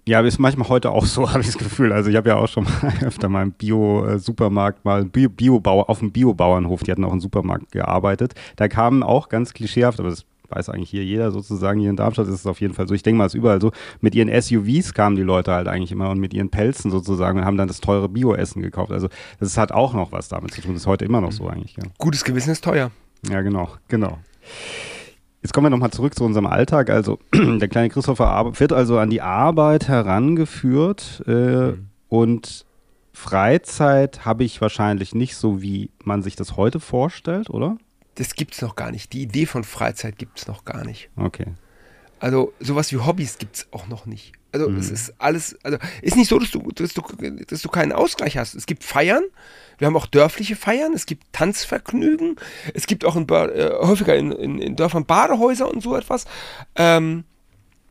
Ja. Ist manchmal heute auch so, [laughs] habe ich das Gefühl. Also ich habe ja auch schon mal [laughs] öfter mal im Bio-Supermarkt mal Bio Biobauer auf dem Biobauernhof, die hatten auch im Supermarkt gearbeitet. Da kamen auch ganz klischeehaft, aber das weiß eigentlich hier jeder sozusagen, hier in Darmstadt ist es auf jeden Fall so. Ich denke mal, es ist überall so. Mit ihren SUVs kamen die Leute halt eigentlich immer und mit ihren Pelzen sozusagen und haben dann das teure Bio-Essen gekauft. Also das hat auch noch was damit zu tun. Das ist heute immer noch so eigentlich. Ja. Gutes Gewissen ist teuer. Ja, genau, genau. Jetzt kommen wir nochmal zurück zu unserem Alltag. Also [clears throat] der kleine Christopher wird also an die Arbeit herangeführt äh, mhm. und Freizeit habe ich wahrscheinlich nicht so, wie man sich das heute vorstellt, oder? Das gibt es noch gar nicht. Die Idee von Freizeit gibt es noch gar nicht. Okay. Also sowas wie Hobbys gibt es auch noch nicht. Also mhm. es ist alles, also ist nicht so, dass du, dass, du, dass du keinen Ausgleich hast. Es gibt Feiern, wir haben auch dörfliche Feiern, es gibt Tanzvergnügen, es gibt auch in, äh, häufiger in, in, in, Dörfern Badehäuser und so etwas. Ähm,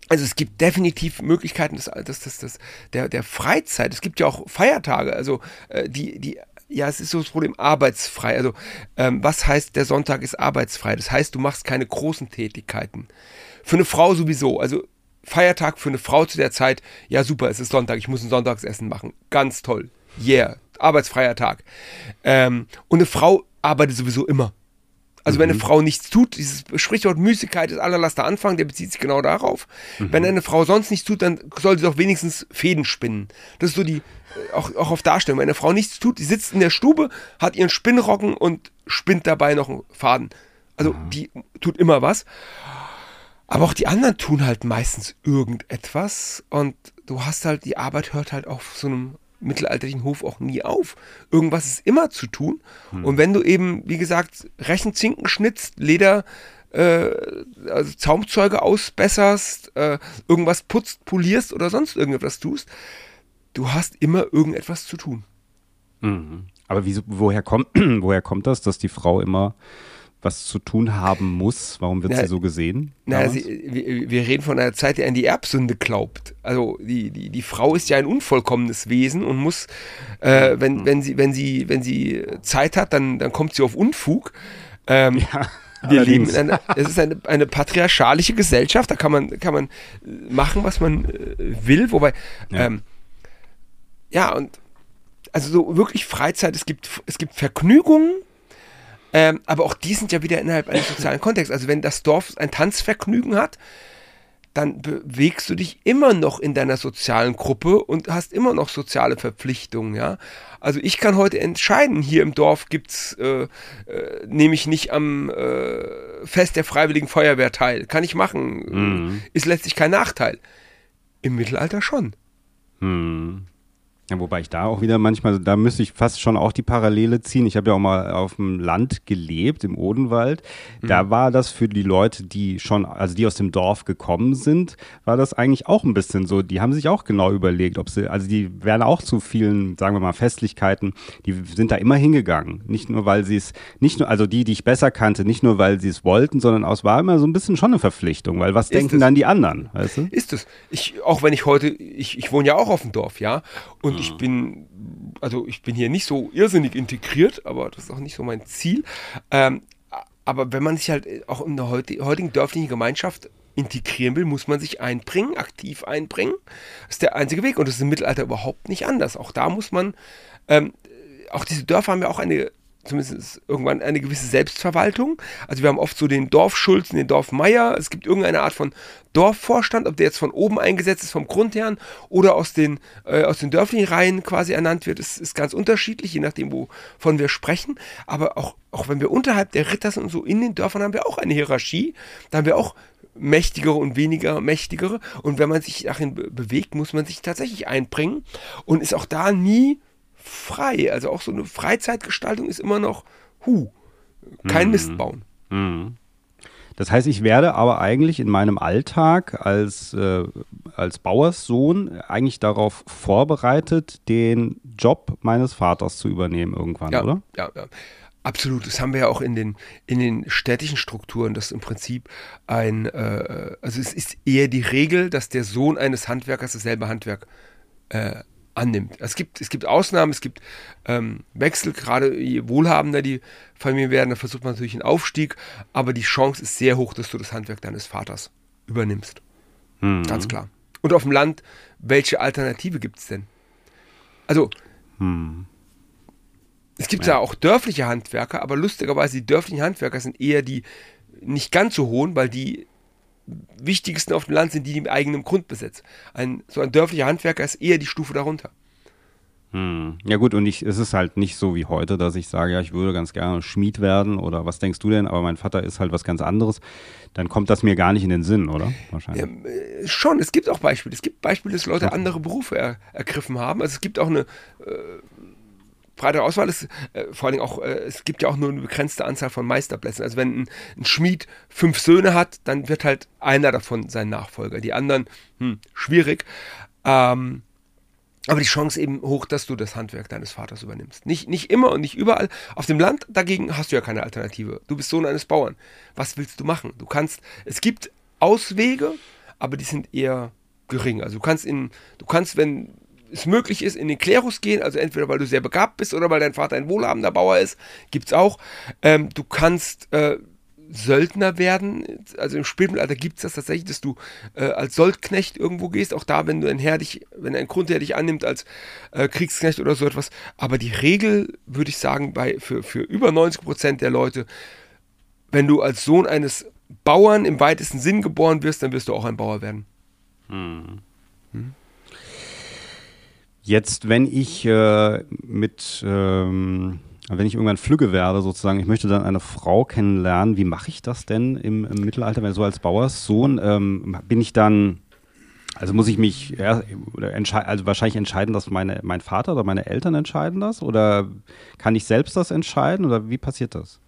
also es gibt definitiv Möglichkeiten des, des, des, des, der, der Freizeit. Es gibt ja auch Feiertage, also äh, die, die ja, es ist so das Problem, arbeitsfrei. Also, ähm, was heißt, der Sonntag ist arbeitsfrei? Das heißt, du machst keine großen Tätigkeiten. Für eine Frau sowieso. Also, Feiertag für eine Frau zu der Zeit, ja super, es ist Sonntag, ich muss ein Sonntagsessen machen. Ganz toll. Yeah, arbeitsfreier Tag. Ähm, und eine Frau arbeitet sowieso immer. Also mhm. wenn eine mhm. Frau nichts tut, dieses Sprichwort Müßigkeit ist allerlaster Anfang, der bezieht sich genau darauf. Mhm. Wenn eine Frau sonst nichts tut, dann soll sie doch wenigstens Fäden spinnen. Das ist so die, äh, auch, auch auf Darstellung. Wenn eine Frau nichts tut, die sitzt in der Stube, hat ihren Spinnrocken und spinnt dabei noch einen Faden. Also mhm. die tut immer was. Aber auch die anderen tun halt meistens irgendetwas und du hast halt, die Arbeit hört halt auf so einem mittelalterlichen Hof auch nie auf. Irgendwas ist immer zu tun. Hm. Und wenn du eben, wie gesagt, Rechenzinken schnitzt, Leder, äh, also Zaumzeuge ausbesserst, äh, irgendwas putzt, polierst oder sonst irgendetwas tust, du hast immer irgendetwas zu tun. Mhm. Aber wieso, woher, kommt, [clears throat] woher kommt das, dass die Frau immer was zu tun haben muss. Warum wird na, sie so gesehen? Na, sie, wir, wir, reden von einer Zeit, die an die Erbsünde glaubt. Also die, die, die Frau ist ja ein unvollkommenes Wesen und muss, äh, wenn, mhm. wenn, sie, wenn, sie, wenn sie Zeit hat, dann, dann kommt sie auf Unfug. Ähm, ja. Wir leben in einer, es ist eine, eine patriarchalische Gesellschaft, da kann man, kann man machen, was man äh, will, wobei, ja. Ähm, ja, und also so wirklich Freizeit, es gibt, es gibt Vergnügungen, ähm, aber auch die sind ja wieder innerhalb eines sozialen Kontexts. Also wenn das Dorf ein Tanzvergnügen hat, dann bewegst du dich immer noch in deiner sozialen Gruppe und hast immer noch soziale Verpflichtungen, ja. Also ich kann heute entscheiden, hier im Dorf gibt's, äh, äh, nehme ich nicht am äh, Fest der Freiwilligen Feuerwehr teil. Kann ich machen. Mhm. Ist letztlich kein Nachteil. Im Mittelalter schon. Mhm. Ja, wobei ich da auch wieder manchmal, da müsste ich fast schon auch die Parallele ziehen. Ich habe ja auch mal auf dem Land gelebt, im Odenwald. Da mhm. war das für die Leute, die schon, also die aus dem Dorf gekommen sind, war das eigentlich auch ein bisschen so. Die haben sich auch genau überlegt, ob sie, also die wären auch zu vielen, sagen wir mal, Festlichkeiten, die sind da immer hingegangen. Nicht nur, weil sie es, nicht nur, also die, die ich besser kannte, nicht nur, weil sie es wollten, sondern es war immer so ein bisschen schon eine Verpflichtung, weil was Ist denken es? dann die anderen, weißt du? Ist es. Ich, auch wenn ich heute, ich, ich wohne ja auch auf dem Dorf, ja, und ich bin, also ich bin hier nicht so irrsinnig integriert, aber das ist auch nicht so mein Ziel. Ähm, aber wenn man sich halt auch in der heutigen dörflichen Gemeinschaft integrieren will, muss man sich einbringen, aktiv einbringen. Das ist der einzige Weg und das ist im Mittelalter überhaupt nicht anders. Auch da muss man, ähm, auch diese Dörfer haben ja auch eine zumindest irgendwann eine gewisse Selbstverwaltung. Also wir haben oft so den Dorfschulzen, den Dorfmeier. Es gibt irgendeine Art von Dorfvorstand, ob der jetzt von oben eingesetzt ist, vom Grundherrn oder aus den, äh, aus den dörflichen Reihen quasi ernannt wird, ist, ist ganz unterschiedlich, je nachdem, wovon wir sprechen. Aber auch, auch wenn wir unterhalb der Ritter sind und so in den Dörfern haben wir auch eine Hierarchie. Da haben wir auch mächtigere und weniger mächtigere. Und wenn man sich dahin bewegt, muss man sich tatsächlich einbringen und ist auch da nie frei. Also auch so eine Freizeitgestaltung ist immer noch, hu, kein mhm. Mist bauen. Mhm. Das heißt, ich werde aber eigentlich in meinem Alltag als, äh, als Bauerssohn eigentlich darauf vorbereitet, den Job meines Vaters zu übernehmen irgendwann, ja, oder? Ja, ja. Absolut, das haben wir ja auch in den, in den städtischen Strukturen, dass im Prinzip ein, äh, also es ist eher die Regel, dass der Sohn eines Handwerkers dasselbe Handwerk äh, annimmt. Es gibt, es gibt Ausnahmen, es gibt ähm, Wechsel, gerade je wohlhabender die Familien werden, da versucht man natürlich einen Aufstieg, aber die Chance ist sehr hoch, dass du das Handwerk deines Vaters übernimmst. Mhm. Ganz klar. Und auf dem Land, welche Alternative gibt es denn? Also, mhm. es gibt ja. ja auch dörfliche Handwerker, aber lustigerweise die dörflichen Handwerker sind eher die nicht ganz so hohen, weil die wichtigsten auf dem Land sind die, die im eigenen Grundbesitz. Ein, so ein dörflicher Handwerker ist eher die Stufe darunter. Hm. Ja gut, und ich, es ist halt nicht so wie heute, dass ich sage, ja, ich würde ganz gerne Schmied werden oder was denkst du denn, aber mein Vater ist halt was ganz anderes, dann kommt das mir gar nicht in den Sinn, oder? Wahrscheinlich. Ja, äh, schon, es gibt auch Beispiele. Es gibt Beispiele, dass Leute andere Berufe er, ergriffen haben. Also es gibt auch eine äh, breite Auswahl ist, äh, vor Dingen auch, äh, es gibt ja auch nur eine begrenzte Anzahl von Meisterplätzen. Also wenn ein, ein, Schmied fünf Söhne hat, dann wird halt einer davon sein Nachfolger. Die anderen, hm, schwierig. Ähm, aber die Chance eben hoch, dass du das Handwerk deines Vaters übernimmst. Nicht, nicht immer und nicht überall. Auf dem Land dagegen hast du ja keine Alternative. Du bist Sohn eines Bauern. Was willst du machen? Du kannst, es gibt Auswege, aber die sind eher gering. Also du kannst in, du kannst, wenn es möglich ist, in den Klerus gehen, also entweder weil du sehr begabt bist oder weil dein Vater ein wohlhabender Bauer ist, gibt es auch. Ähm, du kannst äh, Söldner werden, also im Spätmittelalter gibt es das tatsächlich, dass du äh, als Soldknecht irgendwo gehst, auch da, wenn du ein Herr dich, wenn ein Grundherr dich annimmt als äh, Kriegsknecht oder so etwas. Aber die Regel, würde ich sagen, bei, für, für über 90 Prozent der Leute, wenn du als Sohn eines Bauern im weitesten Sinn geboren wirst, dann wirst du auch ein Bauer werden. Hm. Hm? Jetzt, wenn ich äh, mit, ähm, wenn ich irgendwann flügge werde, sozusagen, ich möchte dann eine Frau kennenlernen, wie mache ich das denn im, im Mittelalter, wenn so als Bauerssohn, ähm, bin ich dann Also muss ich mich ja, also wahrscheinlich entscheiden, dass meine, mein Vater oder meine Eltern entscheiden das? Oder kann ich selbst das entscheiden? Oder wie passiert das?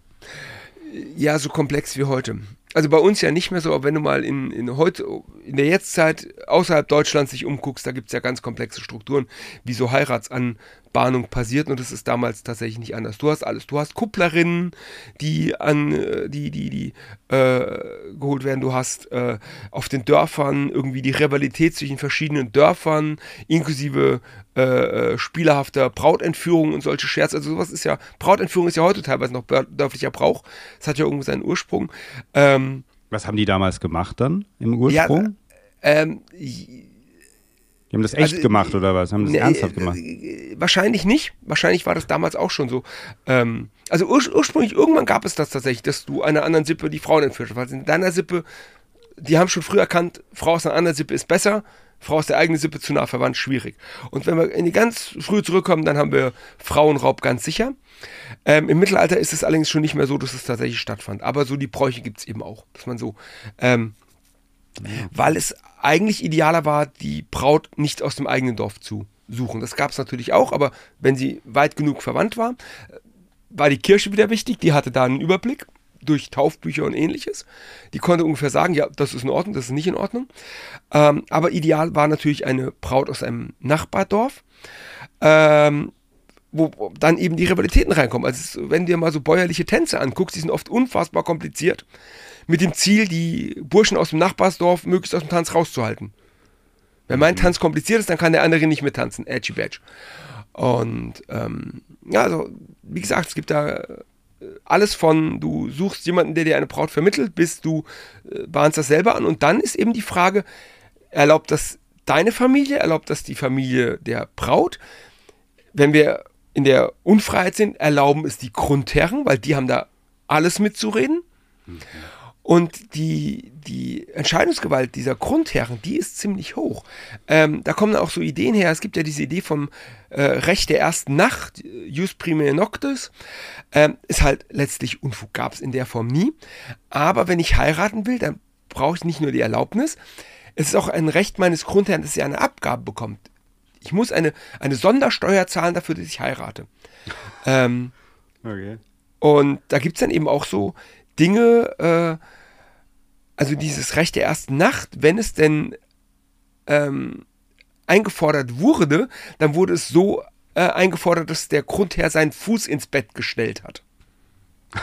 Ja, so komplex wie heute. Also bei uns ja nicht mehr so, aber wenn du mal in, in heute, in der Jetztzeit außerhalb Deutschlands sich umguckst, da gibt es ja ganz komplexe Strukturen, wie so Heiratsan, Bahnung passiert und das ist damals tatsächlich nicht anders. Du hast alles. Du hast Kupplerinnen, die an äh, die die die äh, geholt werden. Du hast äh, auf den Dörfern irgendwie die Rivalität zwischen verschiedenen Dörfern, inklusive äh, äh spielerhafter Brautentführung und solche Scherze. Also sowas ist ja Brautentführung ist ja heute teilweise noch dörflicher Brauch. Das hat ja irgendwie seinen Ursprung. Ähm, Was haben die damals gemacht dann im Ursprung? Ja, ähm, die haben das echt also, gemacht oder was? Haben das ne, ernsthaft gemacht? Äh, wahrscheinlich nicht. Wahrscheinlich war das damals auch schon so. Ähm, also ur ursprünglich, irgendwann gab es das tatsächlich, dass du einer anderen Sippe die Frauen entführt hast. Weil in deiner Sippe, die haben schon früh erkannt, Frau aus einer anderen Sippe ist besser, Frau aus der eigenen Sippe zu nah verwandt, schwierig. Und wenn wir in die ganz früh zurückkommen, dann haben wir Frauenraub ganz sicher. Ähm, Im Mittelalter ist es allerdings schon nicht mehr so, dass es tatsächlich stattfand. Aber so die Bräuche gibt es eben auch, dass man so ähm, weil es eigentlich idealer war, die Braut nicht aus dem eigenen Dorf zu suchen. Das gab es natürlich auch, aber wenn sie weit genug verwandt war, war die Kirche wieder wichtig. Die hatte da einen Überblick durch Taufbücher und ähnliches. Die konnte ungefähr sagen, ja, das ist in Ordnung, das ist nicht in Ordnung. Ähm, aber ideal war natürlich eine Braut aus einem Nachbardorf. Ähm, wo dann eben die Rivalitäten reinkommen. Also wenn du dir mal so bäuerliche Tänze anguckst, die sind oft unfassbar kompliziert mit dem Ziel, die Burschen aus dem Nachbarsdorf möglichst aus dem Tanz rauszuhalten. Wenn mein mhm. Tanz kompliziert ist, dann kann der andere nicht mittanzen. Edgy Badge. Und ähm, ja, also wie gesagt, es gibt da äh, alles von, du suchst jemanden, der dir eine Braut vermittelt, bis du äh, bahnst das selber an. Und dann ist eben die Frage, erlaubt das deine Familie, erlaubt das die Familie der Braut? Wenn wir in der Unfreiheit sind, erlauben es die Grundherren, weil die haben da alles mitzureden. Mhm. Und die, die Entscheidungsgewalt dieser Grundherren, die ist ziemlich hoch. Ähm, da kommen auch so Ideen her. Es gibt ja diese Idee vom äh, Recht der ersten Nacht, Jus Prime Noctis. Ähm, ist halt letztlich Unfug, gab es in der Form nie. Aber wenn ich heiraten will, dann brauche ich nicht nur die Erlaubnis. Es ist auch ein Recht meines Grundherrn, dass er eine Abgabe bekommt. Ich muss eine, eine Sondersteuer zahlen dafür, dass ich heirate. Ähm, okay. Und da gibt es dann eben auch so Dinge, äh, also dieses Recht der ersten Nacht, wenn es denn ähm, eingefordert wurde, dann wurde es so äh, eingefordert, dass der Grundherr seinen Fuß ins Bett gestellt hat. [laughs]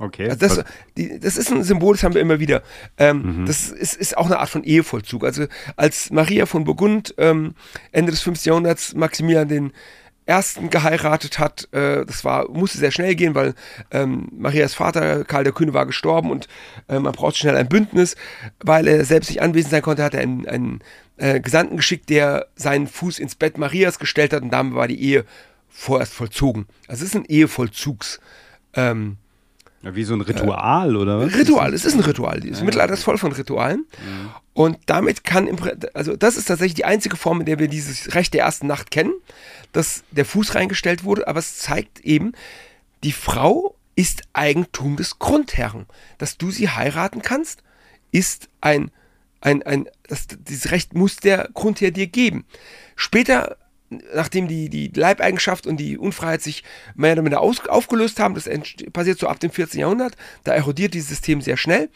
Okay. Also das, die, das ist ein Symbol, das haben wir immer wieder. Ähm, mhm. Das ist, ist, auch eine Art von Ehevollzug. Also als Maria von Burgund ähm, Ende des 15. Jahrhunderts Maximilian den ersten geheiratet hat. Äh, das war, musste sehr schnell gehen, weil ähm, Marias Vater, Karl der Kühne, war gestorben und äh, man brauchte schnell ein Bündnis. Weil er selbst nicht anwesend sein konnte, hat er einen, einen äh, Gesandten geschickt, der seinen Fuß ins Bett Marias gestellt hat und damit war die Ehe vorerst vollzogen. Also es ist ein Ehevollzugs. Ähm, wie so ein Ritual, äh, oder was? Ritual, es ist ein Ritual. Das ja, Mittelalter ist voll von Ritualen. Ja. Und damit kann, also das ist tatsächlich die einzige Form, in der wir dieses Recht der ersten Nacht kennen, dass der Fuß reingestellt wurde, aber es zeigt eben, die Frau ist Eigentum des Grundherren. Dass du sie heiraten kannst, ist ein, ein, ein das, dieses Recht muss der Grundherr dir geben. Später nachdem die, die Leibeigenschaft und die Unfreiheit sich mehr oder minder aus, aufgelöst haben, das passiert so ab dem 14. Jahrhundert, da erodiert dieses System sehr schnell,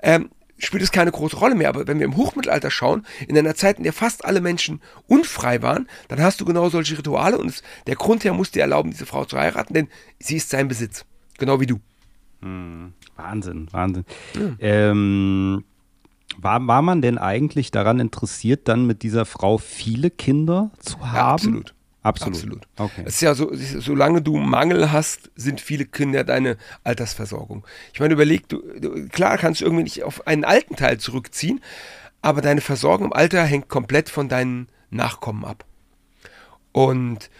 ähm, spielt es keine große Rolle mehr. Aber wenn wir im Hochmittelalter schauen, in einer Zeit, in der fast alle Menschen unfrei waren, dann hast du genau solche Rituale und es, der Grundherr muss dir erlauben, diese Frau zu heiraten, denn sie ist sein Besitz. Genau wie du. Hm, Wahnsinn, Wahnsinn. Hm. Ähm, war, war man denn eigentlich daran interessiert, dann mit dieser Frau viele Kinder zu haben? Ja, absolut. Absolut. Absolut. Okay. Es ist ja so, solange du Mangel hast, sind viele Kinder deine Altersversorgung. Ich meine, überleg, du, du, klar kannst du irgendwie nicht auf einen alten Teil zurückziehen, aber deine Versorgung im Alter hängt komplett von deinen Nachkommen ab. Und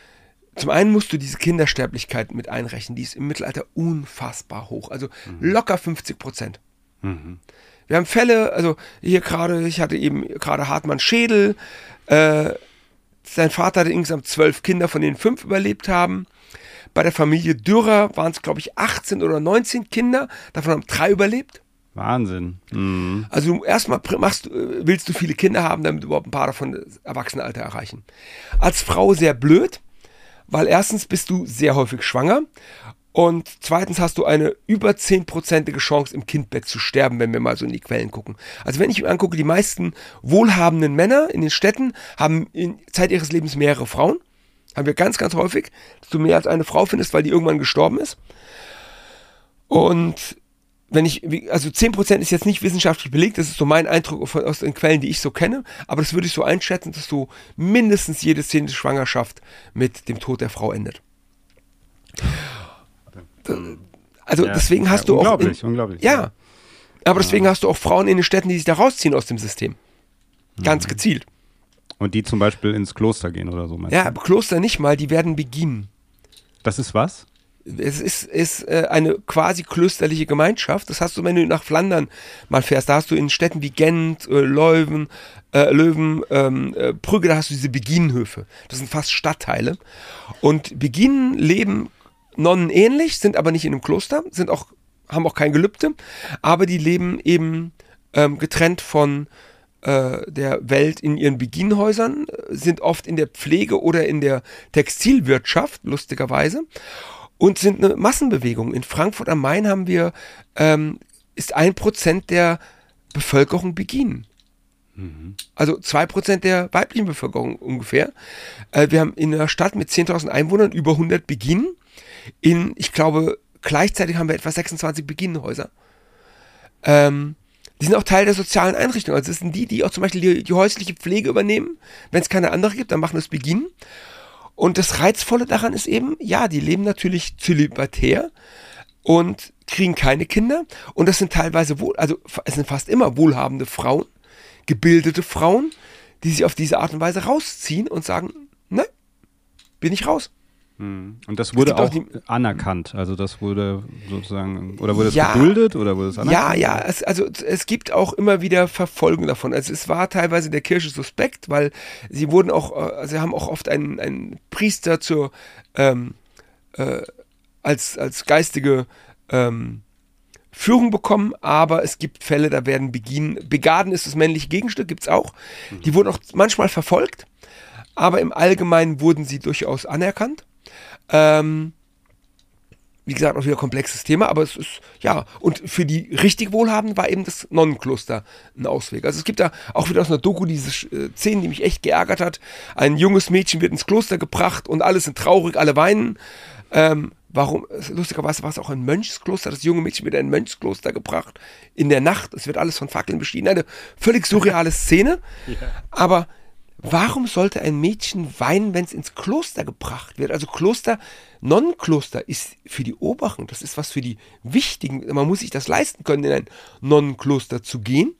zum einen musst du diese Kindersterblichkeit mit einrechnen, die ist im Mittelalter unfassbar hoch, also mhm. locker 50 Prozent. Mhm. Wir haben Fälle, also hier gerade, ich hatte eben gerade Hartmann Schädel, äh, sein Vater hatte insgesamt zwölf Kinder, von denen fünf überlebt haben. Bei der Familie Dürrer waren es, glaube ich, 18 oder 19 Kinder, davon haben drei überlebt. Wahnsinn. Mhm. Also erstmal machst, äh, willst du viele Kinder haben, damit überhaupt ein paar davon das Erwachsenenalter erreichen. Als Frau sehr blöd, weil erstens bist du sehr häufig schwanger und zweitens hast du eine über 10%ige Chance, im Kindbett zu sterben, wenn wir mal so in die Quellen gucken. Also wenn ich mir angucke, die meisten wohlhabenden Männer in den Städten haben in Zeit ihres Lebens mehrere Frauen. Haben wir ganz, ganz häufig, dass du mehr als eine Frau findest, weil die irgendwann gestorben ist. Und wenn ich, also 10% ist jetzt nicht wissenschaftlich belegt, das ist so mein Eindruck aus den Quellen, die ich so kenne, aber das würde ich so einschätzen, dass so mindestens jede zehnte Schwangerschaft mit dem Tod der Frau endet. Also ja, deswegen hast ja, du unglaublich, auch. In, unglaublich. Ja. Aber deswegen hast du auch Frauen in den Städten, die sich da rausziehen aus dem System. Ganz mhm. gezielt. Und die zum Beispiel ins Kloster gehen oder so, Ja, du? Kloster nicht mal, die werden beginnen. Das ist was? es ist, ist äh, eine quasi klösterliche Gemeinschaft. Das hast du, wenn du nach Flandern mal fährst. Da hast du in Städten wie Gent, äh, Leuven, äh, Löwen, ähm, äh, Brügge, da hast du diese Beginenhöfe. Das sind fast Stadtteile. Und Beginen leben Nonnen ähnlich, sind aber nicht in einem Kloster, sind auch, haben auch kein Gelübde, aber die leben eben ähm, getrennt von äh, der Welt in ihren Beginenhäusern, sind oft in der Pflege oder in der Textilwirtschaft, lustigerweise und sind eine Massenbewegung. In Frankfurt am Main haben wir, ähm, ist ein Prozent der Bevölkerung Begin. Mhm. Also zwei Prozent der weiblichen Bevölkerung ungefähr. Äh, wir haben in einer Stadt mit 10.000 Einwohnern über 100 Beginn. In, ich glaube, gleichzeitig haben wir etwa 26 Beginnhäuser. Ähm, die sind auch Teil der sozialen Einrichtung. Also das sind die, die auch zum Beispiel die, die häusliche Pflege übernehmen. Wenn es keine andere gibt, dann machen das Beginn. Und das Reizvolle daran ist eben, ja, die leben natürlich zölibatär und kriegen keine Kinder. Und das sind teilweise wohl, also es sind fast immer wohlhabende Frauen, gebildete Frauen, die sich auf diese Art und Weise rausziehen und sagen, nein, bin ich raus. Hm. Und das wurde auch, auch anerkannt. Also das wurde sozusagen, oder wurde es ja, geduldet oder wurde es anerkannt? Ja, ja, es, also es gibt auch immer wieder Verfolgung davon. Also es war teilweise der Kirche suspekt, weil sie wurden auch, äh, sie haben auch oft einen, einen Priester zur ähm, äh, als, als geistige ähm, Führung bekommen, aber es gibt Fälle, da werden Begin, Begaden ist das männliche Gegenstück, gibt es auch. Die wurden auch manchmal verfolgt, aber im Allgemeinen wurden sie durchaus anerkannt. Ähm, wie gesagt, auch wieder komplexes Thema, aber es ist, ja, und für die richtig Wohlhabenden war eben das Nonnenkloster ein Ausweg. Also es gibt da auch wieder aus einer Doku diese äh, Szene, die mich echt geärgert hat. Ein junges Mädchen wird ins Kloster gebracht und alle sind traurig, alle weinen. Ähm, warum, lustigerweise war es auch ein Mönchskloster, das junge Mädchen wird in ein Mönchskloster gebracht, in der Nacht, es wird alles von Fackeln beschieden. Eine völlig surreale Szene, ja. aber Warum sollte ein Mädchen weinen, wenn es ins Kloster gebracht wird? Also Kloster, Nonnenkloster ist für die Oberen, das ist was für die Wichtigen. Man muss sich das leisten können, in ein Nonnenkloster zu gehen.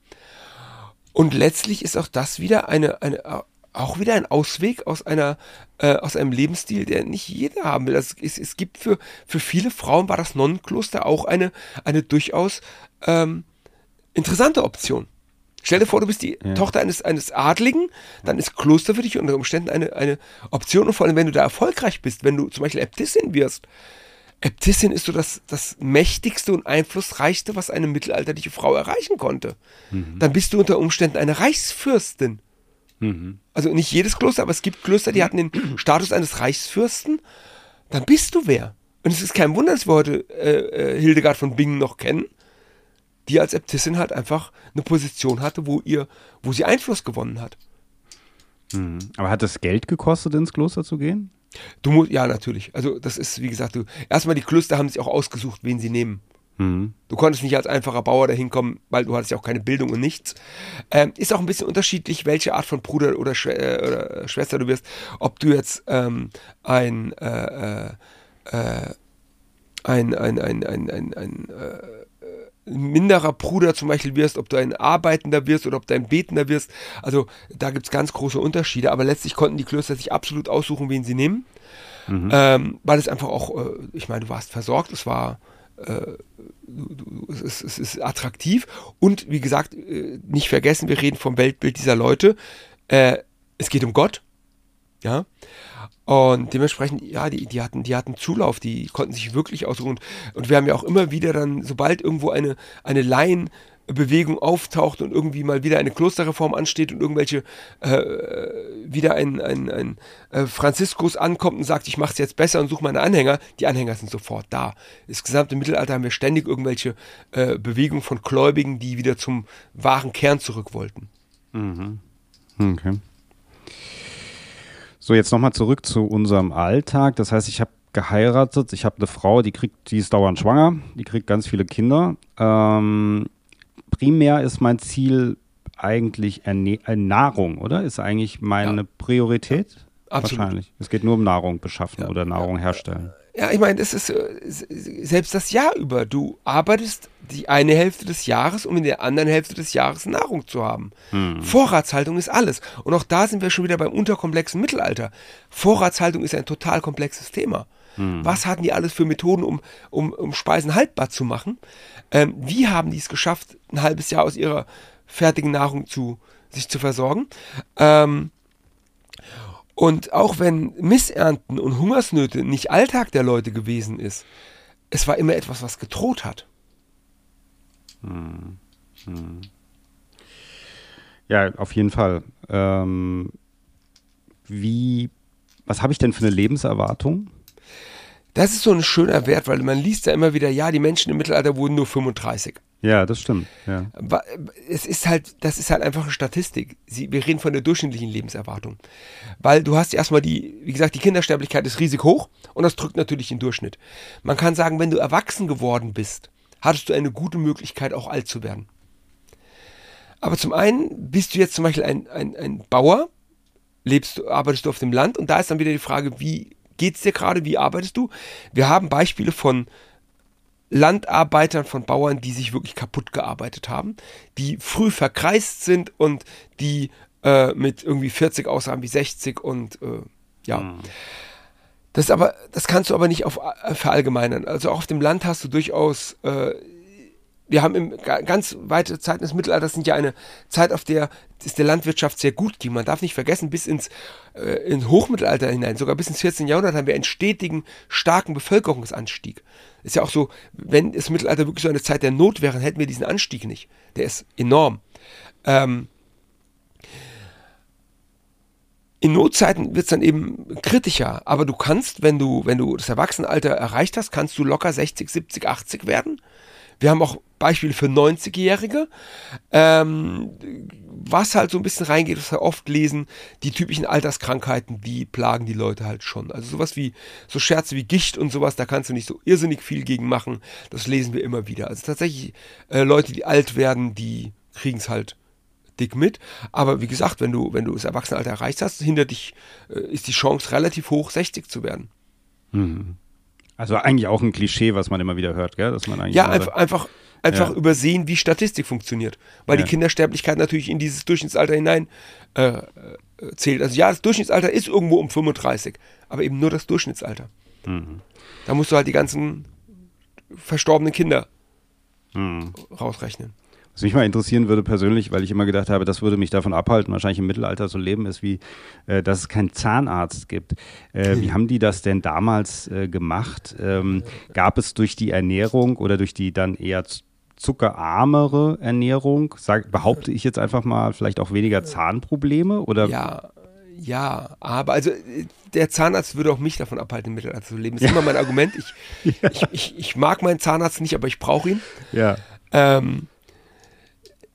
Und letztlich ist auch das wieder eine, eine auch wieder ein Ausweg aus einer äh, aus einem Lebensstil, der nicht jeder haben will. Also es, es gibt für, für viele Frauen war das Nonnenkloster auch eine, eine durchaus ähm, interessante Option. Stell dir vor, du bist die ja. Tochter eines, eines Adligen, dann ist Kloster für dich unter Umständen eine, eine Option. Und vor allem, wenn du da erfolgreich bist, wenn du zum Beispiel Äbtissin wirst. Äbtissin ist so das, das mächtigste und einflussreichste, was eine mittelalterliche Frau erreichen konnte. Mhm. Dann bist du unter Umständen eine Reichsfürstin. Mhm. Also nicht jedes Kloster, aber es gibt Klöster, die hatten den Status eines Reichsfürsten. Dann bist du wer. Und es ist kein Wunder, dass wir heute äh, äh Hildegard von Bingen noch kennen die als Äbtissin halt einfach eine Position hatte, wo ihr, wo sie Einfluss gewonnen hat. Mhm. Aber hat es Geld gekostet, ins Kloster zu gehen? Du musst, ja, natürlich. Also, das ist, wie gesagt, du, erstmal die Klöster haben sich auch ausgesucht, wen sie nehmen. Mhm. Du konntest nicht als einfacher Bauer dahin kommen, weil du hattest ja auch keine Bildung und nichts. Ähm, ist auch ein bisschen unterschiedlich, welche Art von Bruder oder, Schw äh, oder Schwester du wirst. Ob du jetzt ähm, ein, äh, äh, äh ein, ein, ein, ein, ein, ein äh, minderer Bruder zum Beispiel wirst, ob du ein Arbeitender wirst oder ob du ein Betender wirst. Also da gibt es ganz große Unterschiede, aber letztlich konnten die Klöster sich absolut aussuchen, wen sie nehmen. Mhm. Ähm, weil es einfach auch, äh, ich meine, du warst versorgt, es war, äh, du, du, es, ist, es, ist, attraktiv und wie gesagt, äh, nicht vergessen, wir reden vom Weltbild dieser Leute. Äh, es geht um Gott. Ja. Und dementsprechend, ja, die, die, hatten, die hatten Zulauf, die konnten sich wirklich ausruhen. Und wir haben ja auch immer wieder dann, sobald irgendwo eine, eine Bewegung auftaucht und irgendwie mal wieder eine Klosterreform ansteht und irgendwelche äh, wieder ein, ein, ein äh, Franziskus ankommt und sagt, ich mache es jetzt besser und suche meine Anhänger, die Anhänger sind sofort da. Das gesamte Mittelalter haben wir ständig irgendwelche äh, Bewegungen von Gläubigen, die wieder zum wahren Kern zurück wollten. Mhm. Okay. So, jetzt nochmal zurück zu unserem Alltag. Das heißt, ich habe geheiratet, ich habe eine Frau, die kriegt, die ist dauernd schwanger, die kriegt ganz viele Kinder. Ähm, primär ist mein Ziel eigentlich Erne äh, Nahrung, oder? Ist eigentlich meine ja. Priorität? Ja, Wahrscheinlich. Es geht nur um Nahrung beschaffen ja. oder Nahrung herstellen. Ja, ich meine, das ist äh, selbst das Jahr über. Du arbeitest die eine Hälfte des Jahres, um in der anderen Hälfte des Jahres Nahrung zu haben. Hm. Vorratshaltung ist alles. Und auch da sind wir schon wieder beim unterkomplexen Mittelalter. Vorratshaltung ist ein total komplexes Thema. Hm. Was hatten die alles für Methoden, um, um, um Speisen haltbar zu machen? Ähm, wie haben die es geschafft, ein halbes Jahr aus ihrer fertigen Nahrung zu sich zu versorgen? Ähm, und auch wenn Missernten und Hungersnöte nicht Alltag der Leute gewesen ist, es war immer etwas, was gedroht hat. Hm. Hm. Ja, auf jeden Fall. Ähm, wie, was habe ich denn für eine Lebenserwartung? Das ist so ein schöner Wert, weil man liest ja immer wieder, ja, die Menschen im Mittelalter wurden nur 35. Ja, das stimmt. Ja. Es ist halt, das ist halt einfach eine Statistik. Sie, wir reden von der durchschnittlichen Lebenserwartung. Weil du hast erstmal die, wie gesagt, die Kindersterblichkeit ist riesig hoch und das drückt natürlich den Durchschnitt. Man kann sagen, wenn du erwachsen geworden bist, hattest du eine gute Möglichkeit, auch alt zu werden. Aber zum einen bist du jetzt zum Beispiel ein, ein, ein Bauer, lebst, arbeitest du auf dem Land und da ist dann wieder die Frage, wie geht es dir gerade, wie arbeitest du? Wir haben Beispiele von Landarbeitern, von Bauern, die sich wirklich kaputt gearbeitet haben, die früh verkreist sind und die äh, mit irgendwie 40 aussahen wie 60 und äh, ja. Mhm. Das aber, das kannst du aber nicht auf, äh, verallgemeinern. Also auch auf dem Land hast du durchaus äh, wir haben im, ganz weite Zeiten des Mittelalters sind ja eine Zeit, auf der es der Landwirtschaft sehr gut ging. Man darf nicht vergessen, bis ins, äh, ins Hochmittelalter hinein, sogar bis ins 14. Jahrhundert haben wir einen stetigen, starken Bevölkerungsanstieg. Ist ja auch so, wenn das Mittelalter wirklich so eine Zeit der Not wäre, hätten wir diesen Anstieg nicht. Der ist enorm. Ähm, in Notzeiten wird es dann eben kritischer, aber du kannst, wenn du, wenn du das Erwachsenenalter erreicht hast, kannst du locker 60, 70, 80 werden wir haben auch Beispiele für 90-Jährige. Ähm, was halt so ein bisschen reingeht, was wir oft lesen, die typischen Alterskrankheiten, die plagen die Leute halt schon. Also sowas wie, so Scherze wie Gicht und sowas, da kannst du nicht so irrsinnig viel gegen machen. Das lesen wir immer wieder. Also tatsächlich äh, Leute, die alt werden, die kriegen es halt dick mit. Aber wie gesagt, wenn du, wenn du das Erwachsenenalter erreicht hast, hinter dich äh, ist die Chance relativ hoch, 60 zu werden. Mhm. Also eigentlich auch ein Klischee, was man immer wieder hört, gell? Dass man eigentlich ja, einfach, einfach, einfach ja. übersehen, wie Statistik funktioniert. Weil ja. die Kindersterblichkeit natürlich in dieses Durchschnittsalter hinein äh, äh, zählt. Also ja, das Durchschnittsalter ist irgendwo um 35, aber eben nur das Durchschnittsalter. Mhm. Da musst du halt die ganzen verstorbenen Kinder mhm. rausrechnen. Was mich mal interessieren würde persönlich, weil ich immer gedacht habe, das würde mich davon abhalten, wahrscheinlich im Mittelalter so leben ist, wie, äh, dass es keinen Zahnarzt gibt. Äh, wie haben die das denn damals äh, gemacht? Ähm, gab es durch die Ernährung oder durch die dann eher zuckerarmere Ernährung, sag, behaupte ich jetzt einfach mal, vielleicht auch weniger Zahnprobleme? Oder? Ja, ja, aber also der Zahnarzt würde auch mich davon abhalten, im Mittelalter zu leben. Das ist ja. immer mein Argument. Ich, [laughs] ja. ich, ich, ich, mag meinen Zahnarzt nicht, aber ich brauche ihn. Ja. Ähm,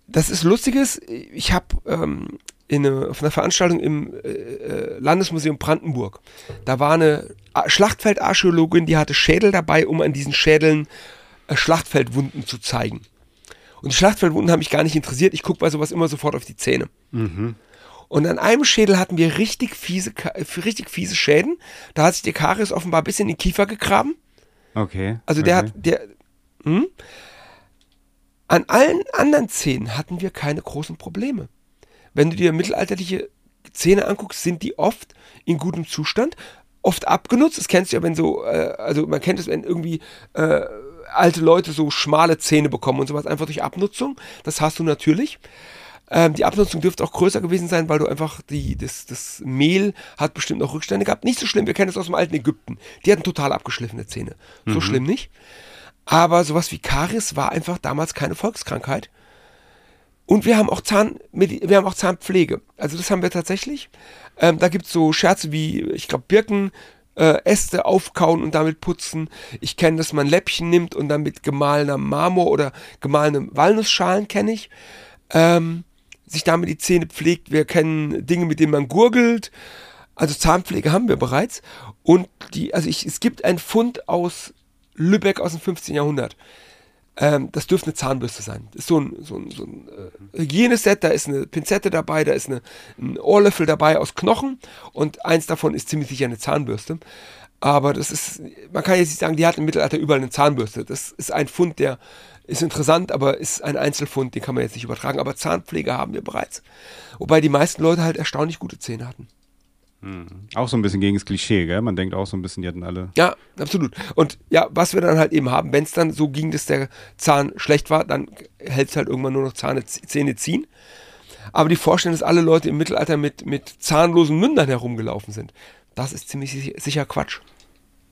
das ist Lustiges. Ich habe ähm, eine, auf einer Veranstaltung im äh, äh, Landesmuseum Brandenburg, da war eine Schlachtfeldarchäologin, die hatte Schädel dabei, um an diesen Schädeln äh, Schlachtfeldwunden zu zeigen. Und die Schlachtfeldwunden haben mich gar nicht interessiert. Ich gucke bei sowas immer sofort auf die Zähne. Mhm. Und an einem Schädel hatten wir richtig fiese, richtig fiese Schäden. Da hat sich der Karies offenbar bis in den Kiefer gegraben. Okay. Also der okay. hat, der, hm? An allen anderen Zähnen hatten wir keine großen Probleme. Wenn du dir mittelalterliche Zähne anguckst, sind die oft in gutem Zustand, oft abgenutzt. Das kennst du ja, wenn so, äh, also man kennt es, wenn irgendwie äh, alte Leute so schmale Zähne bekommen und sowas, einfach durch Abnutzung. Das hast du natürlich. Ähm, die Abnutzung dürfte auch größer gewesen sein, weil du einfach die, das, das Mehl hat bestimmt noch Rückstände gehabt. Nicht so schlimm, wir kennen es aus dem alten Ägypten. Die hatten total abgeschliffene Zähne. So mhm. schlimm nicht. Aber sowas wie Karies war einfach damals keine Volkskrankheit. Und wir haben auch Zahn, wir haben auch Zahnpflege. Also das haben wir tatsächlich. Ähm, da gibt es so Scherze wie, ich glaube, Birken, äh, Äste aufkauen und damit putzen. Ich kenne, dass man Läppchen nimmt und dann mit gemahlener Marmor oder gemahlenem Walnussschalen kenne ich. Ähm, sich damit die Zähne pflegt. Wir kennen Dinge, mit denen man gurgelt. Also Zahnpflege haben wir bereits. Und die, also ich, es gibt einen Fund aus Lübeck aus dem 15. Jahrhundert. Ähm, das dürfte eine Zahnbürste sein. Das ist so ein, so ein, so ein äh, Hygieneset, da ist eine Pinzette dabei, da ist eine, ein Ohrlöffel dabei aus Knochen und eins davon ist ziemlich sicher eine Zahnbürste. Aber das ist, man kann jetzt nicht sagen, die hat im Mittelalter überall eine Zahnbürste. Das ist ein Fund, der ist interessant, aber ist ein Einzelfund, den kann man jetzt nicht übertragen. Aber Zahnpflege haben wir bereits. Wobei die meisten Leute halt erstaunlich gute Zähne hatten. Mhm. Auch so ein bisschen gegen das Klischee, gell? Man denkt auch so ein bisschen, die hatten alle. Ja, absolut. Und ja, was wir dann halt eben haben, wenn es dann so ging, dass der Zahn schlecht war, dann hält es halt irgendwann nur noch Zahne, Zähne ziehen. Aber die Vorstellung, dass alle Leute im Mittelalter mit, mit zahnlosen Mündern herumgelaufen sind, das ist ziemlich sicher Quatsch.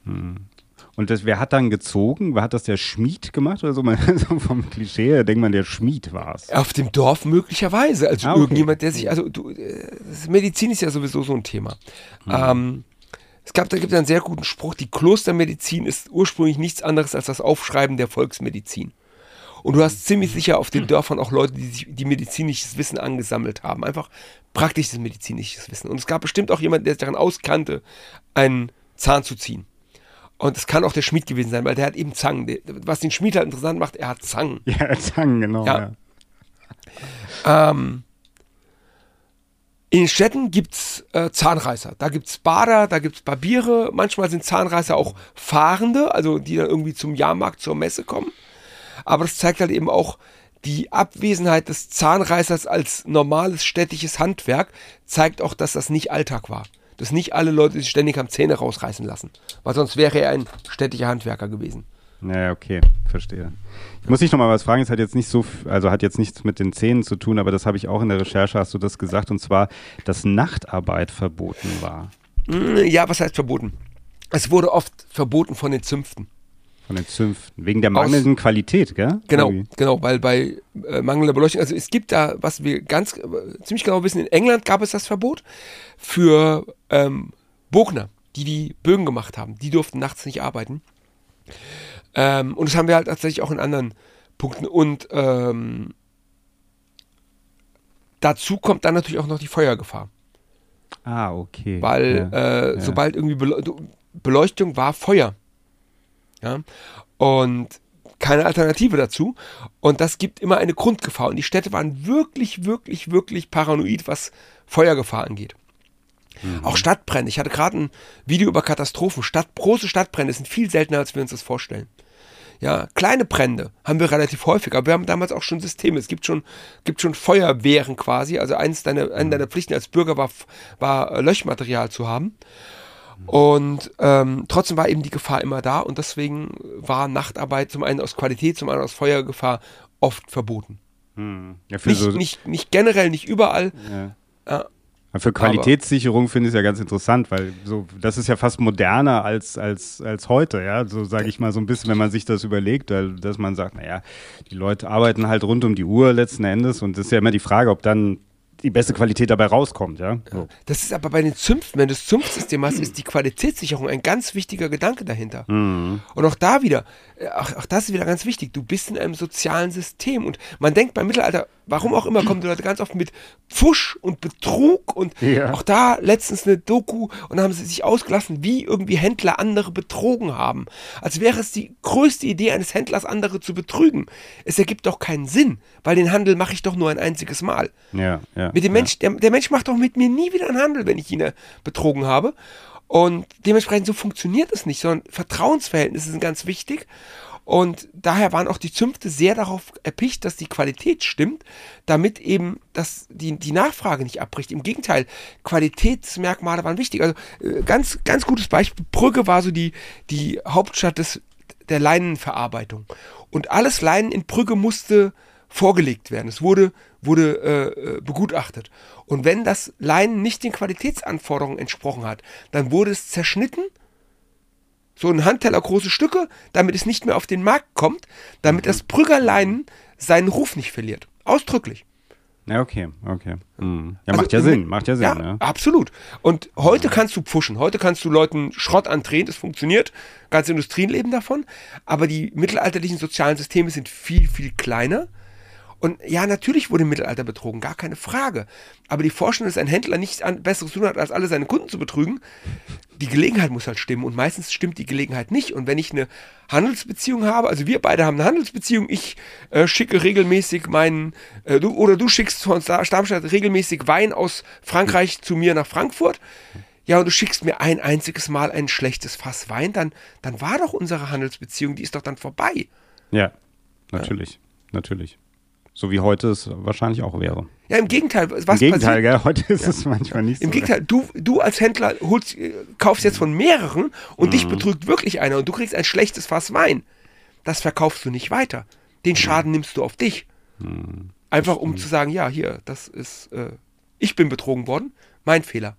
Hm. Und das, wer hat dann gezogen? Wer hat das der Schmied gemacht oder so? [laughs] so vom Klischee her denkt man, der Schmied war es. Auf dem Dorf möglicherweise. Also ah, okay. irgendjemand, der sich, also du, äh, Medizin ist ja sowieso so ein Thema. Mhm. Ähm, es gab, da gibt es einen sehr guten Spruch, die Klostermedizin ist ursprünglich nichts anderes als das Aufschreiben der Volksmedizin. Und du hast ziemlich sicher auf den Dörfern auch Leute, die sich die medizinisches Wissen angesammelt haben. Einfach praktisches medizinisches Wissen. Und es gab bestimmt auch jemanden, der sich daran auskannte, einen Zahn zu ziehen. Und es kann auch der Schmied gewesen sein, weil der hat eben Zangen. Was den Schmied halt interessant macht, er hat Zangen. [laughs] Ja, Zangen, genau. Ja. ja. Ähm, in den Städten gibt es äh, Zahnreißer. Da gibt es Bader, da gibt es Barbiere. Manchmal sind Zahnreißer auch Fahrende, also die dann irgendwie zum Jahrmarkt, zur Messe kommen. Aber das zeigt halt eben auch die Abwesenheit des Zahnreißers als normales städtisches Handwerk, zeigt auch, dass das nicht Alltag war dass nicht alle Leute sich ständig am Zähne rausreißen lassen. Weil sonst wäre er ein städtischer Handwerker gewesen. Naja, okay, verstehe. Ich muss dich noch mal was fragen, es hat jetzt nicht so, also hat jetzt nichts mit den Zähnen zu tun, aber das habe ich auch in der Recherche, hast du das gesagt, und zwar, dass Nachtarbeit verboten war. Hm, ja, was heißt verboten? Es wurde oft verboten von den Zünften. Von den Zünften. Wegen der mangelnden Aus, Qualität, gell? Genau, Irgendwie. genau, weil bei äh, mangelnder Beleuchtung, also es gibt da, was wir ganz äh, ziemlich genau wissen, in England gab es das Verbot für ähm, Bogner, die die Bögen gemacht haben. Die durften nachts nicht arbeiten. Ähm, und das haben wir halt tatsächlich auch in anderen Punkten. Und ähm, dazu kommt dann natürlich auch noch die Feuergefahr. Ah, okay. Weil ja, äh, ja. sobald irgendwie Beleuchtung war Feuer. Ja? Und keine Alternative dazu. Und das gibt immer eine Grundgefahr. Und die Städte waren wirklich, wirklich, wirklich paranoid, was Feuergefahr angeht. Mhm. Auch Stadtbrände. Ich hatte gerade ein Video über Katastrophen. Stadt, große Stadtbrände sind viel seltener, als wir uns das vorstellen. Ja, kleine Brände haben wir relativ häufig, aber wir haben damals auch schon Systeme. Es gibt schon, gibt schon Feuerwehren quasi. Also eins deiner, eine deiner Pflichten als Bürger war, war Löschmaterial zu haben. Und ähm, trotzdem war eben die Gefahr immer da und deswegen war Nachtarbeit zum einen aus Qualität, zum anderen aus Feuergefahr oft verboten. Hm. Ja, nicht, so nicht, nicht generell, nicht überall. Ja. Ja. Für Qualitätssicherung finde ich es ja ganz interessant, weil so das ist ja fast moderner als als als heute, ja, so sage ich mal so ein bisschen, wenn man sich das überlegt, weil, dass man sagt, naja, die Leute arbeiten halt rund um die Uhr letzten Endes und das ist ja immer die Frage, ob dann die beste Qualität dabei rauskommt, ja. So. Das ist aber bei den Zümpfen, wenn du das Zümpfsystem hast, ist die Qualitätssicherung ein ganz wichtiger Gedanke dahinter. Mhm. Und auch da wieder, äh, auch, auch das ist wieder ganz wichtig, du bist in einem sozialen System und man denkt beim Mittelalter, warum auch immer, kommen die Leute ganz oft mit Pfusch und Betrug und ja. auch da letztens eine Doku und haben sie sich ausgelassen, wie irgendwie Händler andere betrogen haben. Als wäre es die größte Idee eines Händlers, andere zu betrügen. Es ergibt doch keinen Sinn, weil den Handel mache ich doch nur ein einziges Mal. Ja, ja, mit dem Mensch, der, der Mensch macht doch mit mir nie wieder einen Handel, wenn ich ihn betrogen habe. Und dementsprechend so funktioniert es nicht, sondern Vertrauensverhältnisse sind ganz wichtig. Und daher waren auch die Zünfte sehr darauf erpicht, dass die Qualität stimmt, damit eben das, die, die Nachfrage nicht abbricht. Im Gegenteil, Qualitätsmerkmale waren wichtig. Also äh, ganz, ganz gutes Beispiel, Brügge war so die, die Hauptstadt des, der Leinenverarbeitung. Und alles Leinen in Brügge musste vorgelegt werden. Es wurde, wurde äh, äh, begutachtet. Und wenn das Leinen nicht den Qualitätsanforderungen entsprochen hat, dann wurde es zerschnitten, so ein Handteller große Stücke, damit es nicht mehr auf den Markt kommt, damit mhm. das Brüggerleinen seinen Ruf nicht verliert. Ausdrücklich. Ja, okay, okay. Mhm. Ja, also, macht ja Sinn, macht ja Sinn. Ja, ja. absolut. Und heute kannst du pushen, heute kannst du Leuten Schrott andrehen, das funktioniert. Ganze Industrien leben davon. Aber die mittelalterlichen sozialen Systeme sind viel, viel kleiner. Und ja, natürlich wurde im Mittelalter betrogen, gar keine Frage. Aber die Vorstellung, dass ein Händler nichts Besseres tun hat, als alle seine Kunden zu betrügen, die Gelegenheit muss halt stimmen. Und meistens stimmt die Gelegenheit nicht. Und wenn ich eine Handelsbeziehung habe, also wir beide haben eine Handelsbeziehung, ich äh, schicke regelmäßig meinen, äh, du, oder du schickst von Darmstadt regelmäßig Wein aus Frankreich zu mir nach Frankfurt. Ja, und du schickst mir ein einziges Mal ein schlechtes Fass Wein, dann, dann war doch unsere Handelsbeziehung, die ist doch dann vorbei. Ja, natürlich, ja. natürlich. So wie heute es wahrscheinlich auch wäre. Ja, im Gegenteil. Was Im Gegenteil, gell? heute ist ja. es manchmal nicht so. Im Gegenteil, du, du als Händler holst, äh, kaufst jetzt von mehreren und mhm. dich betrügt wirklich einer und du kriegst ein schlechtes Fass Wein. Das verkaufst du nicht weiter. Den Schaden mhm. nimmst du auf dich. Mhm. Einfach um zu sagen, ja, hier, das ist, äh, ich bin betrogen worden, mein Fehler.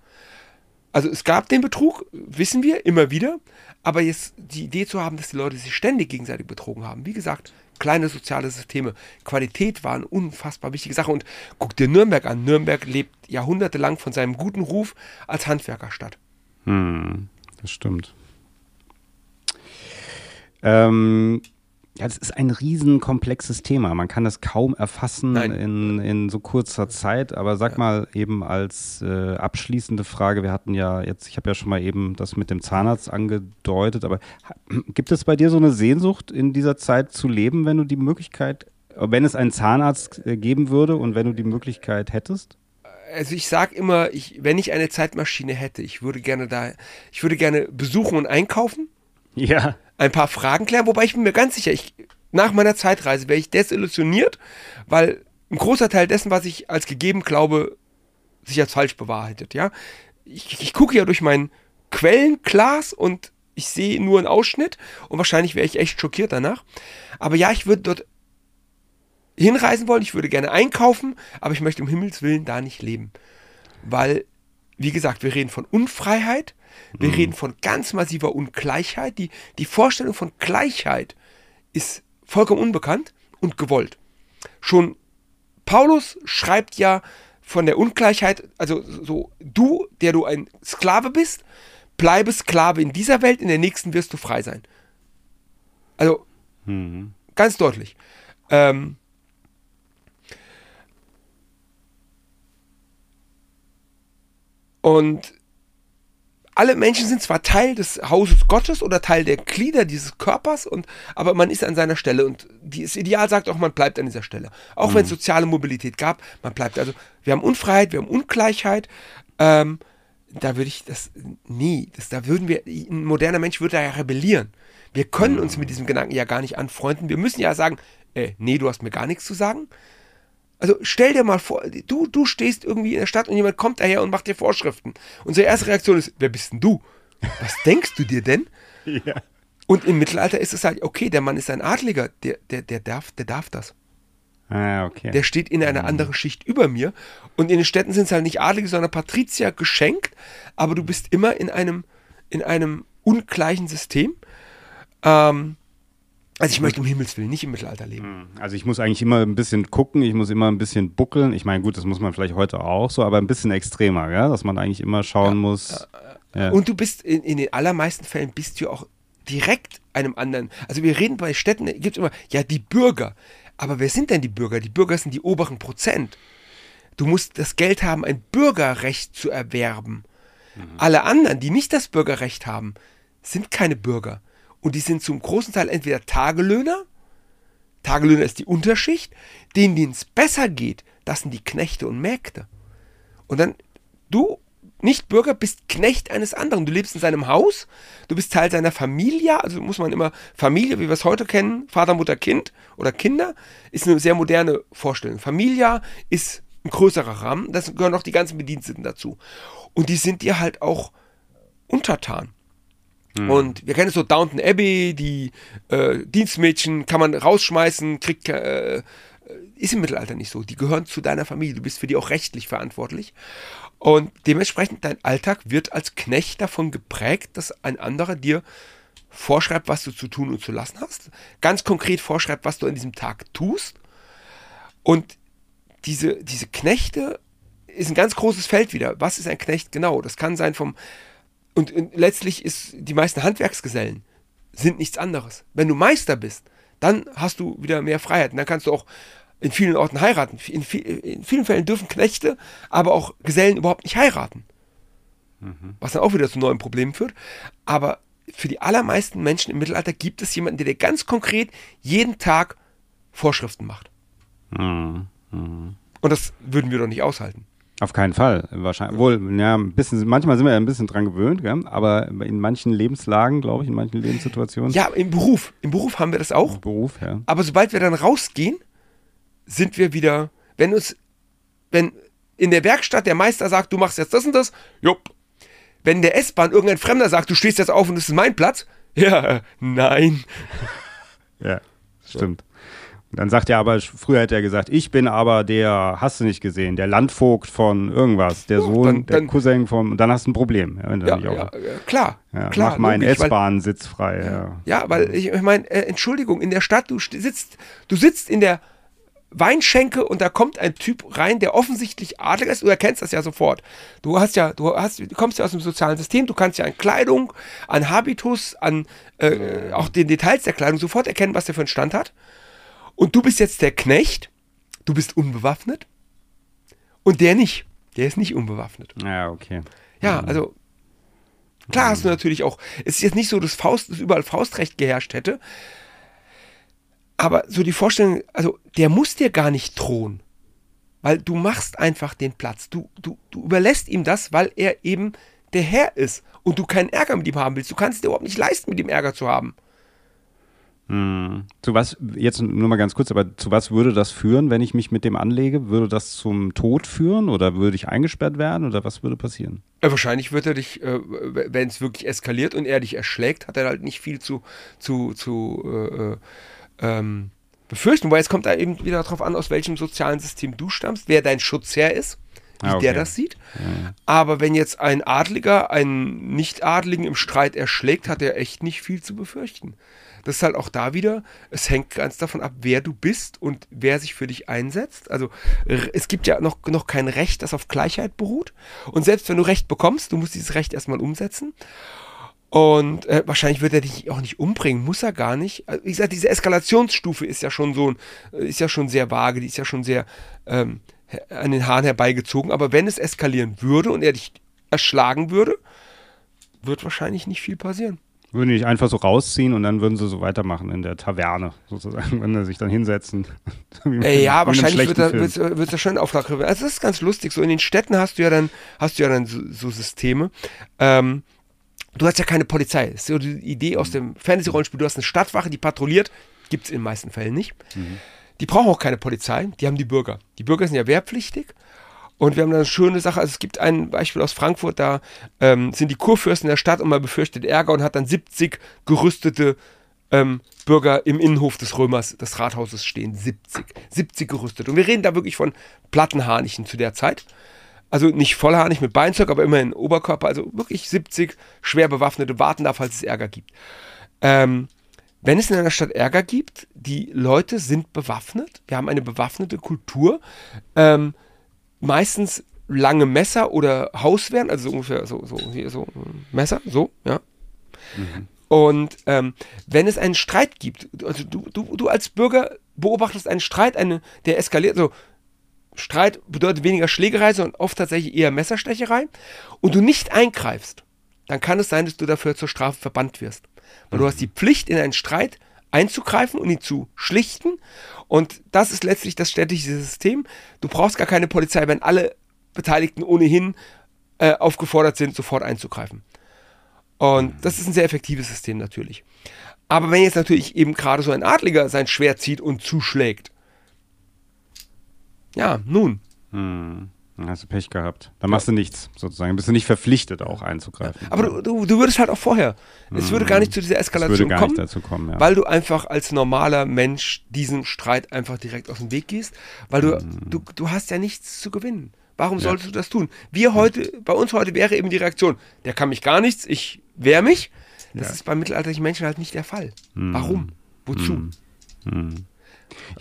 Also es gab den Betrug, wissen wir, immer wieder, aber jetzt die Idee zu haben, dass die Leute sich ständig gegenseitig betrogen haben, wie gesagt, kleine soziale Systeme. Qualität war eine unfassbar wichtige Sache. Und guck dir Nürnberg an. Nürnberg lebt jahrhundertelang von seinem guten Ruf als Handwerkerstadt. Hm, das stimmt. Ähm, ja, das ist ein riesenkomplexes Thema. Man kann das kaum erfassen in, in so kurzer Zeit. Aber sag ja. mal eben als äh, abschließende Frage, wir hatten ja jetzt, ich habe ja schon mal eben das mit dem Zahnarzt angedeutet, aber gibt es bei dir so eine Sehnsucht in dieser Zeit zu leben, wenn du die Möglichkeit, wenn es einen Zahnarzt äh, geben würde und wenn du die Möglichkeit hättest? also ich sag immer, ich, wenn ich eine Zeitmaschine hätte, ich würde gerne da, ich würde gerne besuchen und einkaufen. Ja ein paar Fragen klären, wobei ich bin mir ganz sicher, ich, nach meiner Zeitreise wäre ich desillusioniert, weil ein großer Teil dessen, was ich als gegeben glaube, sich als falsch bewahrheitet, ja. Ich, ich gucke ja durch mein Quellenglas und ich sehe nur einen Ausschnitt und wahrscheinlich wäre ich echt schockiert danach. Aber ja, ich würde dort hinreisen wollen, ich würde gerne einkaufen, aber ich möchte um Himmels Willen da nicht leben. Weil, wie gesagt, wir reden von Unfreiheit, wir mhm. reden von ganz massiver Ungleichheit. Die, die Vorstellung von Gleichheit ist vollkommen unbekannt und gewollt. Schon Paulus schreibt ja von der Ungleichheit, also so du, der du ein Sklave bist, bleibe Sklave in dieser Welt, in der nächsten wirst du frei sein. Also mhm. ganz deutlich. Ähm, und alle Menschen sind zwar Teil des Hauses Gottes oder Teil der Glieder dieses Körpers, und, aber man ist an seiner Stelle und das Ideal sagt auch, man bleibt an dieser Stelle. Auch mhm. wenn es soziale Mobilität gab, man bleibt. Also wir haben Unfreiheit, wir haben Ungleichheit. Ähm, da würde ich das nie, das, da würden wir, ein moderner Mensch würde da ja rebellieren. Wir können uns mit diesem Gedanken ja gar nicht anfreunden. Wir müssen ja sagen, äh, nee, du hast mir gar nichts zu sagen. Also stell dir mal vor, du, du stehst irgendwie in der Stadt und jemand kommt daher und macht dir Vorschriften. Unsere erste Reaktion ist, wer bist denn du? Was [laughs] denkst du dir denn? Ja. Und im Mittelalter ist es halt, okay, der Mann ist ein Adliger, der, der, der, darf, der darf das. Ah, okay. Der steht in einer mhm. anderen Schicht über mir. Und in den Städten sind es halt nicht Adlige, sondern Patrizier geschenkt, aber du bist immer in einem, in einem ungleichen System. Ähm, also ich möchte um Himmels Willen nicht im Mittelalter leben. Hm. Also ich muss eigentlich immer ein bisschen gucken, ich muss immer ein bisschen buckeln. Ich meine, gut, das muss man vielleicht heute auch so, aber ein bisschen extremer, ja? dass man eigentlich immer schauen ja, muss. Ja. Und du bist in, in, den allermeisten Fällen bist du auch direkt einem anderen. Also wir reden bei Städten, gibt es immer, ja, die Bürger. Aber wer sind denn die Bürger? Die Bürger sind die oberen Prozent. Du musst das Geld haben, ein Bürgerrecht zu erwerben. Mhm. Alle anderen, die nicht das Bürgerrecht haben, sind keine Bürger. Und die sind zum großen Teil entweder Tagelöhner, Tagelöhner ist die Unterschicht, denen, es besser geht, das sind die Knechte und Mägde. Und dann, du, nicht Bürger, bist Knecht eines anderen. Du lebst in seinem Haus, du bist Teil seiner Familie, also muss man immer Familie, wie wir es heute kennen, Vater, Mutter, Kind oder Kinder, ist eine sehr moderne Vorstellung. Familie ist ein größerer Rahmen, da gehören auch die ganzen Bediensteten dazu. Und die sind dir halt auch untertan. Mhm. Und wir kennen es so Downton Abbey, die äh, Dienstmädchen kann man rausschmeißen, kriegt, äh, ist im Mittelalter nicht so. Die gehören zu deiner Familie. Du bist für die auch rechtlich verantwortlich. Und dementsprechend, dein Alltag wird als Knecht davon geprägt, dass ein anderer dir vorschreibt, was du zu tun und zu lassen hast. Ganz konkret vorschreibt, was du an diesem Tag tust. Und diese, diese Knechte ist ein ganz großes Feld wieder. Was ist ein Knecht genau? Das kann sein vom. Und, und letztlich ist die meisten Handwerksgesellen sind nichts anderes. Wenn du Meister bist, dann hast du wieder mehr Freiheit. Und dann kannst du auch in vielen Orten heiraten. In, in vielen Fällen dürfen Knechte, aber auch Gesellen überhaupt nicht heiraten. Mhm. Was dann auch wieder zu neuen Problemen führt. Aber für die allermeisten Menschen im Mittelalter gibt es jemanden, der dir ganz konkret jeden Tag Vorschriften macht. Mhm. Mhm. Und das würden wir doch nicht aushalten. Auf keinen Fall. Wahrscheinlich. Wohl, ja, ein bisschen, manchmal sind wir ja ein bisschen dran gewöhnt, gell? aber in manchen Lebenslagen, glaube ich, in manchen Lebenssituationen. Ja, im Beruf. Im Beruf haben wir das auch. Im Beruf, ja. Aber sobald wir dann rausgehen, sind wir wieder, wenn uns, wenn in der Werkstatt der Meister sagt, du machst jetzt das und das, jupp. Wenn der S-Bahn irgendein Fremder sagt, du stehst jetzt auf und das ist mein Platz, [laughs] ja, nein. Ja, stimmt. Dann sagt er aber, früher hätte er gesagt, ich bin aber der, hast du nicht gesehen, der Landvogt von irgendwas, der Sohn, dann, der dann, Cousin vom, und dann hast du ein Problem. Ja, ja, ja klar, ja, klar. Mach meinen S-Bahn-Sitz frei. Ja. ja, weil ich, ich meine, äh, Entschuldigung, in der Stadt, du sitzt, du sitzt in der Weinschenke und da kommt ein Typ rein, der offensichtlich adelig ist. Du erkennst das ja sofort. Du hast ja, du hast, du kommst ja aus dem sozialen System. Du kannst ja an Kleidung, an Habitus, an äh, auch den Details der Kleidung sofort erkennen, was der für einen Stand hat. Und du bist jetzt der Knecht. Du bist unbewaffnet. Und der nicht. Der ist nicht unbewaffnet. Ja, okay. Ja, mhm. also klar hast du natürlich auch. Es ist jetzt nicht so, dass Faust, dass überall Faustrecht geherrscht hätte. Aber so die Vorstellung, also der muss dir gar nicht drohen. Weil du machst einfach den Platz. Du, du, du überlässt ihm das, weil er eben der Herr ist und du keinen Ärger mit ihm haben willst. Du kannst es dir überhaupt nicht leisten, mit ihm Ärger zu haben. Hm. Zu was, jetzt nur mal ganz kurz, aber zu was würde das führen, wenn ich mich mit dem anlege? Würde das zum Tod führen oder würde ich eingesperrt werden oder was würde passieren? Ja, wahrscheinlich wird er dich, äh, wenn es wirklich eskaliert und er dich erschlägt, hat er halt nicht viel zu, zu, zu äh, äh ähm, befürchten, weil es kommt da eben wieder darauf an, aus welchem sozialen System du stammst, wer dein Schutzherr ist, wie ah, okay. der das sieht. Ja. Aber wenn jetzt ein Adliger einen Nicht-Adligen im Streit erschlägt, hat er echt nicht viel zu befürchten. Das ist halt auch da wieder, es hängt ganz davon ab, wer du bist und wer sich für dich einsetzt. Also es gibt ja noch, noch kein Recht, das auf Gleichheit beruht. Und selbst wenn du Recht bekommst, du musst dieses Recht erstmal umsetzen. Und äh, wahrscheinlich wird er dich auch nicht umbringen, muss er gar nicht. Also, wie gesagt, diese Eskalationsstufe ist ja schon so, äh, ist ja schon sehr vage, die ist ja schon sehr ähm, an den Haaren herbeigezogen. Aber wenn es eskalieren würde und er dich erschlagen würde, wird wahrscheinlich nicht viel passieren. Würden die nicht einfach so rausziehen und dann würden sie so weitermachen in der Taverne, sozusagen, [laughs] wenn sie sich dann hinsetzen. [laughs] Äh, ja, wahrscheinlich wird es wird da schon Auftrag. Also das ist ganz lustig. So in den Städten hast du ja dann, hast du ja dann so, so Systeme. Ähm, du hast ja keine Polizei. Das ist so die Idee aus dem Fantasy-Rollenspiel. Du hast eine Stadtwache, die patrouilliert. Gibt es in den meisten Fällen nicht. Mhm. Die brauchen auch keine Polizei, die haben die Bürger. Die Bürger sind ja wehrpflichtig. Und wir haben da eine schöne Sache. Also es gibt ein Beispiel aus Frankfurt, da ähm, sind die Kurfürsten der Stadt und man befürchtet Ärger und hat dann 70 gerüstete ähm, Bürger im Innenhof des Römers, des Rathauses stehen. 70. 70 gerüstet. Und wir reden da wirklich von Plattenharnichen zu der Zeit. Also nicht vollharnig mit Beinzeug, aber immerhin Oberkörper. Also wirklich 70 schwer bewaffnete warten da, falls es Ärger gibt. Ähm, wenn es in einer Stadt Ärger gibt, die Leute sind bewaffnet. Wir haben eine bewaffnete Kultur. Ähm, meistens lange Messer oder Hauswehren, also so ungefähr so, so, hier so Messer, so, ja. Mhm. Und ähm, wenn es einen Streit gibt, also du, du, du als Bürger beobachtest einen Streit, eine, der eskaliert, so Streit bedeutet weniger Schlägerei, sondern oft tatsächlich eher Messerstecherei, und du nicht eingreifst, dann kann es sein, dass du dafür zur Strafe verbannt wirst. Weil mhm. du hast die Pflicht, in einen Streit einzugreifen und ihn zu schlichten. Und das ist letztlich das städtische System. Du brauchst gar keine Polizei, wenn alle Beteiligten ohnehin äh, aufgefordert sind, sofort einzugreifen. Und mhm. das ist ein sehr effektives System natürlich. Aber wenn jetzt natürlich eben gerade so ein Adliger sein Schwert zieht und zuschlägt, ja, nun. Hm. Dann hast du Pech gehabt. Dann machst du nichts, sozusagen. Bist du nicht verpflichtet, auch einzugreifen. Aber du, du, würdest halt auch vorher. Es würde gar nicht zu dieser Eskalation es würde gar kommen, nicht dazu kommen, ja. weil du einfach als normaler Mensch diesen Streit einfach direkt aus dem Weg gehst, weil du, du, du hast ja nichts zu gewinnen. Warum solltest du das tun? Wir heute, bei uns heute wäre eben die Reaktion, der kann mich gar nichts, ich wehre mich. Das Ja. ist bei mittelalterlichen Menschen halt nicht der Fall. Warum? Wozu? ich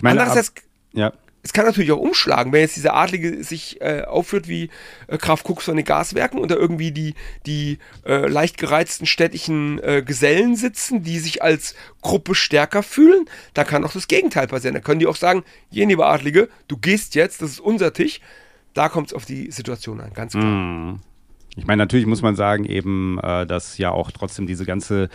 meine, ab, Andererseits, ja, es kann natürlich auch umschlagen, wenn jetzt dieser Adlige sich äh, aufführt wie äh, Graf Kux von den Gaswerken und da irgendwie die, die äh, leicht gereizten städtischen äh, Gesellen sitzen, die sich als Gruppe stärker fühlen, da kann auch das Gegenteil passieren. Da können die auch sagen, je lieber Adlige, du gehst jetzt, das ist unser Tisch. Da kommt es auf die Situation an, ganz klar. Mhm. Ich meine, natürlich muss man sagen, eben, äh, dass ja auch trotzdem diese ganze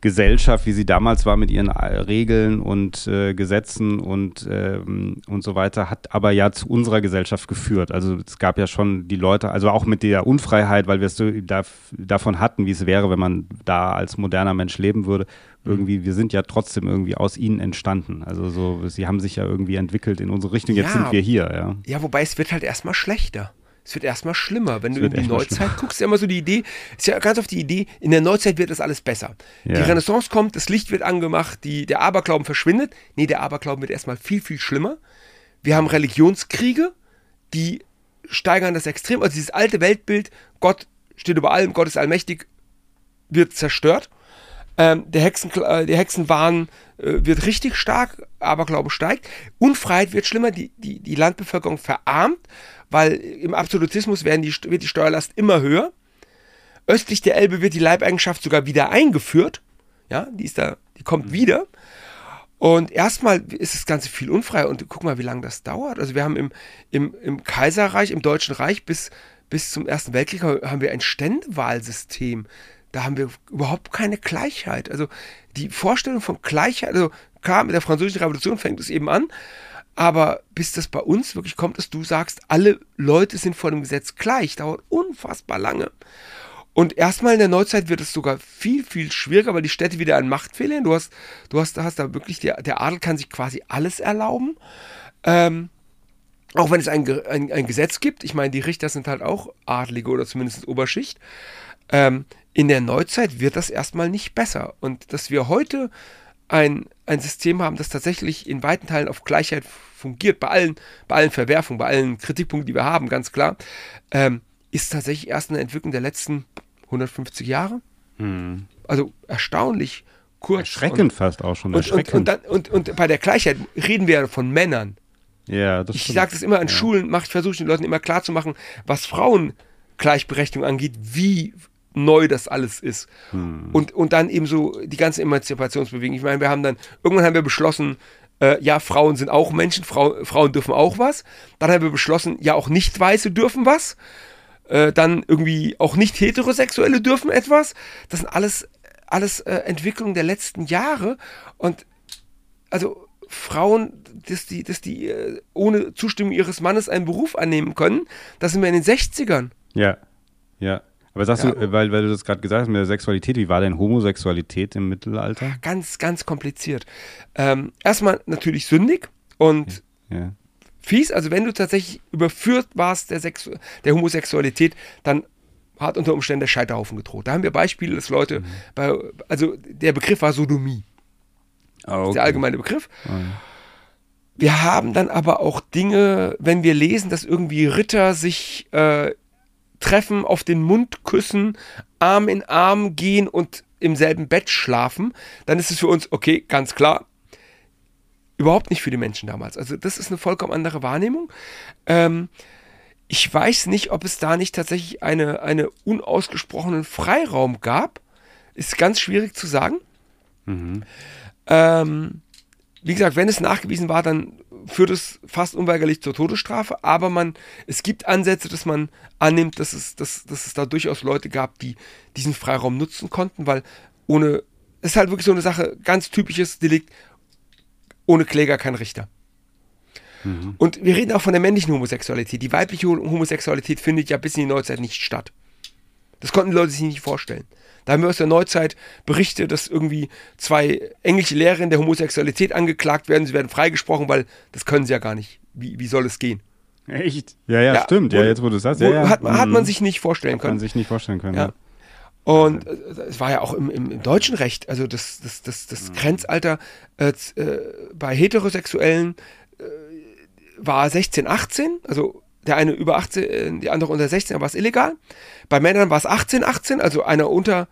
Gesellschaft, wie sie damals war mit ihren äh, Regeln und äh, Gesetzen und, ähm, und so weiter, hat aber ja zu unserer Gesellschaft geführt. Also es gab ja schon die Leute, also auch mit der Unfreiheit, weil wir es so da, davon hatten, wie es wäre, wenn man da als moderner Mensch leben würde. Irgendwie, wir sind ja trotzdem irgendwie aus ihnen entstanden. Also so, sie haben sich ja irgendwie entwickelt in unsere Richtung. Jetzt Ja. sind wir hier, ja. Ja, wobei es wird halt erstmal schlechter. Es wird erstmal schlimmer. Wenn du in die Neuzeit guckst, ist ja immer so die Idee, ist ja ganz oft die Idee, in der Neuzeit wird das alles besser. Die Ja. Renaissance kommt, das Licht wird angemacht, die, der Aberglauben verschwindet. Nee, der Aberglauben wird erstmal viel, viel schlimmer. Wir haben Religionskriege, die steigern das extrem. Also dieses alte Weltbild, Gott steht über allem, Gott ist allmächtig, wird zerstört. Ähm, der, Hexen, äh, der Hexenwahn äh, wird richtig stark, Aberglaube steigt. Unfreiheit wird schlimmer, die, die, die Landbevölkerung verarmt, weil im Absolutismus werden die, wird die Steuerlast immer höher. Östlich der Elbe wird die Leibeigenschaft sogar wieder eingeführt. Ja, die ist da, die kommt wieder. Und erstmal ist das Ganze viel unfrei. Und guck mal, wie lange das dauert. Also wir haben im, im, im Kaiserreich, im Deutschen Reich bis, bis zum Ersten Weltkrieg haben wir ein Ständewahlsystem. Da haben wir überhaupt keine Gleichheit. Also die Vorstellung von Gleichheit, also klar, mit der Französischen Revolution fängt es eben an, aber bis das bei uns wirklich kommt, dass du sagst, alle Leute sind vor dem Gesetz gleich, dauert unfassbar lange. Und erstmal in der Neuzeit wird es sogar viel, viel schwieriger, weil die Städte wieder an Macht fehlen. Du hast, du hast, hast da wirklich, der, der Adel kann sich quasi alles erlauben. Ähm, auch wenn es ein, ein, ein Gesetz gibt, ich meine, die Richter sind halt auch Adlige oder zumindest Oberschicht. Ähm, in der Neuzeit wird das erstmal nicht besser. Und dass wir heute ein, ein System haben, das tatsächlich in weiten Teilen auf Gleichheit fungiert, bei allen, bei allen Verwerfungen, bei allen Kritikpunkten, die wir haben, ganz klar, ähm, ist tatsächlich erst eine Entwicklung der letzten 150 Jahre. Also erstaunlich kurz. Erschreckend fast auch schon. Und, und, und, und, dann, und, und bei der Gleichheit reden wir ja von Männern. ja, das Ich sage das immer an Schulen, mach, ich versuche den Leuten immer klar zu machen, was Frauengleichberechtigung angeht, wie neu das alles ist. Und, und dann eben so die ganze Emanzipationsbewegung. Ich meine, wir haben dann, irgendwann haben wir beschlossen, äh, ja, Frauen sind auch Menschen, Frau, Frauen dürfen auch was. Dann haben wir beschlossen, ja, auch Nicht-Weiße dürfen was. Äh, dann irgendwie auch Nicht-Heterosexuelle dürfen etwas. Das sind alles, alles äh, Entwicklungen der letzten Jahre. Und also Frauen, dass die, dass die äh, ohne Zustimmung ihres Mannes einen Beruf annehmen können, das sind wir in den 60ern. Ja, ja. Aber sagst Ja. du, äh, weil, weil du das gerade gesagt hast mit der Sexualität, wie war denn Homosexualität im Mittelalter? Ganz, ganz kompliziert. Ähm, erstmal natürlich sündig und Ja. fies. Also wenn du tatsächlich überführt warst der, Sexu der Homosexualität, dann hat unter Umständen der Scheiterhaufen gedroht. Da haben wir Beispiele, dass Leute, bei, also der Begriff war Sodomie. Ah, ist okay. der allgemeine Begriff. Wir haben dann aber auch Dinge, wenn wir lesen, dass irgendwie Ritter sich äh, treffen, auf den Mund küssen, Arm in Arm gehen und im selben Bett schlafen, dann ist es für uns, okay, ganz klar, überhaupt nicht für die Menschen damals. Also das ist eine vollkommen andere Wahrnehmung. Ähm, ich weiß nicht, ob es da nicht tatsächlich eine, eine unausgesprochenen Freiraum gab. Ist ganz schwierig zu sagen. Ähm, wie gesagt, wenn es nachgewiesen war, dann führt es fast unweigerlich zur Todesstrafe, aber man, es gibt Ansätze, dass man annimmt, dass es, dass, dass es da durchaus Leute gab, die diesen Freiraum nutzen konnten, weil ohne, es ist halt wirklich so eine Sache, ganz typisches Delikt, ohne Kläger kein Richter. Und wir reden auch von der männlichen Homosexualität. Die weibliche Homosexualität findet ja bis in die Neuzeit nicht statt. Das konnten die Leute sich nicht vorstellen. Da haben wir aus der Neuzeit Berichte, dass irgendwie zwei englische Lehrerinnen der Homosexualität angeklagt werden. Sie werden freigesprochen, weil das können sie ja gar nicht. Wie, wie soll es gehen? Echt? Ja, ja, ja stimmt. Ja, jetzt wo du sagst. Ja, ja. Hat, hat man mhm. sich nicht vorstellen hat können. Hat man sich nicht vorstellen können, ja. Und äh, es war ja auch im, im, im, deutschen Recht, also das, das, das, das mhm. Grenzalter äh, äh, bei Heterosexuellen äh, war 16, 18, also der eine über 18, äh, die andere unter 16, da war es illegal. Bei Männern war es 18, 18, also einer unter.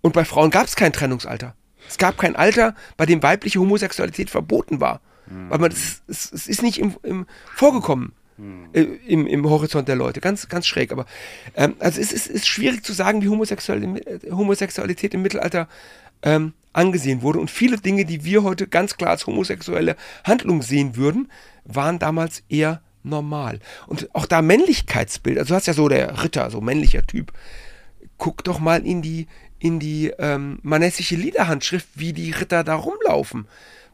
Und bei Frauen gab es kein Trennungsalter. Es gab kein Alter, bei dem weibliche Homosexualität verboten war. Mhm. Weil man, es, es, es ist nicht im, im vorgekommen. Mhm. Äh, Im, im Horizont der Leute. Ganz, ganz schräg. Aber ähm, also es ist, ist schwierig zu sagen, wie Homosexualität, Homosexualität im Mittelalter ähm, angesehen wurde. Und viele Dinge, die wir heute ganz klar als homosexuelle Handlung sehen würden, waren damals eher normal. Und auch da Männlichkeitsbild, also du hast ja so der Ritter, so männlicher Typ. Guck doch mal in die, in die ähm, manessische Liederhandschrift, wie die Ritter da rumlaufen.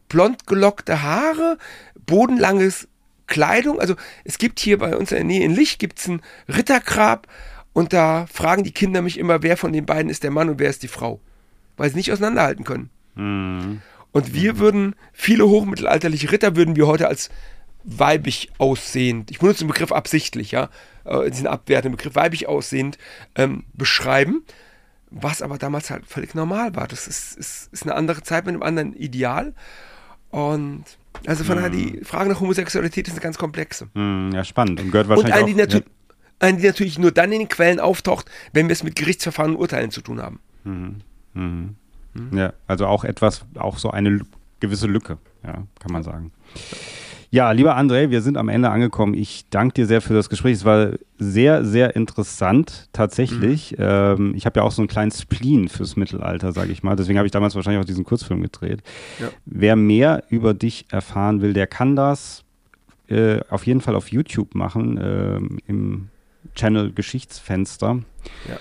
Blond gelockte Haare, bodenlanges Kleidung. Also es gibt hier bei uns in der Nähe in Lich gibt's ein Rittergrab und da fragen die Kinder mich immer, wer von den beiden ist der Mann und wer ist die Frau. Weil sie nicht auseinanderhalten können. Mhm. Und wir würden, viele hochmittelalterliche Ritter würden wir heute als weibig aussehend, ich benutze den Begriff absichtlich, ja, äh, diesen abwertenden Begriff weibig aussehend ähm, beschreiben, was aber damals halt völlig normal war. Das ist, ist, ist eine andere Zeit mit einem anderen Ideal. Und also von daher, die Frage nach Homosexualität ist eine ganz komplexe. Hm, ja, spannend. Und gehört wahrscheinlich und eine, auch, die, ja. eine, die natürlich nur dann in den Quellen auftaucht, wenn wir es mit Gerichtsverfahren und Urteilen zu tun haben. Mhm. Mhm. Mhm. Ja, also auch etwas, auch so eine gewisse Lücke, ja, kann man sagen. Ja. Ja, lieber André, wir sind am Ende angekommen. Ich danke dir sehr für das Gespräch. Es war sehr, sehr interessant, tatsächlich. Mhm. Ähm, ich habe ja auch so einen kleinen Spleen fürs Mittelalter, sage ich mal. Deswegen habe ich damals wahrscheinlich auch diesen Kurzfilm gedreht. Ja. Wer mehr über dich erfahren will, der kann das äh, auf jeden Fall auf YouTube machen, äh, im Channel Geschichtsfenster. Ja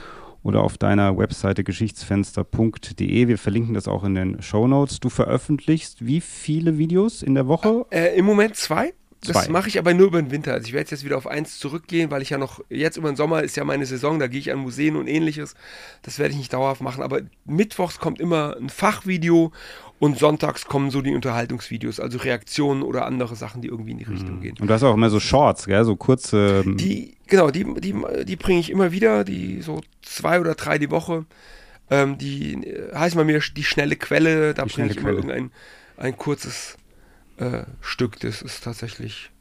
oder auf deiner Webseite geschichtsfenster.de. Wir verlinken das auch in den Show Notes. Du veröffentlichst wie viele Videos in der Woche? Äh, Im Moment zwei. Das mache ich aber nur über den Winter. Also ich werde jetzt wieder auf eins zurückgehen, weil ich ja noch, jetzt über den Sommer ist ja meine Saison, da gehe ich an Museen und ähnliches. Das werde ich nicht dauerhaft machen. Aber mittwochs kommt immer ein Fachvideo und sonntags kommen so die Unterhaltungsvideos, also Reaktionen oder andere Sachen, die irgendwie in die Richtung mhm. gehen. Und du hast auch immer so Shorts, gell? so kurze. Ähm, die, genau, die, die, die bringe ich immer wieder, die so zwei oder drei die Woche. Ähm, die äh, heißen bei mir die schnelle Quelle, da bringe ich immer irgendein ein kurzes Stück. Das ist tatsächlich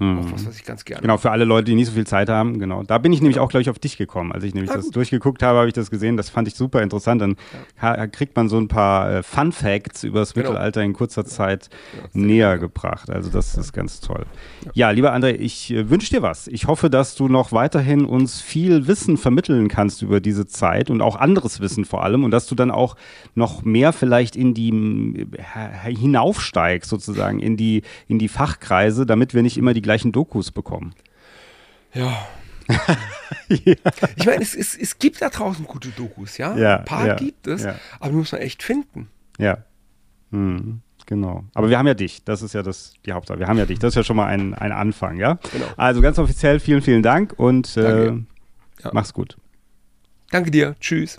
Mhm. Auch was, was ich ganz gerne. Genau, für alle Leute, die nicht so viel Zeit haben, genau. Da bin ich nämlich auch, glaube ich, auf dich gekommen. Als ich nämlich ah, das gut. durchgeguckt habe, habe ich das gesehen. Das fand ich super interessant. Dann ja. kriegt man so ein paar äh, Fun Facts über das genau. Mittelalter in kurzer Zeit ja, näher gut. gebracht. Also das ist ganz toll. Ja, lieber André, ich äh, wünsche dir was. Ich hoffe, dass du noch weiterhin uns viel Wissen vermitteln kannst über diese Zeit und auch anderes Wissen vor allem und dass du dann auch noch mehr vielleicht in die äh, hinaufsteigst sozusagen in die in die Fachkreise, damit wir nicht immer die gleichen Dokus bekommen. Ja. ja. [laughs] Ich meine, es, es, es gibt da draußen gute Dokus, ja? ja Ein paar ja, gibt es, ja. aber die muss man echt finden. Ja. Hm, genau. Aber wir haben ja dich. Das ist ja das, die Hauptsache. Wir haben ja dich. Das ist ja schon mal ein, ein Anfang, ja? Genau. Also ganz offiziell vielen, vielen Dank und äh, mach's gut. Danke dir. Tschüss.